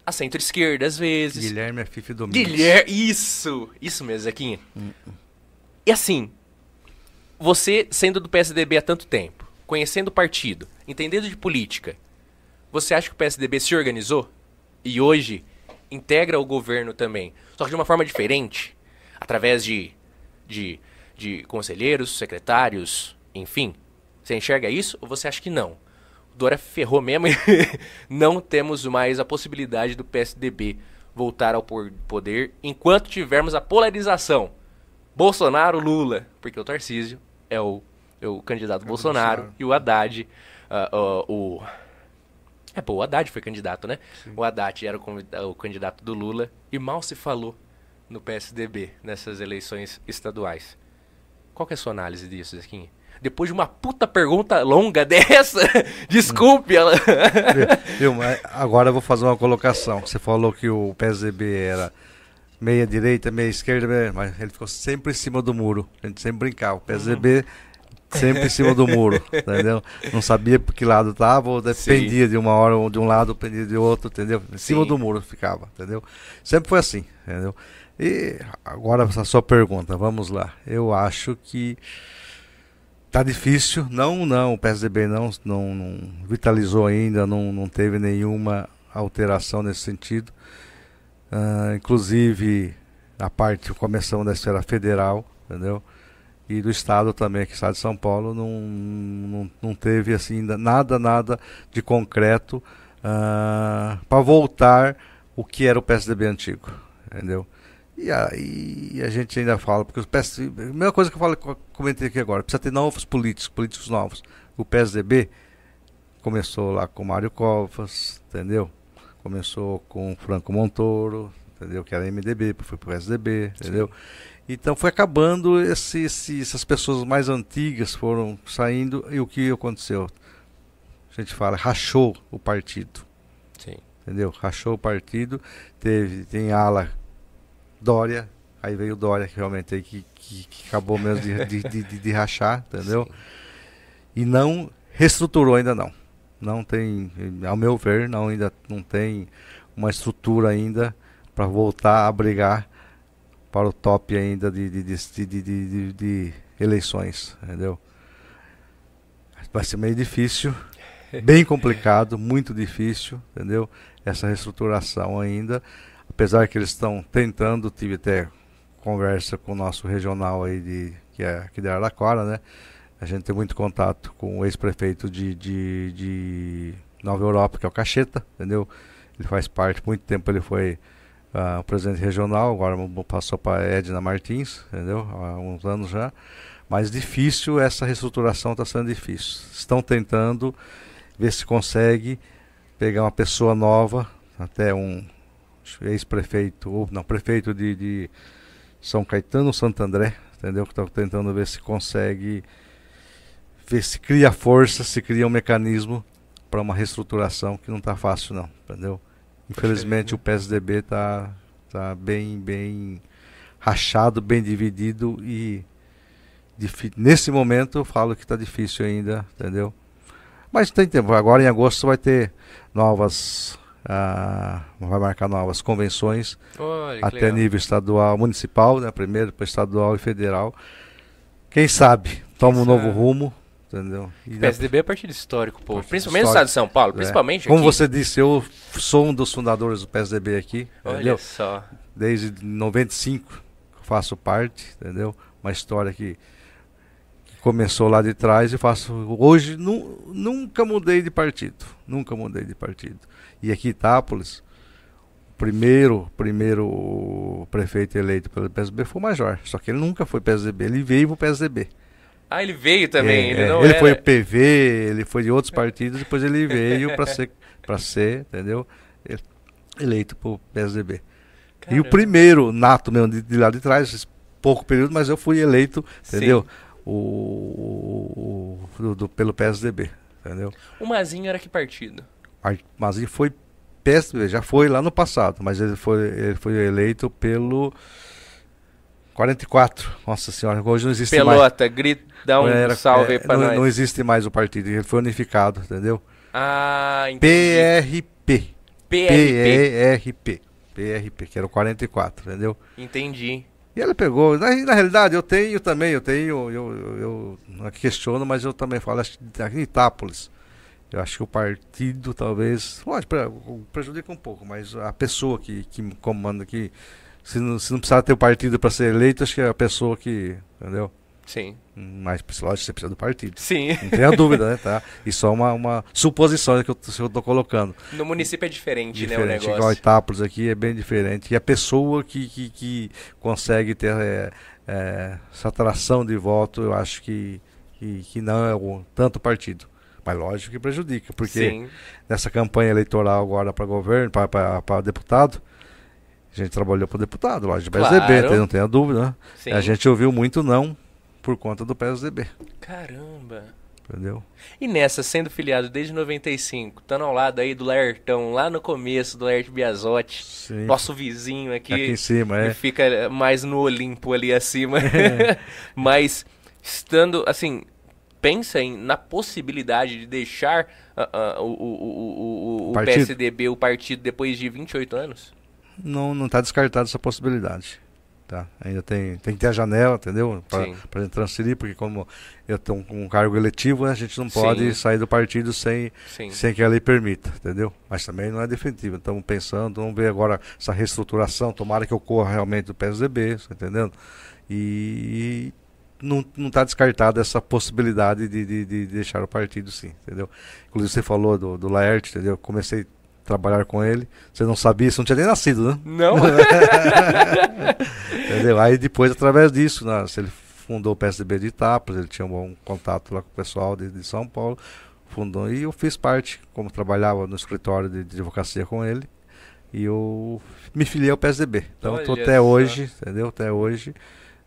a centro-esquerda às vezes. Guilherme Afife Domingos. Guilherme, isso! Isso mesmo, Zequinha. Hum. E assim, você sendo do PSDB há tanto tempo, conhecendo o partido, entendendo de política, você acha que o PSDB se organizou? E hoje integra o governo também, só que de uma forma diferente, através de, de, de conselheiros, secretários, enfim, você enxerga isso ou você acha que não? O Dória ferrou mesmo e (laughs) não temos mais a possibilidade do PSDB voltar ao poder enquanto tivermos a polarização Bolsonaro, Lula, porque o Tarcísio é o, é o candidato é Bolsonaro, Bolsonaro, e o Haddad, uh, uh, o... É, pô, o Haddad foi candidato, né? Sim. O Haddad era o, o candidato do Lula e mal se falou no PSDB nessas eleições estaduais. Qual que é a sua análise disso, Zequinha? Depois de uma puta pergunta longa (laughs) dessa, desculpe ela. Viu, agora eu vou fazer uma colocação. Você falou que o PSDB era meia direita, meia esquerda, meia... mas ele ficou sempre em cima do muro. A gente sempre brincava. O PSDB uhum. sempre em cima do muro, (laughs) entendeu? Não sabia por que lado estava, ou dependia Sim. de uma hora de um lado, dependia de outro, entendeu? Em cima Sim. do muro ficava, entendeu? Sempre foi assim, entendeu? E agora a sua pergunta, vamos lá. Eu acho que tá difícil. Não, não, o PSDB não, não, não vitalizou ainda, não, não teve nenhuma alteração nesse sentido. Uh, inclusive a parte, começando da esfera federal, entendeu? E do Estado também, que o Estado de São Paulo não, não, não teve assim nada, nada de concreto uh, ah, para voltar o que era o PSDB antigo, entendeu? E aí a gente ainda fala, porque o PSDB, a mesma coisa que eu falo, comentei aqui agora, precisa ter novos políticos, políticos novos. O PSDB começou lá com Mário Covas, entendeu? Começou com Franco Montoro, entendeu? Que era MDB, foi pro PSDB, entendeu? Sim. Então foi acabando, esse, esse, essas pessoas mais antigas foram saindo e o que aconteceu? A gente fala, rachou o partido. Sim. Entendeu? Rachou o partido, teve, tem ala Dória, aí veio Dória que realmente aí que, que, que acabou mesmo de, de, de, de rachar, entendeu? (laughs) Sim. E não reestruturou ainda não não tem, ao meu ver, não ainda não tem uma estrutura ainda para voltar a brigar para o top ainda de, de, de, de, eleições, entendeu? Vai ser meio difícil, (laughs) bem complicado, muito difícil, entendeu? Essa reestruturação ainda, apesar que eles estão tentando, tive até conversa com o nosso regional aí de que é aqui de Araraquara, né? A gente tem muito contato com o ex-prefeito de, de, de, Nova Europa, que é o Cacheta, entendeu? Ele faz parte, muito tempo ele foi uh, presidente regional, agora passou para Edna Martins, entendeu? Há uns anos já. Mas difícil, essa reestruturação está sendo difícil. Estão tentando ver se consegue pegar uma pessoa nova, até um ex-prefeito, ou não, prefeito de, de São Caetano, Santo André, entendeu? Que está tentando ver se consegue se cria força, se cria um mecanismo para uma reestruturação que não está fácil não, entendeu? Infelizmente o PSDB está tá bem, bem rachado, bem dividido e nesse momento eu falo que está difícil ainda, entendeu? Mas tem tempo. Agora em agosto vai ter novas, ah, vai marcar novas convenções Olha, até legal. nível estadual, municipal, né? Primeiro, depois estadual e federal. Quem sabe toma Quem um sabe. novo rumo, Entendeu? E PSDB é partido histórico, pô. Partido principalmente histórico. no estado de São Paulo, é. principalmente Como aqui. você disse, eu sou um dos fundadores do PSDB aqui. Olha entendeu? só. Desde 95 faço parte, entendeu? Uma história que, começou lá de trás e faço. Hoje nu, nunca mudei de partido. Nunca mudei de partido. E aqui em Itápolis, o primeiro, primeiro prefeito eleito pelo PSDB foi o Major. Só que ele nunca foi PSDB, ele veio pro PSDB. Ah, ele veio também. É, ele, não ele era... foi PV, ele foi de outros partidos, depois ele veio para ser, para ser, entendeu? Eleito por PSDB. Caramba. E o primeiro nato mesmo de, de lá de trás, pouco período, mas eu fui eleito, entendeu? O, o, do, do, pelo PSDB, entendeu? O Mazinho era que partido? O Mazinho foi PSDB, já foi lá no passado, mas ele foi, ele foi eleito pelo 44. Nossa senhora, hoje não existe Pelota, mais. Pelota, grita, dá um Era, salve é, não, nós. Não existe mais o partido, ele foi unificado, entendeu? Ah, entendi. PRP. PRP. PRP, que era o 44, entendeu? Entendi. E ela pegou. Na, na realidade, eu tenho também, eu tenho, eu, eu, eu não questiono, mas eu também falo, acho que aqui em Itápolis, eu acho que o partido talvez. Pode, prejudica um pouco, mas a pessoa que, que comanda aqui se não, se não precisar ter o partido para ser eleito, acho que é a pessoa que. Entendeu? Sim. Mas, lógico, você precisa do partido. Sim. Não tenha (laughs) dúvida, né? Tá? Isso é uma, uma suposição que eu, tô colocando. No município é diferente, diferente. né, o negócio. Igual Itápolis aqui é bem diferente. E a pessoa que, que, que consegue ter é, é, essa atração de voto, eu acho que, que, que não é o, tanto partido. Mas lógico que prejudica, porque Sim. nessa campanha eleitoral agora para governo, para deputado, a gente trabalhou para deputado, lógico, PSDB, Claro. não tenha dúvida. Né? A gente ouviu muito não por conta do PSDB, Caramba. entendeu? E nessa, sendo filiado desde 95, estando ao lado aí do Laertão, lá no começo do Laerte Biasotti, Sim. nosso vizinho aqui, Aqui em cima, que é. fica mais no Olimpo ali acima. (laughs) Mas estando, assim, pensa em, na possibilidade de deixar ah, ah, o, o, o, o. PSDB, o partido, depois de 28 anos? Não não está descartada essa possibilidade. Tá? Ainda tem, tem que ter a janela, entendeu? Para gente transferir, porque como eu tenho um cargo eletivo, né, a gente não pode Sim. sair do partido sem, Sim. sem que a lei permita, entendeu? Mas também não é definitivo. Estamos pensando, vamos ver agora essa reestruturação, tomara que ocorra realmente do PSDB, tá entendendo? E não está descartada essa possibilidade de, de, de deixar o partido sim, entendeu? Inclusive você falou do, do Laerte, entendeu? Comecei a trabalhar com ele, você não sabia, você não tinha nem nascido, né? Não? (laughs) Entendeu? Aí depois, através disso, né, ele fundou o PSDB de Itápolis, ele tinha um bom contato lá com o pessoal de, de São Paulo, fundou, e eu fiz parte, como trabalhava no escritório de, de advocacia com ele, e eu me filiei ao PSDB. Então estou até só. hoje, entendeu? Até hoje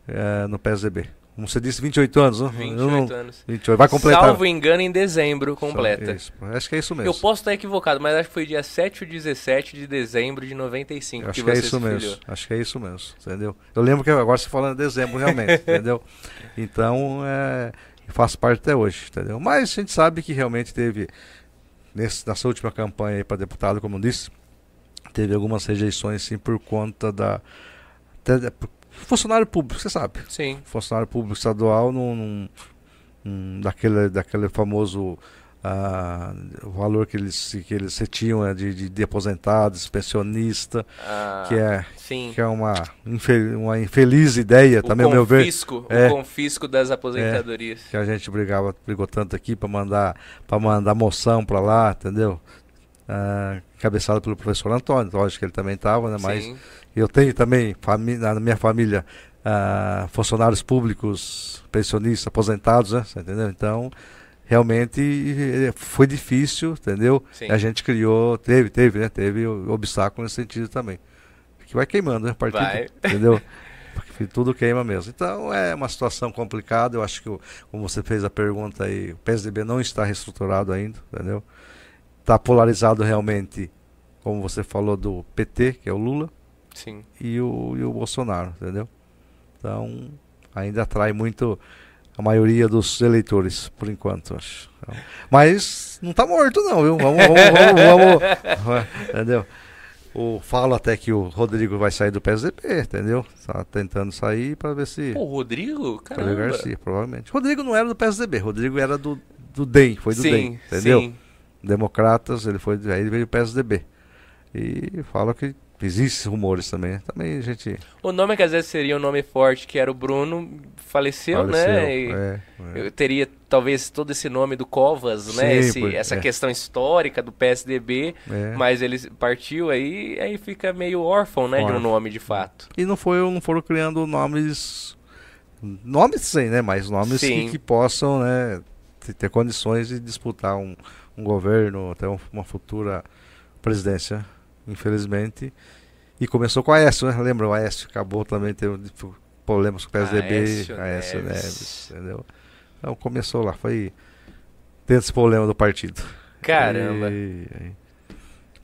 eh, no PSDB. Como você disse, 28 anos, né? Eu 28 não- anos. 28, vai completar. Salvo engano, em dezembro completa. Isso, acho que é isso mesmo. Eu posso estar equivocado, mas acho que foi dia 7 ou 17 de dezembro de 95 Eu Acho que que, é isso mesmo. Acho que é isso mesmo, entendeu? Eu lembro que agora você falando de dezembro, realmente, (laughs) entendeu? Então, é, faço parte até hoje, entendeu? Mas a gente sabe que realmente teve, nesse, nessa última campanha para deputado, como eu disse, teve algumas rejeições, sim, por conta da. até funcionário público, você sabe. Sim, Funcionário público estadual, num, num- num- daquele, daquele famoso. ah, valor que eles, que eles tinham né, de, de, de aposentados, pensionista, ah, que é sim. que é uma, infe- uma infeliz ideia, o também, ao meu ver, confisco, É. o confisco das aposentadorias. que a gente brigava, brigou tanto aqui para mandar, para mandar moção para lá, entendeu? Cabeçado pelo professor Antônio, lógico que ele também estava, né? Mas Sim, eu tenho também na minha família ah, funcionários públicos, pensionistas, aposentados, né? Entendeu? Então, realmente eh, foi difícil, entendeu? sim. A gente criou, teve, teve, né? Teve obstáculo nesse sentido também. Que vai queimando, né? Partido, Vai. entendeu? Porque tudo queima mesmo. Então é uma situação complicada. Eu acho que, como você fez a pergunta aí, o PSDB não está reestruturado ainda, entendeu? Está polarizado realmente, como você falou, do PT, que é o Lula, Sim. e o, e o Bolsonaro, entendeu? Então ainda atrai muito a maioria dos eleitores, por enquanto, acho. Então, Mas não está morto não, viu? Vamos, vamos, vamos, vamos, (laughs) entendeu? O, falo até que o Rodrigo vai sair do PSDB, entendeu? Tá tentando sair para ver se... Pô, Rodrigo? Rodrigo Caramba. Garcia, provavelmente. Rodrigo não era do PSDB, Rodrigo era do, do DEM, foi do sim, DEM, entendeu? sim. Democratas, ele foi, aí ele veio do PSDB. E fala que existem rumores também. Também a gente O nome que às vezes seria um nome forte, que era o Bruno, faleceu, faleceu. né? E É, é. Eu teria talvez todo esse nome do Covas, né? Sim, Esse- por- essa é. questão histórica do PSDB, É. mas ele partiu aí, aí fica meio órfão, né? De um Órfão. nome de fato. E não, foi, não foram criando nomes. Nomes sim, né? Mas nomes que, que possam né, ter, ter condições de disputar um, um governo, até um- uma futura presidência, infelizmente. E começou com o Aécio, né? Lembra? O Aécio acabou também teve problemas com o PSDB. Aécio Aécio Neves. Neves, entendeu? Então começou lá, foi tendo esse problema do partido. Caramba. E- e-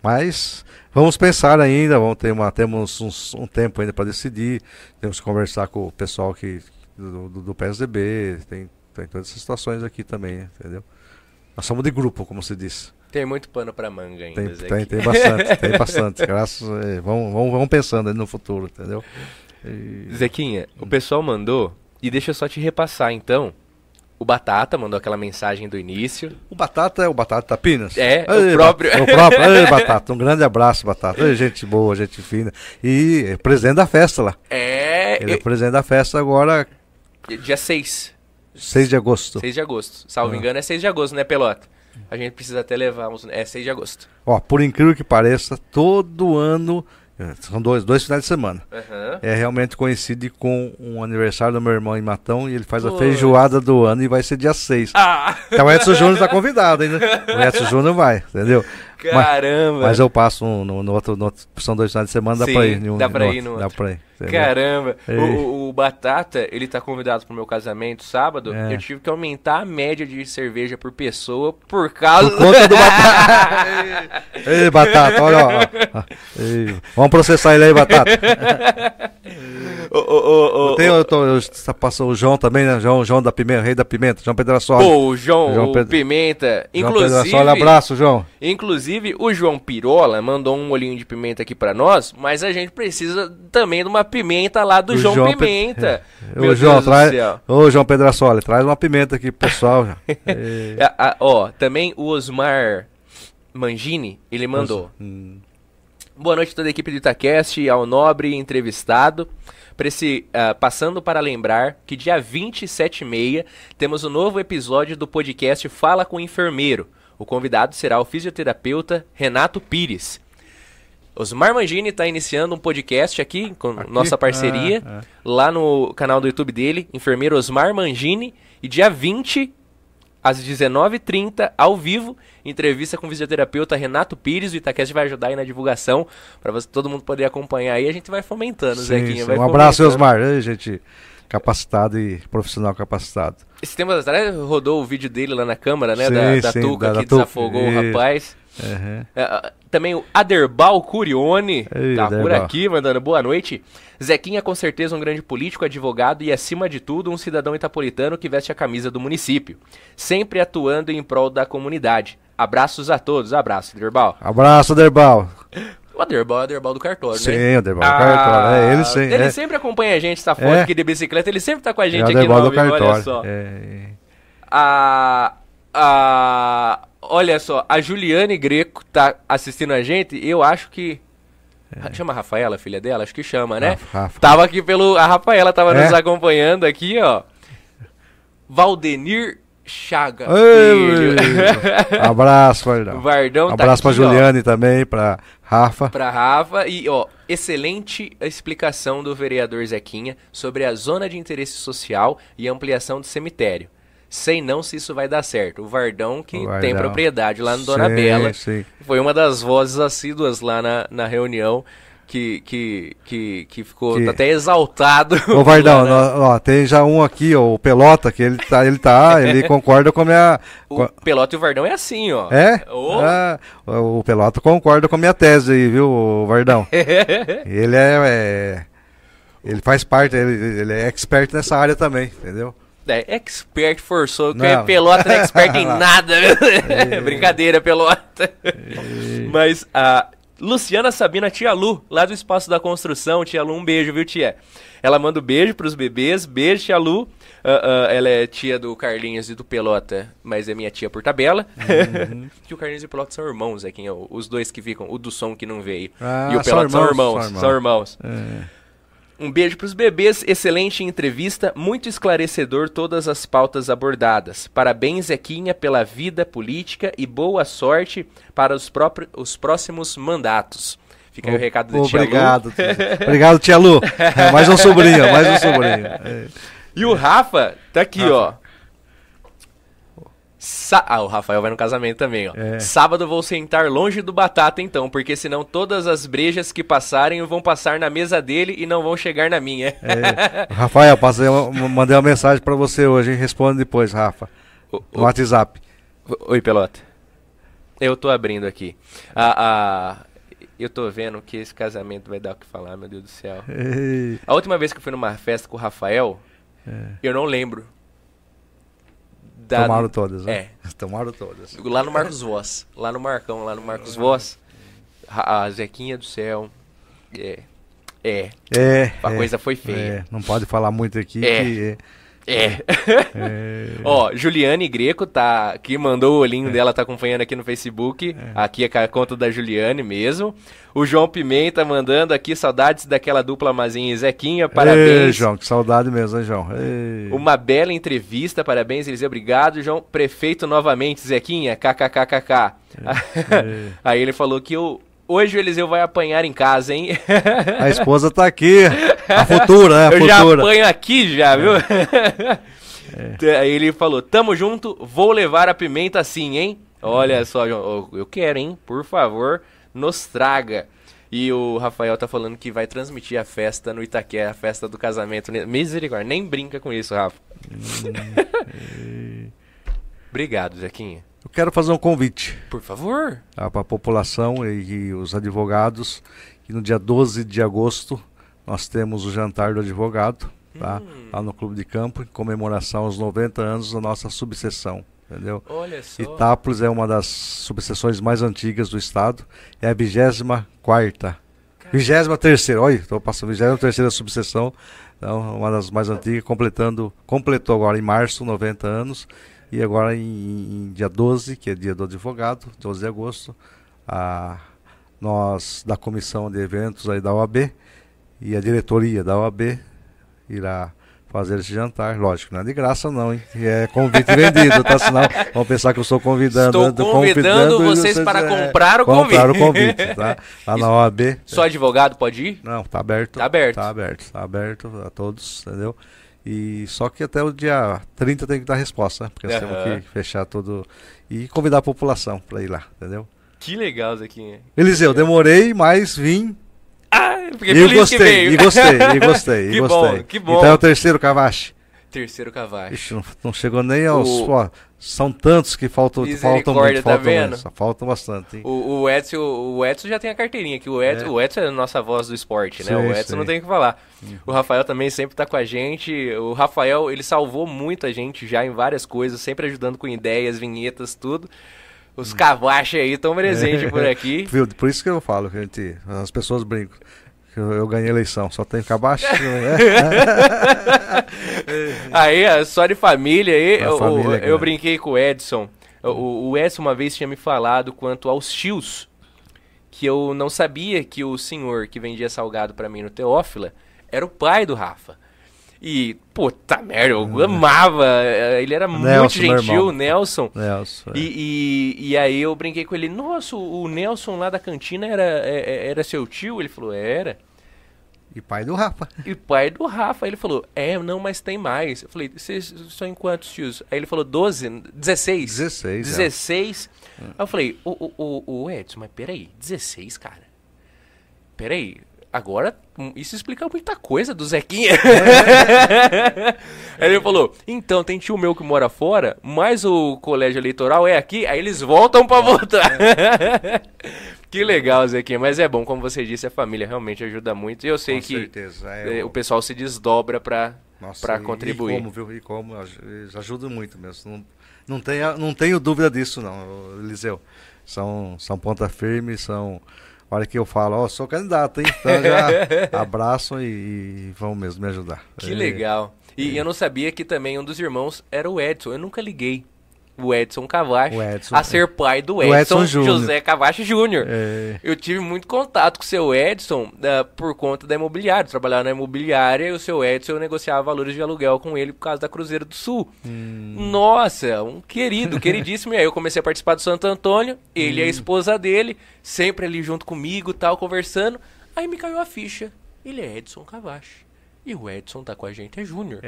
Mas vamos pensar ainda, vamos ter uma, temos uns- um tempo ainda para decidir, temos que conversar com o pessoal que, do, do, do PSDB, tem, tem todas essas situações aqui também, entendeu? Nós somos de grupo, como se diz. Tem muito pano pra manga ainda, Tem, tem, tem bastante, (laughs) tem bastante. Graças, é, vamos, vamos, vamos pensando aí no futuro, entendeu? E- Zequinha, o pessoal mandou, e deixa eu só te repassar então. O Batata mandou aquela mensagem do início. O Batata é o Batata Tapinas? É, Ei, o próprio. O próprio. Ei, (laughs) Batata, um grande abraço, Batata. Ei, gente boa, gente fina. E é presidente da festa lá. É, Ele é presidente da festa agora, Dia 6. 6 de agosto. 6 de agosto. Salvo Ah. engano, é 6 de agosto, né, Pelota? A gente precisa até levar uns. É 6 de agosto. Ó, por incrível que pareça, todo ano, eh, são dois, dois finais de semana. Aham. É realmente coincide com um aniversário do meu irmão em Matão e ele faz a feijoada do ano e vai ser dia 6. Ah! Então o Edson Júnior tá (laughs) convidado ainda. O Edson Júnior vai, entendeu? Caramba! Mas eu passo um- no, no outro, no outro- são dois finais de semana, dá Sim, pra ir. em um- dá pra ir no Dá outro. pra ir. Caramba! O, o- o Batata, ele tá convidado pro meu casamento sábado. É. Eu tive que aumentar a média de cerveja por pessoa por causa. Por conta do Batata. (laughs) Ei, Batata, olha, ó. Ei, vamos processar ele aí, Batata. (laughs) Ô, Tem, eu tô, eu, passou o João também, né? João, João da Pimenta, rei da Pimenta, João Pedrassola. Pô, o João, João o Pimenta. João Inclusive, Pedrassola, abraço, João. inclusive, o João Pirola mandou um molhinho de pimenta aqui pra nós, mas a gente precisa também de uma pimenta lá do O João, João Pe- Pimenta. Ô, Meu João, Deus do traz. Ô, João Pedrassola, traz uma pimenta aqui pro pessoal. Ah, (laughs) ah, ó, também o Osmar Mangini, ele mandou. Hum. Boa noite a toda a equipe do Itacast, ao nobre entrevistado. Esse, ah, passando para lembrar que dia 27 e meia temos um novo episódio do podcast Fala com o Enfermeiro. O convidado será o fisioterapeuta Renato Pires. Osmar Mangini está iniciando um podcast aqui com Aqui? nossa parceria, Ah, ah. lá no canal do YouTube dele, Enfermeiro Osmar Mangini. E dia 20, às 19h30, ao vivo, entrevista com o fisioterapeuta Renato Pires. O Itacast vai ajudar aí na divulgação, para todo mundo poder acompanhar aí. A gente vai fomentando, Sim, Zequinha. sim. vai Um abraço, fomentando. Osmar. Ei, gente capacitado e profissional capacitado. Esse tempo atrás rodou o vídeo dele lá na câmara, né? Sim, da da sim, Tuca da- da que Tuca. desafogou o Isso. rapaz. Uhum. Também o Aderbal Curione Ei, tá por Aderbal. aqui, mandando boa noite. Zequinha, com certeza, um grande político, advogado e, acima de tudo, um cidadão itapolitano que veste a camisa do município. Sempre atuando em prol da comunidade. Abraços a todos. Abraço, Aderbal. Abraço, Derbal. (laughs) O Aderbal é o Aderbal do cartório, Sim, né? o Derbal do cartório. É, ele sim. Ele é. sempre acompanha a gente, essa foto É. aqui de bicicleta, ele sempre tá com a É gente o aqui no do vivo, olha cartório. só. É. A, a, olha só, a Juliane Greco tá assistindo a gente. Eu acho que. Chama a Rafaela, filha dela? Acho que chama, né? Rafa, Rafa. Tava aqui pelo. A Rafaela tava É? nos acompanhando aqui, ó. Valdenir Chaga. Ei. (laughs) Abraço, Vardão. Vardão tá Abraço pra aqui, ó. Juliane também, pra Rafa. Pra Rafa e, ó, excelente explicação do vereador Zequinha sobre a zona de interesse social e ampliação do cemitério. Sei não se isso vai dar certo. O Vardão, que O Vardão. tem propriedade lá no Dona Sim, Bela, sim. foi uma das vozes assíduas lá na, na reunião que, que, que, que ficou Que- até exaltado. Ô, Vardão, lá (laughs) nó- ó, tem já um aqui, ó, o Pelota, que ele tá, ele tá, ele (laughs) concorda com a minha... O Pelota e o Vardão é assim, ó. É? Ô. Ah, o Pelota concorda com a minha tese aí, viu, Vardão? (laughs) ele é, é- Ele faz parte, ele, ele é expert nessa área também, entendeu? É, expert forçou, que é pelota não é expert em nada. Brincadeira, pelota. Mas a Luciana Sabina, tia Lu, lá do Espaço da Construção, tia Lu, um beijo, viu, tia? Ela manda um beijo pros bebês, beijo, tia Lu. Ah, ah, ela é tia do Carlinhos e do Pelota, mas é minha tia por tabela. Uhum. (laughs) que o Carlinhos e o Pelota são irmãos, é quem é os dois que ficam, o do som que não veio. Ah, e o são Pelota são irmãos, irmãos, são são irmãos. É. Um beijo pros bebês, excelente entrevista, muito esclarecedor todas as pautas abordadas. Parabéns, Zequinha, pela vida política e boa sorte para os, próprios, os próximos mandatos. Fica aí o recado do Tia Lu. Obrigado. tia- (laughs) Obrigado, tia Lu. É, mais um sobrinho, mais um sobrinho. É. E o Rafa tá aqui, Rafa. ó. Sa- ah, o Rafael vai no casamento também, ó. É. Sábado vou sentar longe do Batata, então, porque senão todas as brejas que passarem vão passar na mesa dele e não vão chegar na minha. É. (laughs) Rafael, passei uma- mandei uma mensagem pra você hoje? Responde depois, Rafa. O- No WhatsApp. Oi, Pelota. Eu tô abrindo aqui. A, a- eu tô vendo que esse casamento vai dar o que falar, meu Deus do céu. Ei, A última vez que eu fui numa festa com o Rafael, eu não lembro. Da- Tomaram todas, né? É. (laughs) Tomaram todas. Lá no Marcos Voz. Lá no Marcão, lá no Marcos Voz. A, a Zequinha do céu. É. É. É. A é, coisa foi feia. é, não pode falar muito aqui. É. que É. é. Ó, Juliane Greco tá que mandou o olhinho é. dela, tá acompanhando aqui no Facebook. É. Aqui é a conta da Juliane mesmo. O João Pimenta mandando aqui saudades daquela dupla Mazinha e Zequinha. Parabéns. Ei, João, que saudade mesmo, hein, João? Ei. Uma bela entrevista, parabéns, Eliseu. Obrigado, João. Prefeito novamente, Zequinha, kkkk. (laughs) Aí ele falou que o Hoje o Eliseu vai apanhar em casa, hein? A esposa tá aqui. (laughs) A futura, né? A (laughs) Eu futura. já apanho aqui, já, viu? (laughs) É. Aí ele falou: Tamo junto, vou levar a pimenta sim, hein? Olha só, João, eu quero, hein? Por favor, nos traga. E o Rafael tá falando que vai transmitir a festa no Itaquera, a festa do casamento. Misericórdia, nem brinca com isso, Rafa. Hum, (laughs) Obrigado, Zequinha. Eu quero fazer um convite. Por favor. Tá, Para a população e, e, os advogados, que no dia 12 de agosto nós temos o jantar do advogado, tá? Hum. lá no Clube de Campo, em comemoração aos 90 anos da nossa subseção. Entendeu? Olha só. Itápolis é uma das subseções mais antigas do estado, é a 24 vigésima terceira, olha, estou passando, vigésima terceira subseção, então, uma das mais antigas, completando, completou agora em março 90 anos, e agora em, em, dia 12, que é dia do advogado, 12 de agosto, a, nós da comissão de eventos aí da OAB e a diretoria da OAB irá fazer esse jantar. Lógico, não é de graça não, hein? É convite vendido, tá? Senão vão pensar que eu estou convidando. Estou convidando, convidando vocês para é, comprar o convite. Comprar o convite, tá? Lá na OAB. Só advogado pode ir? Não, tá aberto. Tá aberto. Tá aberto, tá aberto a todos, entendeu? E só que até o dia 30 tem que dar resposta, né? Porque nós uhum. temos que fechar tudo e convidar a população para ir lá, entendeu? Que legal, Zequinha. Eliseu, demorei, mas vim. Ah, e gostei, e gostei, e (laughs) gostei, que e gostei. Bom, que bom. Então é o terceiro cavache. Terceiro cavache. Ixi, não, não, chegou nem aos. O... são tantos que faltam, faltam muito. Tá faltam, vendo? faltam bastante. O, o, Edson, o Edson já tem a carteirinha aqui. O Edson é, o Edson é a nossa voz do esporte, né? o Edson não tem o que falar. Uhum. O Rafael também sempre tá com a gente. O Rafael, ele salvou muita gente já em várias coisas, sempre ajudando com ideias, vinhetas, tudo. Os cavachos aí estão presentes por (laughs) aqui. Por isso que eu falo, gente, as pessoas brincam. Eu, eu ganhei eleição, só tem cabaço. Né? (laughs) (laughs) aí, só de família aí, eu, família, eu, eu brinquei com o Edson. O, o Edson uma vez tinha me falado quanto aos tios, que eu não sabia que o senhor que vendia salgado para mim no Teófila era o pai do Rafa. E, puta merda, eu hum. amava. Eh, ele era Nelson, muito gentil, Nelson. Nelson. É. E, e, e, aí eu brinquei com ele, nossa, o Nelson lá da cantina era, é, é, era seu tio? Ele falou, era. E pai do Rafa. E pai do Rafa. Ele falou, é, não, mas tem mais. Eu falei, vocês são em quantos tios? Aí ele falou, 12, 16. 16. 16. É. Aí eu falei, o, o, o, o Edson, mas peraí, 16, cara. Peraí, agora hum, isso explica muita coisa do Zequinha. (laughs) aí ele falou: então, tem tio meu que mora fora, mas o colégio eleitoral é aqui, aí eles voltam para votar. (laughs) que legal, Zequinha. Mas é bom, como você disse, a família realmente ajuda muito. E eu sei Com que certeza. É, eh, o pessoal se desdobra para para contribuir. E como, viu? E como, eles ajudam muito mesmo. Não, não, tenha, não tenho dúvida disso, não, Eliseu. São, são ponta firme, são hora que eu falo, ó, oh, sou candidato, hein? Então já (laughs) abraço e, e vão mesmo me ajudar. Que é, legal. E é. eu não sabia que também um dos irmãos era o Edson. Eu nunca liguei o Edson Cavacho o Edson, a ser pai do Edson, Edson José Cavacho Júnior. É. Eu tive muito contato com o seu Edson uh, por conta da imobiliária. trabalhava na imobiliária e o seu Edson eu negociava valores de aluguel com ele por causa da Cruzeiro do Sul. Hum. Nossa, um querido, (laughs) queridíssimo. e aí eu comecei a participar do Santo Antônio, ele hum. e a hum. esposa dele, sempre ali junto comigo tal, conversando. Aí me caiu a ficha. Ele é Edson Cavacho. E o Edson tá com a gente, é Júnior.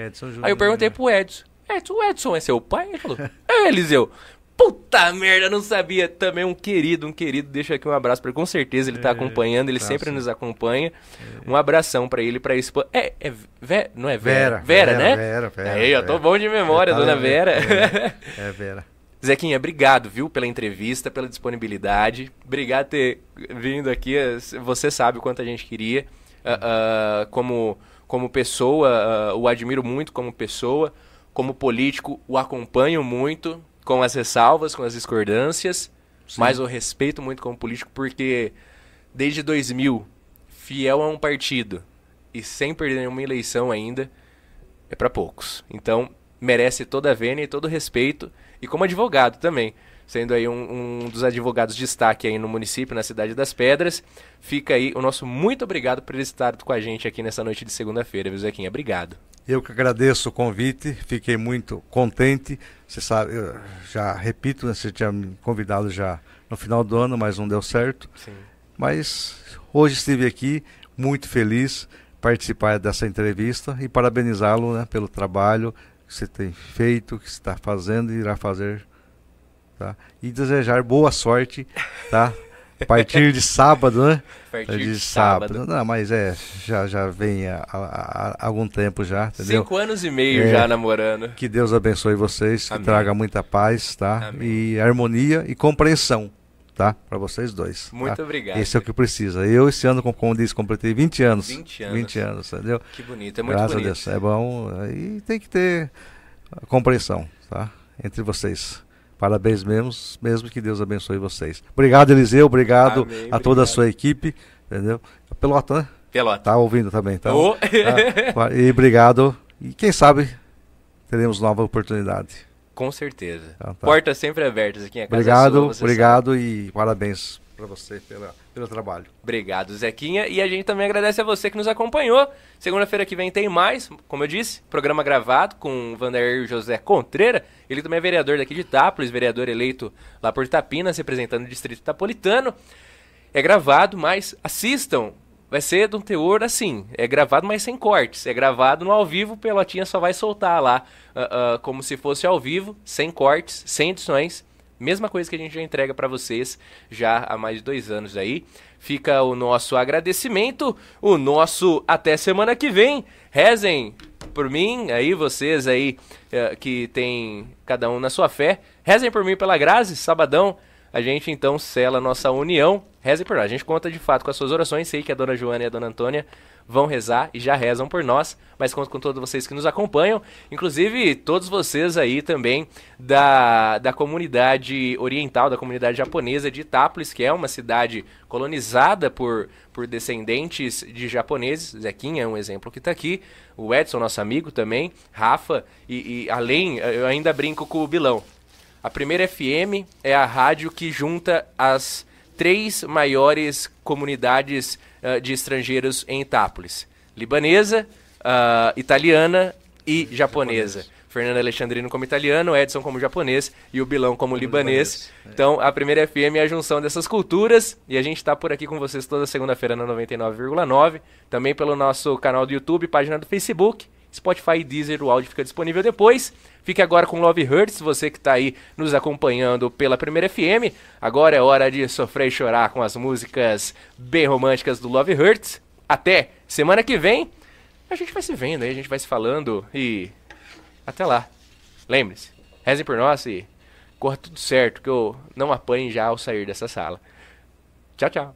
Aí eu perguntei pro Edson. Edson, o Edson é seu pai? Ele falou, é, Eliseu. Puta merda, não sabia. Também um querido, um querido. Deixa aqui um abraço para ele. Com certeza ele tá é, acompanhando, ele tá sempre nos acompanha. É. Um abração para ele, para isso. É, é Ve... não é Vera? Vera, Vera, Vera né? Vera, Vera. Aí, eu tô bom de memória, tá dona Vera. É, é (laughs) Vera. Zequinha, obrigado, viu, pela entrevista, pela disponibilidade. Obrigado por ter vindo aqui. Você sabe o quanto a gente queria. Uh, uh, como, como pessoa, uh, o admiro muito como pessoa como político, o acompanho muito, com as ressalvas, com as discordâncias, Sim. mas o respeito muito como político, porque desde 2000, fiel a um partido e sem perder nenhuma eleição ainda, é para poucos. Então, merece toda a vênia e todo o respeito, e como advogado também, sendo aí um, um, dos advogados de destaque aí no município, na cidade das Pedras, fica aí o nosso muito obrigado por estar com a gente aqui nessa noite de segunda-feira, viu, Zequinha? Obrigado. Eu que agradeço o convite, fiquei muito contente. Você sabe, eu já repito, né, você tinha me convidado já no final do ano, mas não deu certo. Sim. Mas hoje estive aqui muito feliz participar dessa entrevista e parabenizá-lo né, pelo trabalho que você tem feito, que está fazendo e irá fazer. Tá? E desejar boa sorte, tá? A partir de sábado, né? A partir de, de sábado. sábado. Não, mas é, já, já vem há, há, há algum tempo já, entendeu? Cinco anos e meio é, já namorando. Que Deus abençoe vocês, Amém. que traga muita paz, tá? Amém. E harmonia e compreensão tá? Para vocês dois. Muito tá? obrigado. Esse é o que precisa. Eu esse ano, como disse, completei 20 anos. 20 anos. 20 anos, entendeu? Que bonito, é muito Graças bonito. a Deus, é bom. E tem que ter compreensão, tá? Entre vocês. Parabéns mesmo, mesmo que Deus abençoe vocês. Obrigado, Eliseu, obrigado Amém, a obrigado. toda a sua equipe, entendeu? Pelota, né? Pelota. Tá ouvindo também, tá? Oh. tá? E obrigado. E quem sabe teremos nova oportunidade. Com certeza. Então, tá. Portas sempre abertas aqui em casa Obrigado, sua, obrigado sabe. e parabéns para você pela, pelo trabalho. Obrigado, Zequinha. E a gente também agradece a você que nos acompanhou. Segunda-feira que vem tem mais, como eu disse, programa gravado com Vanderlei José Contreira. Ele também é vereador daqui de Itápolis, vereador eleito lá por Itapinas, representando o distrito itapolitano. É gravado, mas assistam vai ser de um teor assim, é gravado, mas sem cortes. É gravado no ao vivo, Pelotinha só vai soltar lá, uh, uh, como se fosse ao vivo, sem cortes, sem edições. Mesma coisa que a gente já entrega para vocês já há mais de dois anos aí. Fica o nosso agradecimento, o nosso até semana que vem. Rezem por mim, aí vocês aí uh, que tem cada um na sua fé. Rezem por mim pela Grazi, sabadão a gente então sela a nossa união. Reze por nós. A gente conta de fato com as suas orações. Sei que a dona Joana e a dona Antônia vão rezar e já rezam por nós, mas conto com todos vocês que nos acompanham, inclusive todos vocês aí também da, da comunidade oriental, da comunidade japonesa de Itápolis, que é uma cidade colonizada por, por descendentes de japoneses. Zequinha é um exemplo que está aqui, o Edson, nosso amigo também, Rafa, e, e além, eu ainda brinco com o Bilão. A primeira FM é a rádio que junta as três maiores comunidades uh, de estrangeiros em Itápolis: libanesa, uh, italiana e japonesa. japonesa. Fernando Alexandrino como italiano, Edson como japonês e o Bilão como, como libanês. libanês. É. Então, a primeira FM é a junção dessas culturas e a gente está por aqui com vocês toda segunda-feira na 99,9, também pelo nosso canal do YouTube, página do Facebook, Spotify e Deezer, o áudio fica disponível depois. Fique agora com Love Hurts, você que está aí nos acompanhando pela primeira FM. Agora é hora de sofrer e chorar com as músicas bem românticas do Love Hurts. Até semana que vem. A gente vai se vendo aí, a gente vai se falando e até lá. Lembre-se, rezem por nós e corra tudo certo, que eu não apanhe já ao sair dessa sala. Tchau, tchau.